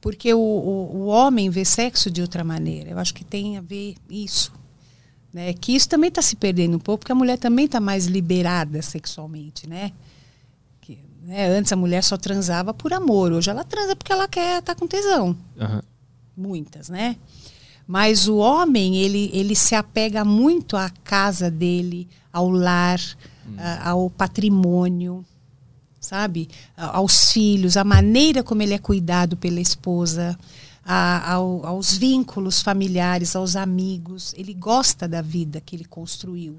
Porque o, o, o, homem vê sexo de outra maneira. Eu acho que tem a ver isso. Né? Que isso também está se perdendo um pouco, porque a mulher também está mais liberada sexualmente, né? Que, né? Antes a mulher só transava por amor, hoje ela transa porque ela quer estar tá com tesão. Uhum. Muitas, né? Mas o homem, ele, ele se apega muito à casa dele, ao lar, hum. a, ao patrimônio sabe? Aos filhos, a maneira como ele é cuidado pela esposa, a, ao, aos vínculos familiares, aos amigos. Ele gosta da vida que ele construiu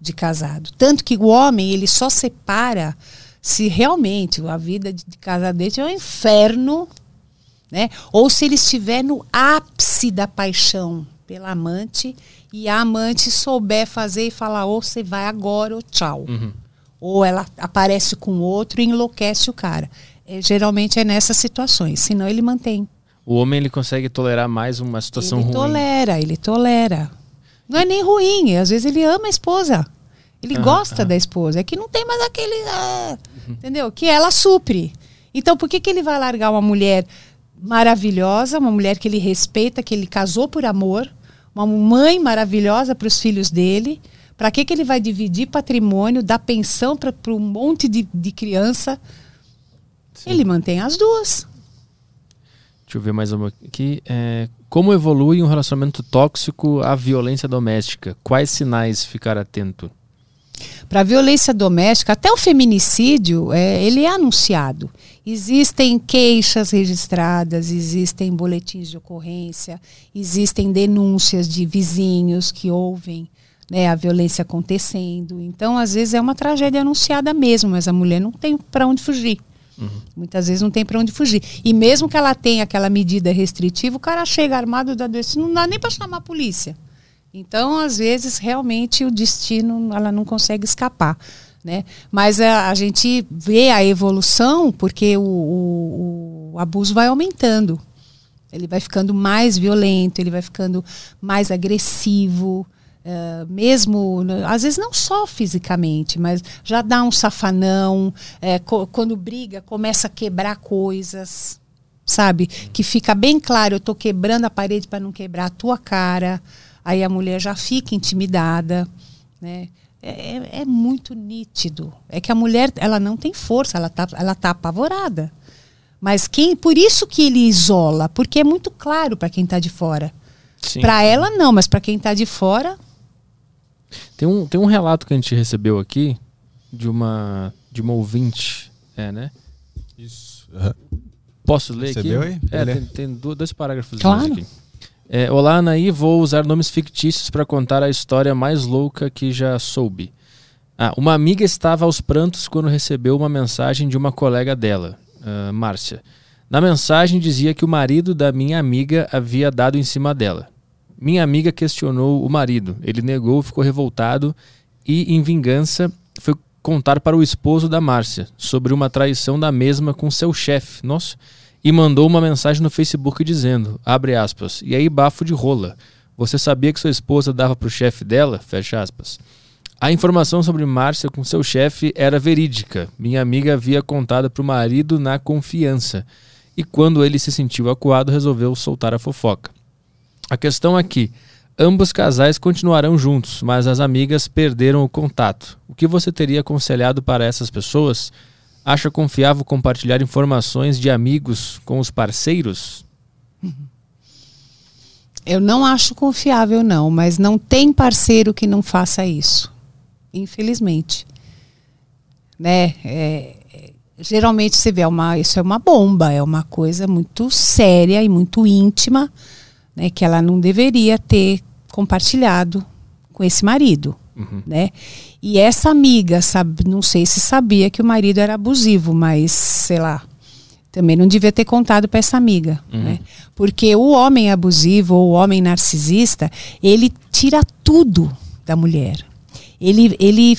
de casado. Tanto que o homem, ele só separa se realmente a vida de, casado dele é um inferno, né? Ou se ele estiver no ápice da paixão pela amante e a amante souber fazer e falar, ou você vai agora ou tchau. Uhum ou ela aparece com outro e enlouquece o cara. É, geralmente é nessas situações, senão ele mantém. O homem ele consegue tolerar mais uma situação ele ruim. Ele tolera, ele tolera. Não é nem ruim, às vezes ele ama a esposa. Ele gosta da esposa. É que não tem mais aquele. Ah, uhum. Entendeu? Que ela supre. Então por que, que ele vai largar uma mulher maravilhosa, uma mulher que ele respeita, que ele casou por amor, uma mãe maravilhosa para os filhos dele? Para que, que ele vai dividir patrimônio, dar pensão para um monte de, de criança? Sim. Ele mantém as duas. Deixa eu ver mais uma aqui. É, como evolui um relacionamento tóxico à violência doméstica? Quais sinais ficar atento? Para a violência doméstica, até o feminicídio, é, ele é anunciado. Existem queixas registradas, existem boletins de ocorrência, existem denúncias de vizinhos que ouvem né, a violência acontecendo. Então, às vezes é uma tragédia anunciada mesmo, mas a mulher não tem para onde fugir. Uhum. Muitas vezes não tem para onde fugir. E mesmo que ela tenha aquela medida restritiva, o cara chega armado da doença, não dá nem para chamar a polícia. Então, às vezes, realmente o destino ela não consegue escapar. Né? Mas a, a gente vê a evolução porque o, o, o abuso vai aumentando. Ele vai ficando mais violento, ele vai ficando mais agressivo. Uh, mesmo, às vezes não só fisicamente, mas já dá um safanão, é, co quando briga, começa a quebrar coisas, sabe? Que fica bem claro, eu estou quebrando a parede para não quebrar a tua cara. Aí a mulher já fica intimidada, né? É, é, é, muito nítido. É que a mulher, ela não tem força, ela tá, ela tá apavorada. Mas quem, por isso que ele isola, porque é muito claro para quem está de fora. Para ela não, mas para quem está de fora, tem um, tem um relato que a gente recebeu aqui de uma, de uma ouvinte, é, né? Isso. Uhum. Posso ler Recebeu aqui? Aí? É, tem, tem, dois parágrafos claro. aqui. É, Olá, Anaí. Vou usar nomes fictícios para contar a história mais louca que já soube. Ah, uma amiga estava aos prantos quando recebeu uma mensagem de uma colega dela, uh, Márcia. Na mensagem dizia que o marido da minha amiga havia dado em cima dela. Minha amiga questionou o marido. Ele negou, ficou revoltado e, em vingança, foi contar para o esposo da Márcia sobre uma traição da mesma com seu chefe, nossa, e mandou uma mensagem no Facebook dizendo, abre aspas, e aí bafo de rola. Você sabia que sua esposa dava para o chefe dela? Fecha aspas. A informação sobre Márcia com seu chefe era verídica. Minha amiga havia contado para o marido na confiança. E quando ele se sentiu acuado, resolveu soltar a fofoca. A questão é que ambos casais continuarão juntos, mas as amigas perderam o contato. O que você teria aconselhado para essas pessoas? Acha confiável compartilhar informações de amigos com os parceiros? Eu não acho confiável, não, mas não tem parceiro que não faça isso. Infelizmente. Né? É, é, geralmente você vê, é uma, isso é uma bomba, é uma coisa muito séria e muito íntima né, que ela não deveria ter compartilhado com esse marido. Uhum. Né? E essa amiga, sabe, não sei se sabia que o marido era abusivo, mas sei lá, Também não devia ter contado para essa amiga, Uhum. né? Porque o homem abusivo ou o homem narcisista, ele tira tudo da mulher. Ele, ele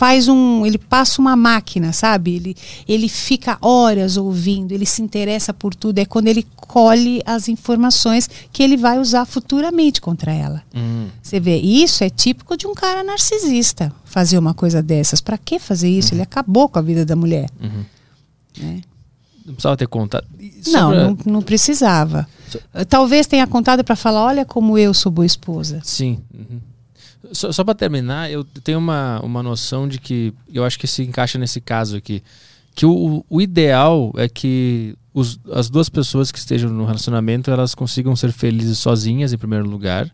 faz um, ele passa uma máquina, sabe? Ele, ele fica horas ouvindo, ele se interessa por tudo. É quando ele colhe as informações que ele vai usar futuramente contra ela. Hum. Você vê, isso é típico de um cara narcisista, fazer uma coisa dessas. Para que fazer isso? Ele acabou com a vida da mulher. Uhum. né? Não precisava ter contado. Não, não, não precisava. So- Talvez tenha contado para falar, olha como eu sou boa esposa. Sim. uhum. Só, só para terminar, eu tenho uma, uma noção de que eu acho que se encaixa nesse caso aqui. Que o, o ideal é que os, as duas pessoas que estejam no relacionamento elas consigam ser felizes sozinhas, em primeiro lugar,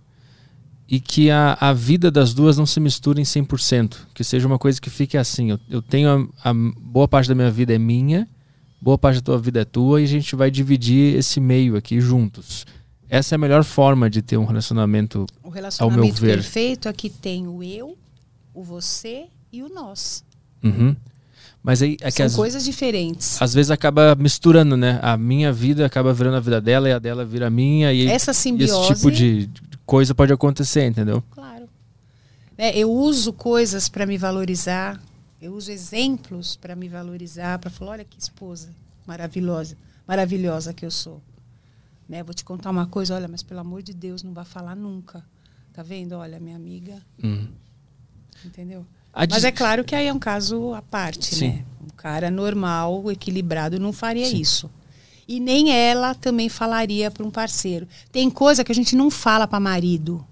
e que a, a vida das duas não se misture em 100%. Que seja uma coisa que fique assim: eu, eu tenho a, a boa parte da minha vida é minha, boa parte da tua vida é tua, e a gente vai dividir esse meio aqui juntos. Essa é a melhor forma de ter um relacionamento O relacionamento Ao meu ver. perfeito aqui tem o eu, o você e o nós. Uhum. Mas aí é que São às, coisas diferentes. às vezes acaba misturando, né? A minha vida acaba virando a vida dela e a dela vira a minha. E Essa simbiose. esse tipo de de coisa pode acontecer, entendeu? Claro. É, eu uso coisas para me valorizar, eu uso exemplos para me valorizar, para falar, olha que esposa maravilhosa, maravilhosa que eu sou. Né? Vou te contar uma coisa, olha, mas pelo amor de Deus, não vai falar nunca. Tá vendo? Olha, minha amiga, Uhum. entendeu? A Mas é claro que aí é um caso à parte, Sim. né? Um cara normal, equilibrado, não faria Sim. isso. E nem ela também falaria para um parceiro. Tem coisa que a gente não fala para marido.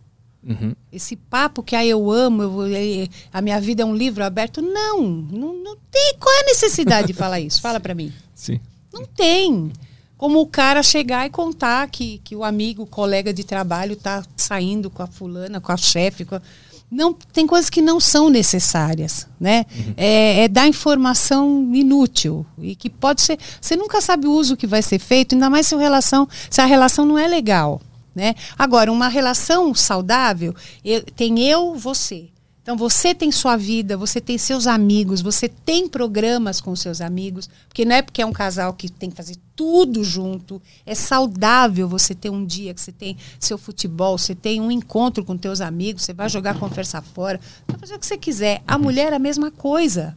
Uhum. Esse papo que ah, eu amo, eu vou- eh, a minha vida é um livro aberto. Não, não, não tem. Qual é a necessidade de falar isso? Fala para mim. Sim. Não tem. Como o cara chegar e contar que, que o amigo, o colega de trabalho tá saindo com a fulana, com a chefe. Com a... Não, tem coisas que não são necessárias, né? É, é dar informação inútil e que pode ser. Você nunca sabe o uso que vai ser feito, ainda mais se a relação, se a relação não é legal, né? Agora, uma relação saudável eu- tem eu, você. Então você tem sua vida, você tem seus amigos, você tem programas com seus amigos, porque não é porque é um casal que tem que fazer tudo junto. É saudável você ter um dia que você tem seu futebol, você tem um encontro com teus amigos, você vai jogar conversa fora, vai fazer o que você quiser. A mulher é a mesma coisa.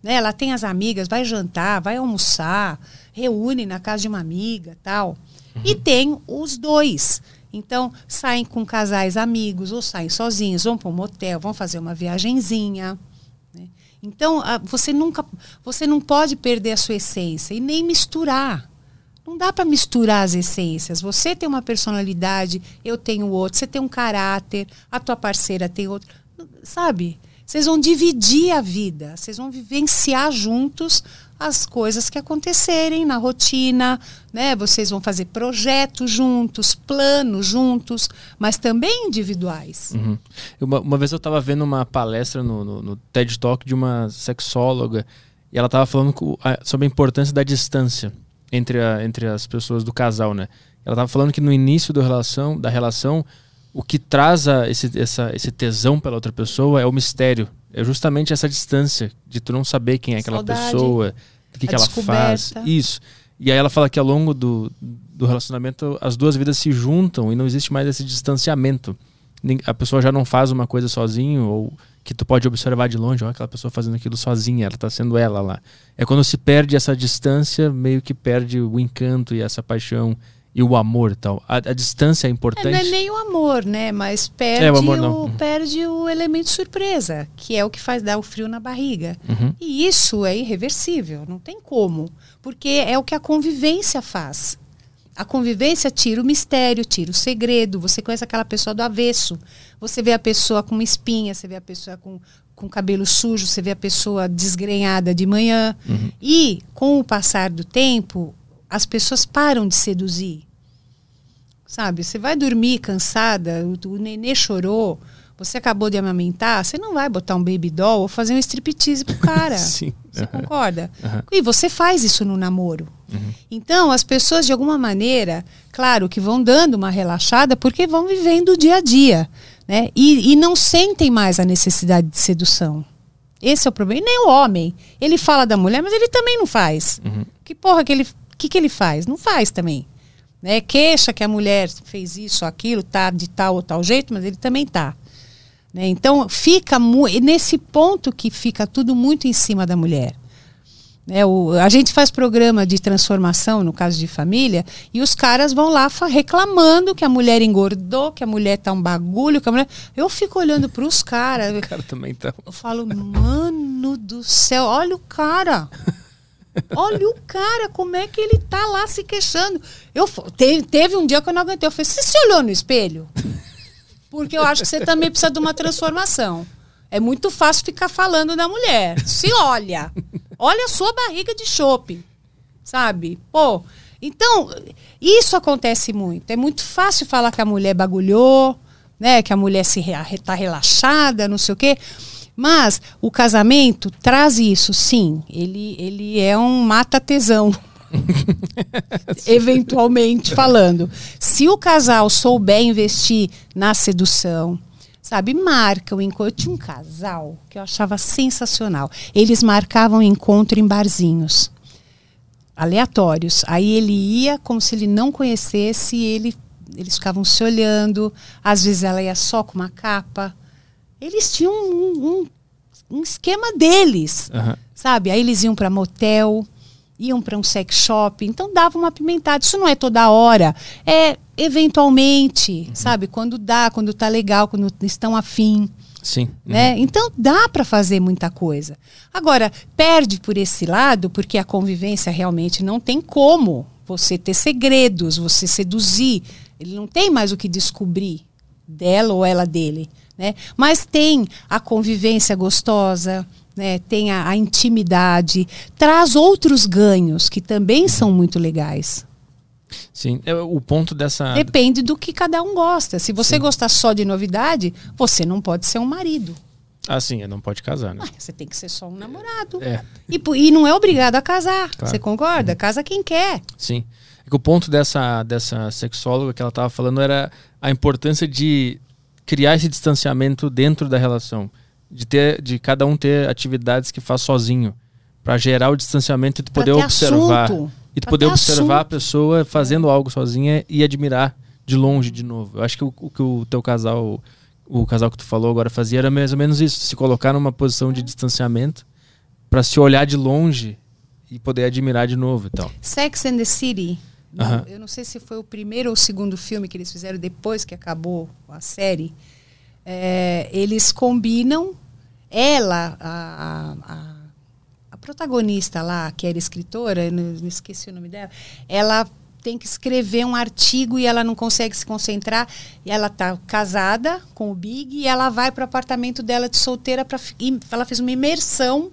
Né? Ela tem as amigas, vai jantar, vai almoçar, reúne na casa de uma amiga, tal. E tem os dois. Então, saem com casais amigos, ou saem sozinhos, vão para um motel, vão fazer uma viagenzinha. né? Então, a- você nunca, você não pode perder a sua essência e nem misturar. Não dá para misturar as essências. Você tem uma personalidade, eu tenho outra, você tem um caráter, a tua parceira tem outro. Sabe? Vocês vão dividir a vida, vocês vão vivenciar juntos as coisas que acontecerem na rotina, né? Vocês vão fazer projetos juntos, planos juntos, mas também individuais. Uhum. Uma, uma vez eu estava vendo uma palestra no, no, no TED Talk de uma sexóloga e ela estava falando co- a- sobre a importância da distância entre, a, entre as pessoas do casal, né? Ela estava falando que no início do relação, da relação, o que traz a, esse, essa, esse tesão pela outra pessoa é o mistério. É justamente essa distância de tu não saber quem é aquela Saudade, pessoa, o que, que ela faz. Isso. E aí ela fala que ao longo do, do relacionamento as duas vidas se juntam e não existe mais esse distanciamento. A pessoa já não faz uma coisa sozinho ou que tu pode observar de longe, ó, aquela pessoa fazendo aquilo sozinha, ela tá sendo ela lá. É quando se perde essa distância, meio que perde o encanto e essa paixão e o amor tal. A, a distância é É, importante. não é nem o amor, né? Mas perde, É, o amor o, Uhum. perde o elemento surpresa, que é o que faz dar o frio na barriga. Uhum. E isso é irreversível, não tem como. Porque é o que a convivência faz. A convivência tira o mistério, tira o segredo. Você conhece aquela pessoa do avesso. Você vê a pessoa com uma espinha, você vê a pessoa com, com cabelo sujo, você vê a pessoa desgrenhada de manhã. E, com o passar do tempo, as pessoas param de seduzir. Sabe? Você vai dormir cansada, o, o nenê chorou, você acabou de amamentar, você não vai botar um baby doll ou fazer um striptease pro cara. *laughs* Sim. Você Aham. concorda? Aham. E você faz isso no namoro. Então, as pessoas, de alguma maneira, claro que vão dando uma relaxada porque vão vivendo o dia a dia. Né? E, e não sentem mais a necessidade de sedução. Esse é o problema. E nem o homem. Ele fala da mulher, mas ele também não faz. Uhum. Que porra que ele que, que ele faz? Não faz também. Né? Queixa que a mulher fez isso, aquilo, tá de tal ou tal jeito, mas ele também tá. Né? Então fica nesse ponto que fica tudo muito em cima da mulher. É, o, a gente faz programa de transformação, no caso de família, e os caras vão lá reclamando que a mulher engordou, que a mulher tá um bagulho, que a mulher. Eu fico olhando para *laughs* os caras. O cara também tá. Eu falo, mano do céu, olha o cara. *laughs* Olha o cara, como é que ele tá lá se queixando. Eu, teve, teve um dia que eu não aguentei. Eu falei, você se olhou no espelho? Porque eu acho que você também precisa de uma transformação. É muito fácil ficar falando da mulher. Se olha. Olha a sua barriga de chope. Sabe? Pô. Então, isso acontece muito. É muito fácil falar que a mulher bagulhou, né? Que a mulher se está relaxada, não sei o quê. Mas o casamento traz isso, sim. Ele, ele é um mata-tesão. *laughs* eventualmente falando. Se o casal souber investir na sedução, sabe, marcam encontro. Eu tinha um casal que eu achava sensacional. Eles marcavam encontro em barzinhos aleatórios. Aí ele ia como se ele não conhecesse, ele, eles ficavam se olhando. Às vezes ela ia só com uma capa. Eles tinham um, um, um esquema deles, uhum. sabe? Aí eles iam para motel iam para um sex shop, então dava uma pimentada. Isso não é toda hora, é eventualmente, uhum. sabe? Quando dá, quando tá legal, quando estão afim. Sim. Né? Uhum. Então dá para fazer muita coisa. Agora, perde por esse lado, porque a convivência realmente não tem como você ter segredos, você seduzir. Ele não tem mais o que descobrir dela ou ela dele. Né? Mas tem a convivência gostosa, né, tem a, a, intimidade, traz outros ganhos que também são muito legais. Sim, é, o ponto dessa. Depende do que cada um gosta. Se você sim. gostar só de novidade, você não pode ser um marido. Ah, sim, não pode casar, né? Ah, você tem que ser só um namorado. É. E, e não é obrigado a casar. Claro. Você concorda? Uhum. Casa quem quer. Sim. É que o ponto dessa, dessa sexóloga que ela estava falando era a importância de criar esse distanciamento dentro da relação de ter de cada um ter atividades que faz sozinho para gerar o distanciamento e tu poder observar assunto. e tu poder observar assunto. a pessoa fazendo algo sozinha e admirar de longe de novo. Eu acho que o, o que o teu casal o casal que tu falou agora fazia era mais ou menos isso, se colocar numa posição de distanciamento para se olhar de longe e poder admirar de novo e tal. Sex and the City. Eu não sei se foi o primeiro ou o segundo filme que eles fizeram depois que acabou a série. É, eles combinam ela, a, a, a, protagonista lá, que era escritora, não, não esqueci o nome dela, ela tem que escrever um artigo e ela não consegue se concentrar. E ela está casada com o Big e ela vai para o apartamento dela de solteira para ela fez uma imersão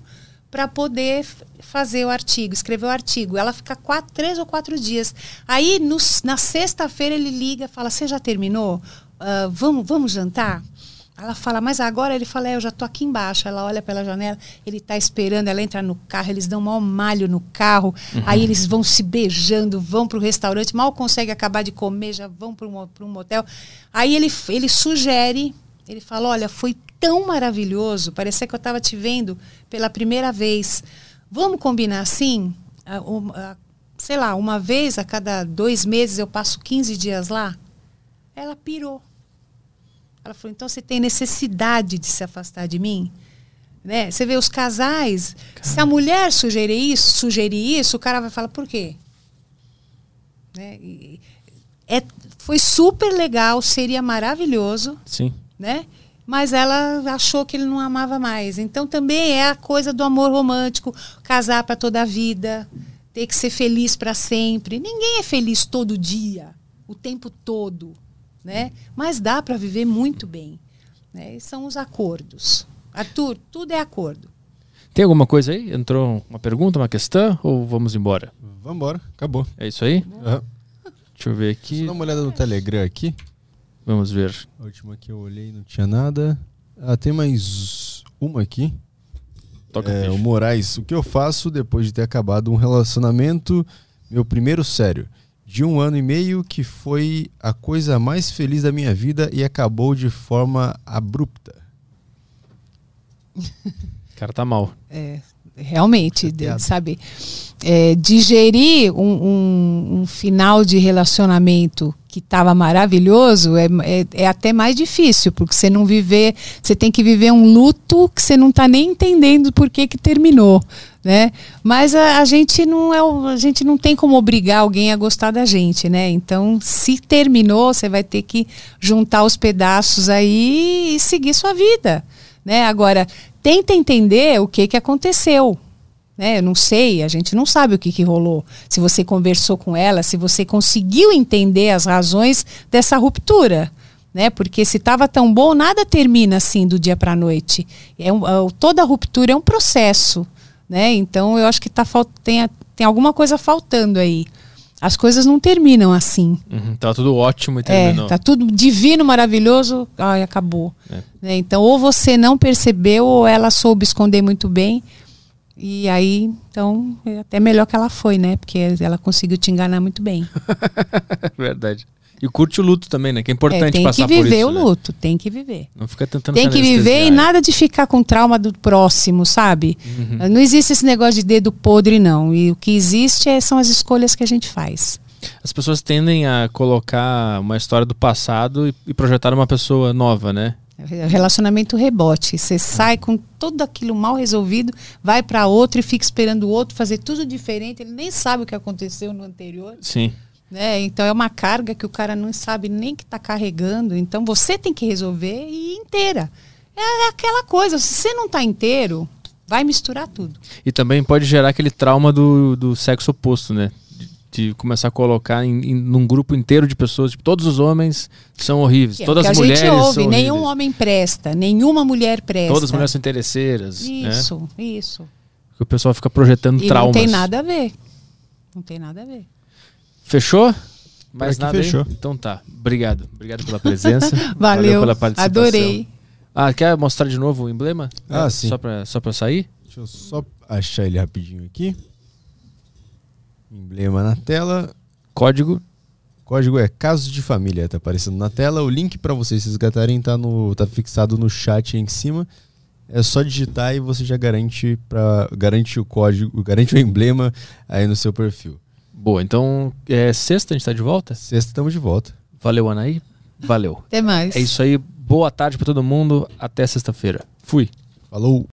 para poder fazer o artigo, escrever o artigo. Ela fica quatro, três ou quatro dias. Aí no, na sexta-feira ele liga, fala: "Você já terminou? Uh, vamos, vamos jantar?" Ela fala, mas agora ele fala, é, eu já tô aqui embaixo. Ela olha pela janela, ele tá esperando, ela entra no carro, eles dão mal malho no carro, uhum. aí eles vão se beijando, vão pro restaurante, mal consegue acabar de comer, já vão para um, um motel. Aí ele, ele sugere, ele fala, olha, foi tão maravilhoso, parecia que eu estava te vendo pela primeira vez. Vamos combinar assim? sei lá, uma vez a cada dois meses eu passo 15 dias lá? Ela pirou. Ela falou: então você tem necessidade de se afastar de mim? Né? Você vê os casais, Caramba. se a mulher sugerir isso, sugerir isso, o cara vai falar: por quê? Né? E, é, foi super legal, seria maravilhoso. Sim. Né? Mas ela achou que ele não amava mais. Então também é a coisa do amor romântico, casar para toda a vida, ter que ser feliz para sempre. Ninguém é feliz todo dia, o tempo todo né? Mas dá para viver muito bem. Né? são os acordos. Arthur, tudo é acordo. Tem alguma coisa aí? Entrou uma pergunta, uma questão ou vamos embora? Vamos embora, acabou. É isso aí? Uhum. Deixa eu ver aqui. Dá uma olhada no Telegram aqui. Vamos ver. A última que eu olhei não tinha nada. Ah, tem mais uma aqui. Toca é, o Moraes, o que eu faço depois de ter acabado um relacionamento, meu primeiro sério? de um ano e meio que foi a coisa mais feliz da minha vida e acabou de forma abrupta. O cara tá mal. É, realmente, de, sabe? É, digerir um, um, um, final de relacionamento que estava maravilhoso é, é, é, até mais difícil, porque você não viver, você tem que viver um luto que você não está nem entendendo por que, que terminou. Né? Mas a, a, gente não é a gente não tem como obrigar alguém a gostar da gente, né? Então, se terminou, você vai ter que juntar os pedaços aí e seguir sua vida, né? Agora, tenta entender o que que aconteceu, né? Eu não sei, a gente não sabe o que, que rolou. Se você conversou com ela, se você conseguiu entender as razões dessa ruptura. Né? Porque se estava tão bom, nada termina assim do dia para a noite. É um, é, toda ruptura é um processo. Né? Então eu acho que tá, tem, tem alguma coisa faltando aí. As coisas não terminam assim. Uhum, tá tudo ótimo e terminou. É, tá tudo divino, maravilhoso, ai, acabou. É. Né? Então, ou você não percebeu, ou ela soube esconder muito bem, e aí, então, é até melhor que ela foi, né? Porque ela conseguiu te enganar muito bem. *laughs* Verdade. E curte o luto também, né? Que é importante é, tem passar por isso. Tem que viver o né? luto, tem que viver. Não fica tentando Tem que viver e nada de ficar com trauma do próximo, sabe? Uhum. Não existe esse negócio de dedo podre, não. E o que existe é, são as escolhas que a gente faz. As pessoas tendem a colocar uma história do passado e, e projetar uma pessoa nova, né? Relacionamento rebote. Você sai com tudo aquilo mal resolvido, vai para outro e fica esperando o outro fazer tudo diferente. Ele nem sabe o que aconteceu no anterior. Sim. Né? Então é uma carga que o cara não sabe nem que está carregando. Então você tem que resolver e inteira. É aquela coisa. Se você não está inteiro, vai misturar tudo. E também pode gerar aquele trauma do, do sexo oposto, né? De começar a colocar em, em num grupo inteiro de pessoas, tipo, todos os homens são horríveis, é, todas as mulheres a gente ouve, são nenhum horríveis. homem presta, nenhuma mulher presta. Todas as mulheres são interesseiras. Né? Isso, né? isso. Porque o pessoal fica projetando e traumas. Não tem nada a ver. Não tem nada a ver. Fechou? Mais nada fechou. Aí? Então tá. Obrigado. Obrigado pela presença. *laughs* Valeu, Valeu pela participação. Adorei. Ah, quer mostrar de novo o emblema? Ah, é, sim. Só pra, só pra sair? Deixa eu só achar ele rapidinho aqui. Emblema na tela. Código. Código é casos de família, tá aparecendo na tela. O link para vocês resgatarem tá, no, tá fixado no chat aí em cima. É só digitar e você já garante para garante o código, garante o emblema aí no seu perfil. Boa, então é sexta a gente tá de volta? Sexta estamos de volta. Valeu, Anaí. Valeu. Até mais. É isso aí. Boa tarde para todo mundo. Até sexta-feira. Fui. Falou.